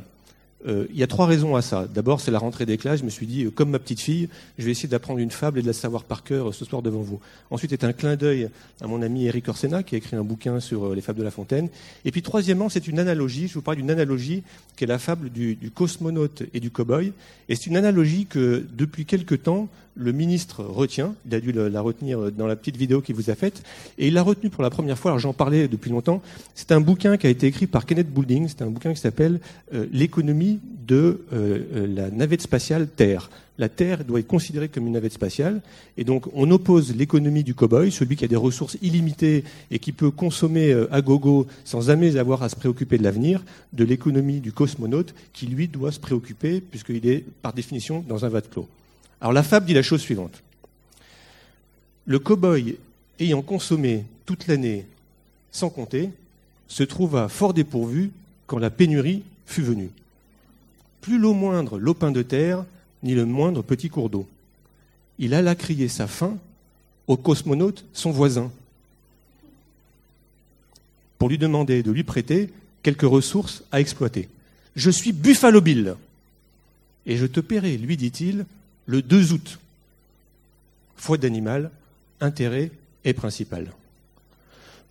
Euh, il y a trois raisons à ça. D'abord, c'est la rentrée des classes. Je me suis dit, euh, comme ma petite fille, je vais essayer d'apprendre une fable et de la savoir par cœur euh, ce soir devant vous. Ensuite, c'est un clin d'œil à mon ami Eric Orsena, qui a écrit un bouquin sur euh, les fables de La Fontaine. Et puis, troisièmement, c'est une analogie. Je vous parle d'une analogie qui est la fable du, du cosmonaute et du cow-boy. Et c'est une analogie que, depuis quelque temps, le ministre retient. Il a dû la retenir dans la petite vidéo qu'il vous a faite. Et il l'a retenu pour la première fois. Alors, j'en parlais depuis longtemps. C'est un bouquin qui a été écrit par Kenneth Boulding. C'est un bouquin qui s'appelle euh, L'économie de euh, la navette spatiale Terre. La Terre doit être considérée comme une navette spatiale, et donc on oppose l'économie du cow-boy, celui qui a des ressources illimitées et qui peut consommer euh, à gogo sans jamais avoir à se préoccuper de l'avenir, de l'économie du cosmonaute qui lui doit se préoccuper puisqu'il est par définition dans un vase clos. Alors la fable dit la chose suivante. Le cow-boy ayant consommé toute l'année sans compter, se trouva fort dépourvu quand la pénurie fut venue plus l'eau moindre lopin de terre, ni le moindre petit cours d'eau. il alla crier sa faim au cosmonaute, son voisin, pour lui demander de lui prêter quelques ressources à exploiter. Je suis Buffalo Bill, et je te paierai, lui dit-il, le 2 août. Foi d'animal, intérêt et principal.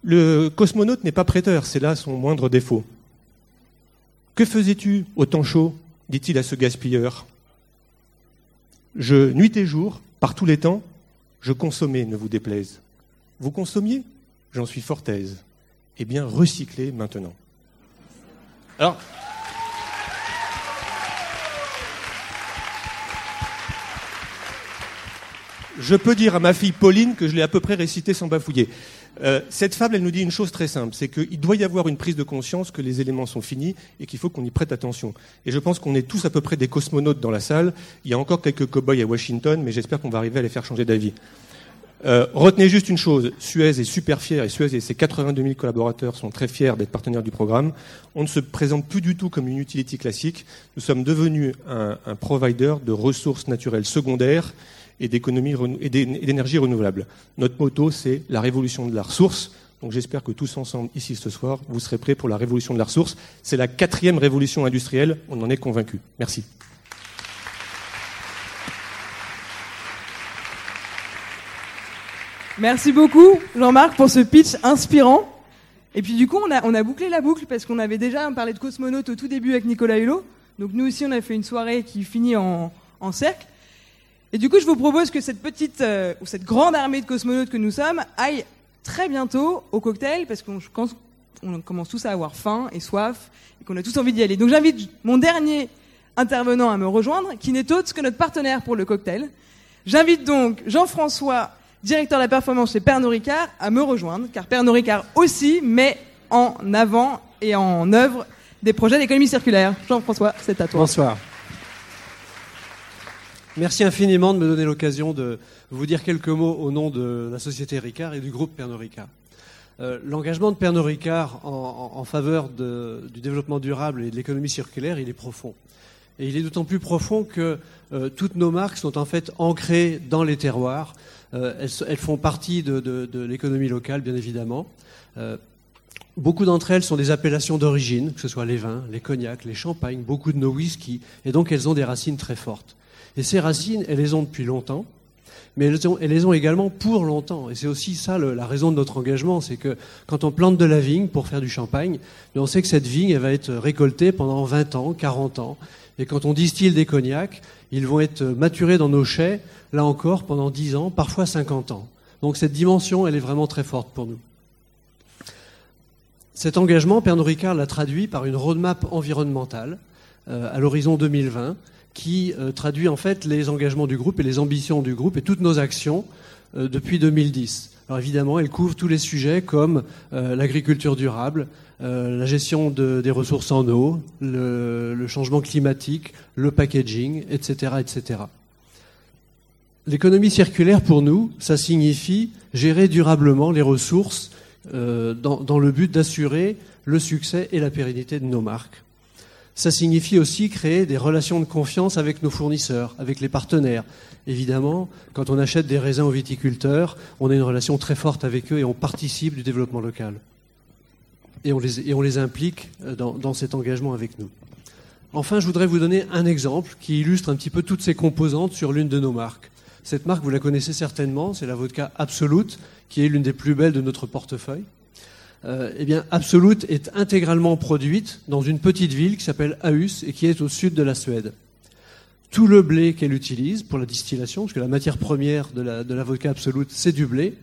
Le cosmonaute n'est pas prêteur, c'est là son moindre défaut. Que faisais-tu au temps chaud? dit-il à ce gaspilleur. Je, nuit et jour, par tous les temps, je consommais, ne vous déplaise. Vous consommiez? J'en suis fort aise. Eh bien, recyclez maintenant. Alors, je peux dire à ma fille Pauline que je l'ai à peu près récitée sans bafouiller. Euh, cette fable, elle nous dit une chose très simple, c'est qu'il doit y avoir une prise de conscience que les éléments sont finis et qu'il faut qu'on y prête attention. Et je pense qu'on est tous à peu près des cosmonautes dans la salle. Il y a encore quelques cow-boys à Washington, mais j'espère qu'on va arriver à les faire changer d'avis. Euh, retenez juste une chose, Suez est super fier, et Suez et ses 82 000 collaborateurs sont très fiers d'être partenaires du programme. On ne se présente plus du tout comme une utility classique. Nous sommes devenus un, un provider de ressources naturelles secondaires et d'énergie renouvelable. Notre motto, c'est la révolution de la ressource. Donc j'espère que tous ensemble, ici ce soir, vous serez prêts pour la révolution de la ressource. C'est la quatrième révolution industrielle, on en est convaincu. Merci. Merci beaucoup, Jean-Marc, pour ce pitch inspirant. Et puis du coup, on a, on a bouclé la boucle parce qu'on avait déjà parlé de cosmonautes au tout début avec Nicolas Hulot. Donc nous aussi, on a fait une soirée qui finit en, en cercle. Et du coup, je vous propose que cette petite euh, ou cette grande armée de cosmonautes que nous sommes aille très bientôt au cocktail parce qu'on on commence tous à avoir faim et soif et qu'on a tous envie d'y aller. Donc j'invite mon dernier intervenant à me rejoindre, qui n'est autre que notre partenaire pour le cocktail. J'invite donc Jean-François, directeur de la performance chez Pernod Ricard, à me rejoindre, car Pernod Ricard aussi met en avant et en œuvre des projets d'économie circulaire. Jean-François, c'est à toi. Bonsoir. Merci infiniment de me donner l'occasion de vous dire quelques mots au nom de la société Ricard et du groupe Pernod Ricard. Euh, L'engagement de Pernod Ricard en, faveur du développement durable et de l'économie circulaire, est profond. Et il est d'autant plus profond que euh, toutes nos marques sont en fait ancrées dans les terroirs. Euh, elles, font partie de, l'économie locale, bien évidemment. Beaucoup d'entre elles sont des appellations d'origine, que ce soit les vins, les cognacs, les champagnes, beaucoup de nos whiskies, et donc elles ont des racines très fortes. Et ces racines, elles les ont depuis longtemps, mais elles, ont, les ont également pour longtemps. Et c'est aussi ça la raison de notre engagement, c'est que quand on plante de la vigne pour faire du champagne, on sait que cette vigne, elle va être récoltée pendant 20 ans, 40 ans. Et quand on distille des cognacs, ils vont être maturés dans nos chais, là encore, pendant 10 ans, parfois 50 ans. Donc cette dimension, elle est vraiment très forte pour nous. Cet engagement, Pernod Ricard l'a traduit par une roadmap environnementale euh, à l'horizon 2020 qui euh, traduit en fait les engagements du groupe et les ambitions du groupe et toutes nos actions euh, depuis 2010. Alors évidemment, elle couvre tous les sujets comme euh, l'agriculture durable, euh, la gestion de, des ressources en eau, le, le, changement climatique, le packaging, etc., etc. L'économie circulaire pour nous, ça signifie gérer durablement les ressources euh, dans, dans le but d'assurer le succès et la pérennité de nos marques ça signifie aussi créer des relations de confiance avec nos fournisseurs, avec les partenaires. Évidemment, quand on achète des raisins aux viticulteurs, on a une relation très forte avec eux et on participe du développement local. Et on les, implique dans, dans cet engagement avec nous. Enfin, je voudrais vous donner un exemple qui illustre un petit peu toutes ces composantes sur l'une de nos marques. Cette marque, vous la connaissez certainement, c'est la vodka Absolute, qui est l'une des plus belles de notre portefeuille euh, eh bien, Absolute est intégralement produite dans une petite ville qui s'appelle Aarhus et qui est au sud de la Suède. Tout le blé qu'elle utilise pour la distillation, parce que la matière première de la, de la vodka Absolute, c'est du blé,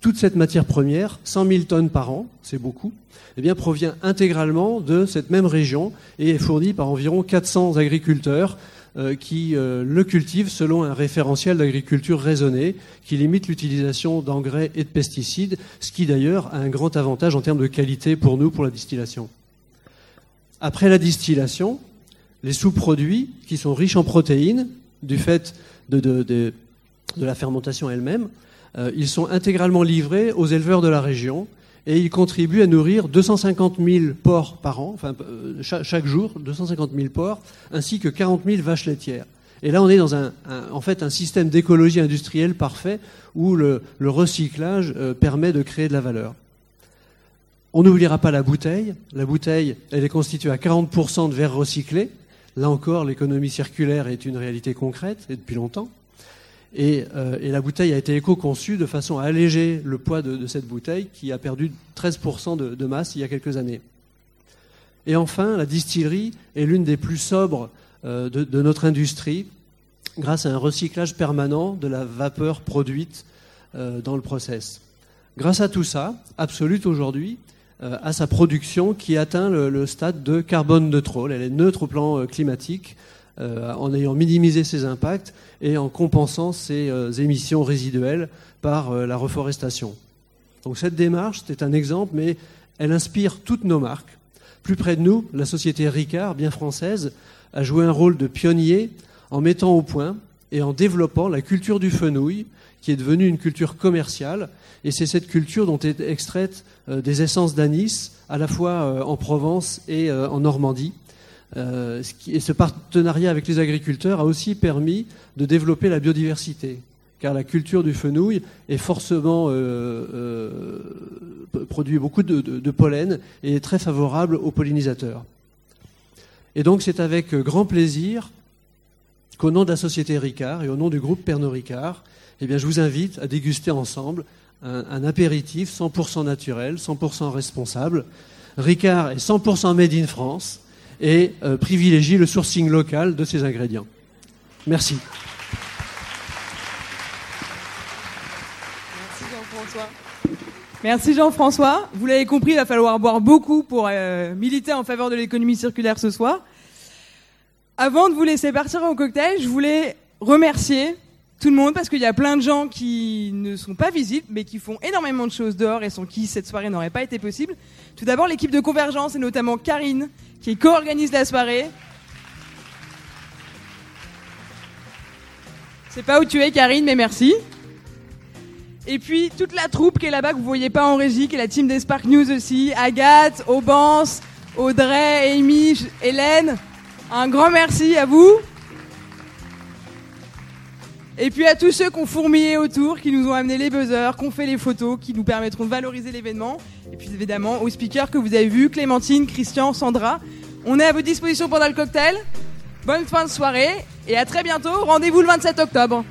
toute cette matière première, 100 000 tonnes par an, c'est beaucoup, eh bien, provient intégralement de cette même région et est fournie par environ 400 agriculteurs qui euh, le cultivent selon un référentiel d'agriculture raisonnée qui limite l'utilisation d'engrais et de pesticides, ce qui d'ailleurs a un grand avantage en termes de qualité pour nous, pour la distillation. Après la distillation, les sous-produits qui sont riches en protéines, du fait de la fermentation elle-même, euh, ils sont intégralement livrés aux éleveurs de la région et ils contribuent à nourrir 250 000 porcs par an, enfin euh, chaque, jour, 250 000 porcs, ainsi que 40 000 vaches laitières. Et là, on est dans un, en fait un système d'écologie industrielle parfait où le, le recyclage euh, permet de créer de la valeur. On n'oubliera pas la bouteille. La bouteille, elle est constituée à 40% de verre recyclé. Là encore, l'économie circulaire est une réalité concrète et depuis longtemps. Et, euh, et la bouteille a été éco-conçue de façon à alléger le poids de, cette bouteille qui a perdu 13% de, masse il y a quelques années. Et enfin, la distillerie est l'une des plus sobres euh, de, notre industrie grâce à un recyclage permanent de la vapeur produite euh, dans le process. Grâce à tout ça, Absolute aujourd'hui a sa production qui atteint le, le stade de carbone neutral. Elle est neutre au plan climatique euh, en ayant minimisé ses impacts et en compensant ses euh, émissions résiduelles par euh, la reforestation. Donc cette démarche, c'est un exemple, mais elle inspire toutes nos marques. Plus près de nous, la société Ricard, bien française, a joué un rôle de pionnier en mettant au point et en développant la culture du fenouil, qui est devenue une culture commerciale. Et c'est cette culture dont est extraite des essences d'anis, à la fois en Provence et en Normandie. Euh, ce et partenariat avec les agriculteurs a aussi permis de développer la biodiversité, car la culture du fenouil est forcément euh, euh, produit beaucoup de, pollen et est très favorable aux pollinisateurs. Et donc c'est avec grand plaisir qu'au nom de la société Ricard et au nom du groupe Pernod Ricard, eh bien, je vous invite à déguster ensemble un, un apéritif 100% naturel, 100% responsable. Ricard est 100% made in France et euh, privilégie le sourcing local de ses ingrédients. Merci. Merci Jean-François. Merci Jean-François. Vous l'avez compris, il va falloir boire beaucoup pour euh, militer en faveur de l'économie circulaire ce soir. Avant de vous laisser partir au cocktail, je voulais remercier tout le monde parce qu'il y a plein de gens qui ne sont pas visibles mais qui font énormément de choses dehors et sans qui cette soirée n'aurait pas été possible. Tout d'abord l'équipe de Convergence et notamment Karine qui co-organise la soirée. Sais pas où tu es Karine mais merci. Et puis toute la troupe qui est là-bas que vous voyez pas en régie, qui est la team des Spark News aussi, Agathe, Aubance, Audrey, Amy, Hélène. Un grand merci à vous. Et puis à tous ceux qui ont fourmillé autour, qui nous ont amené les buzzers, qui ont fait les photos, qui nous permettront de valoriser l'événement. Et puis évidemment aux speakers que vous avez vus, Clémentine, Christian, Sandra. On est à votre disposition pendant le cocktail. Bonne fin de soirée et à très bientôt. Rendez-vous le 27 octobre.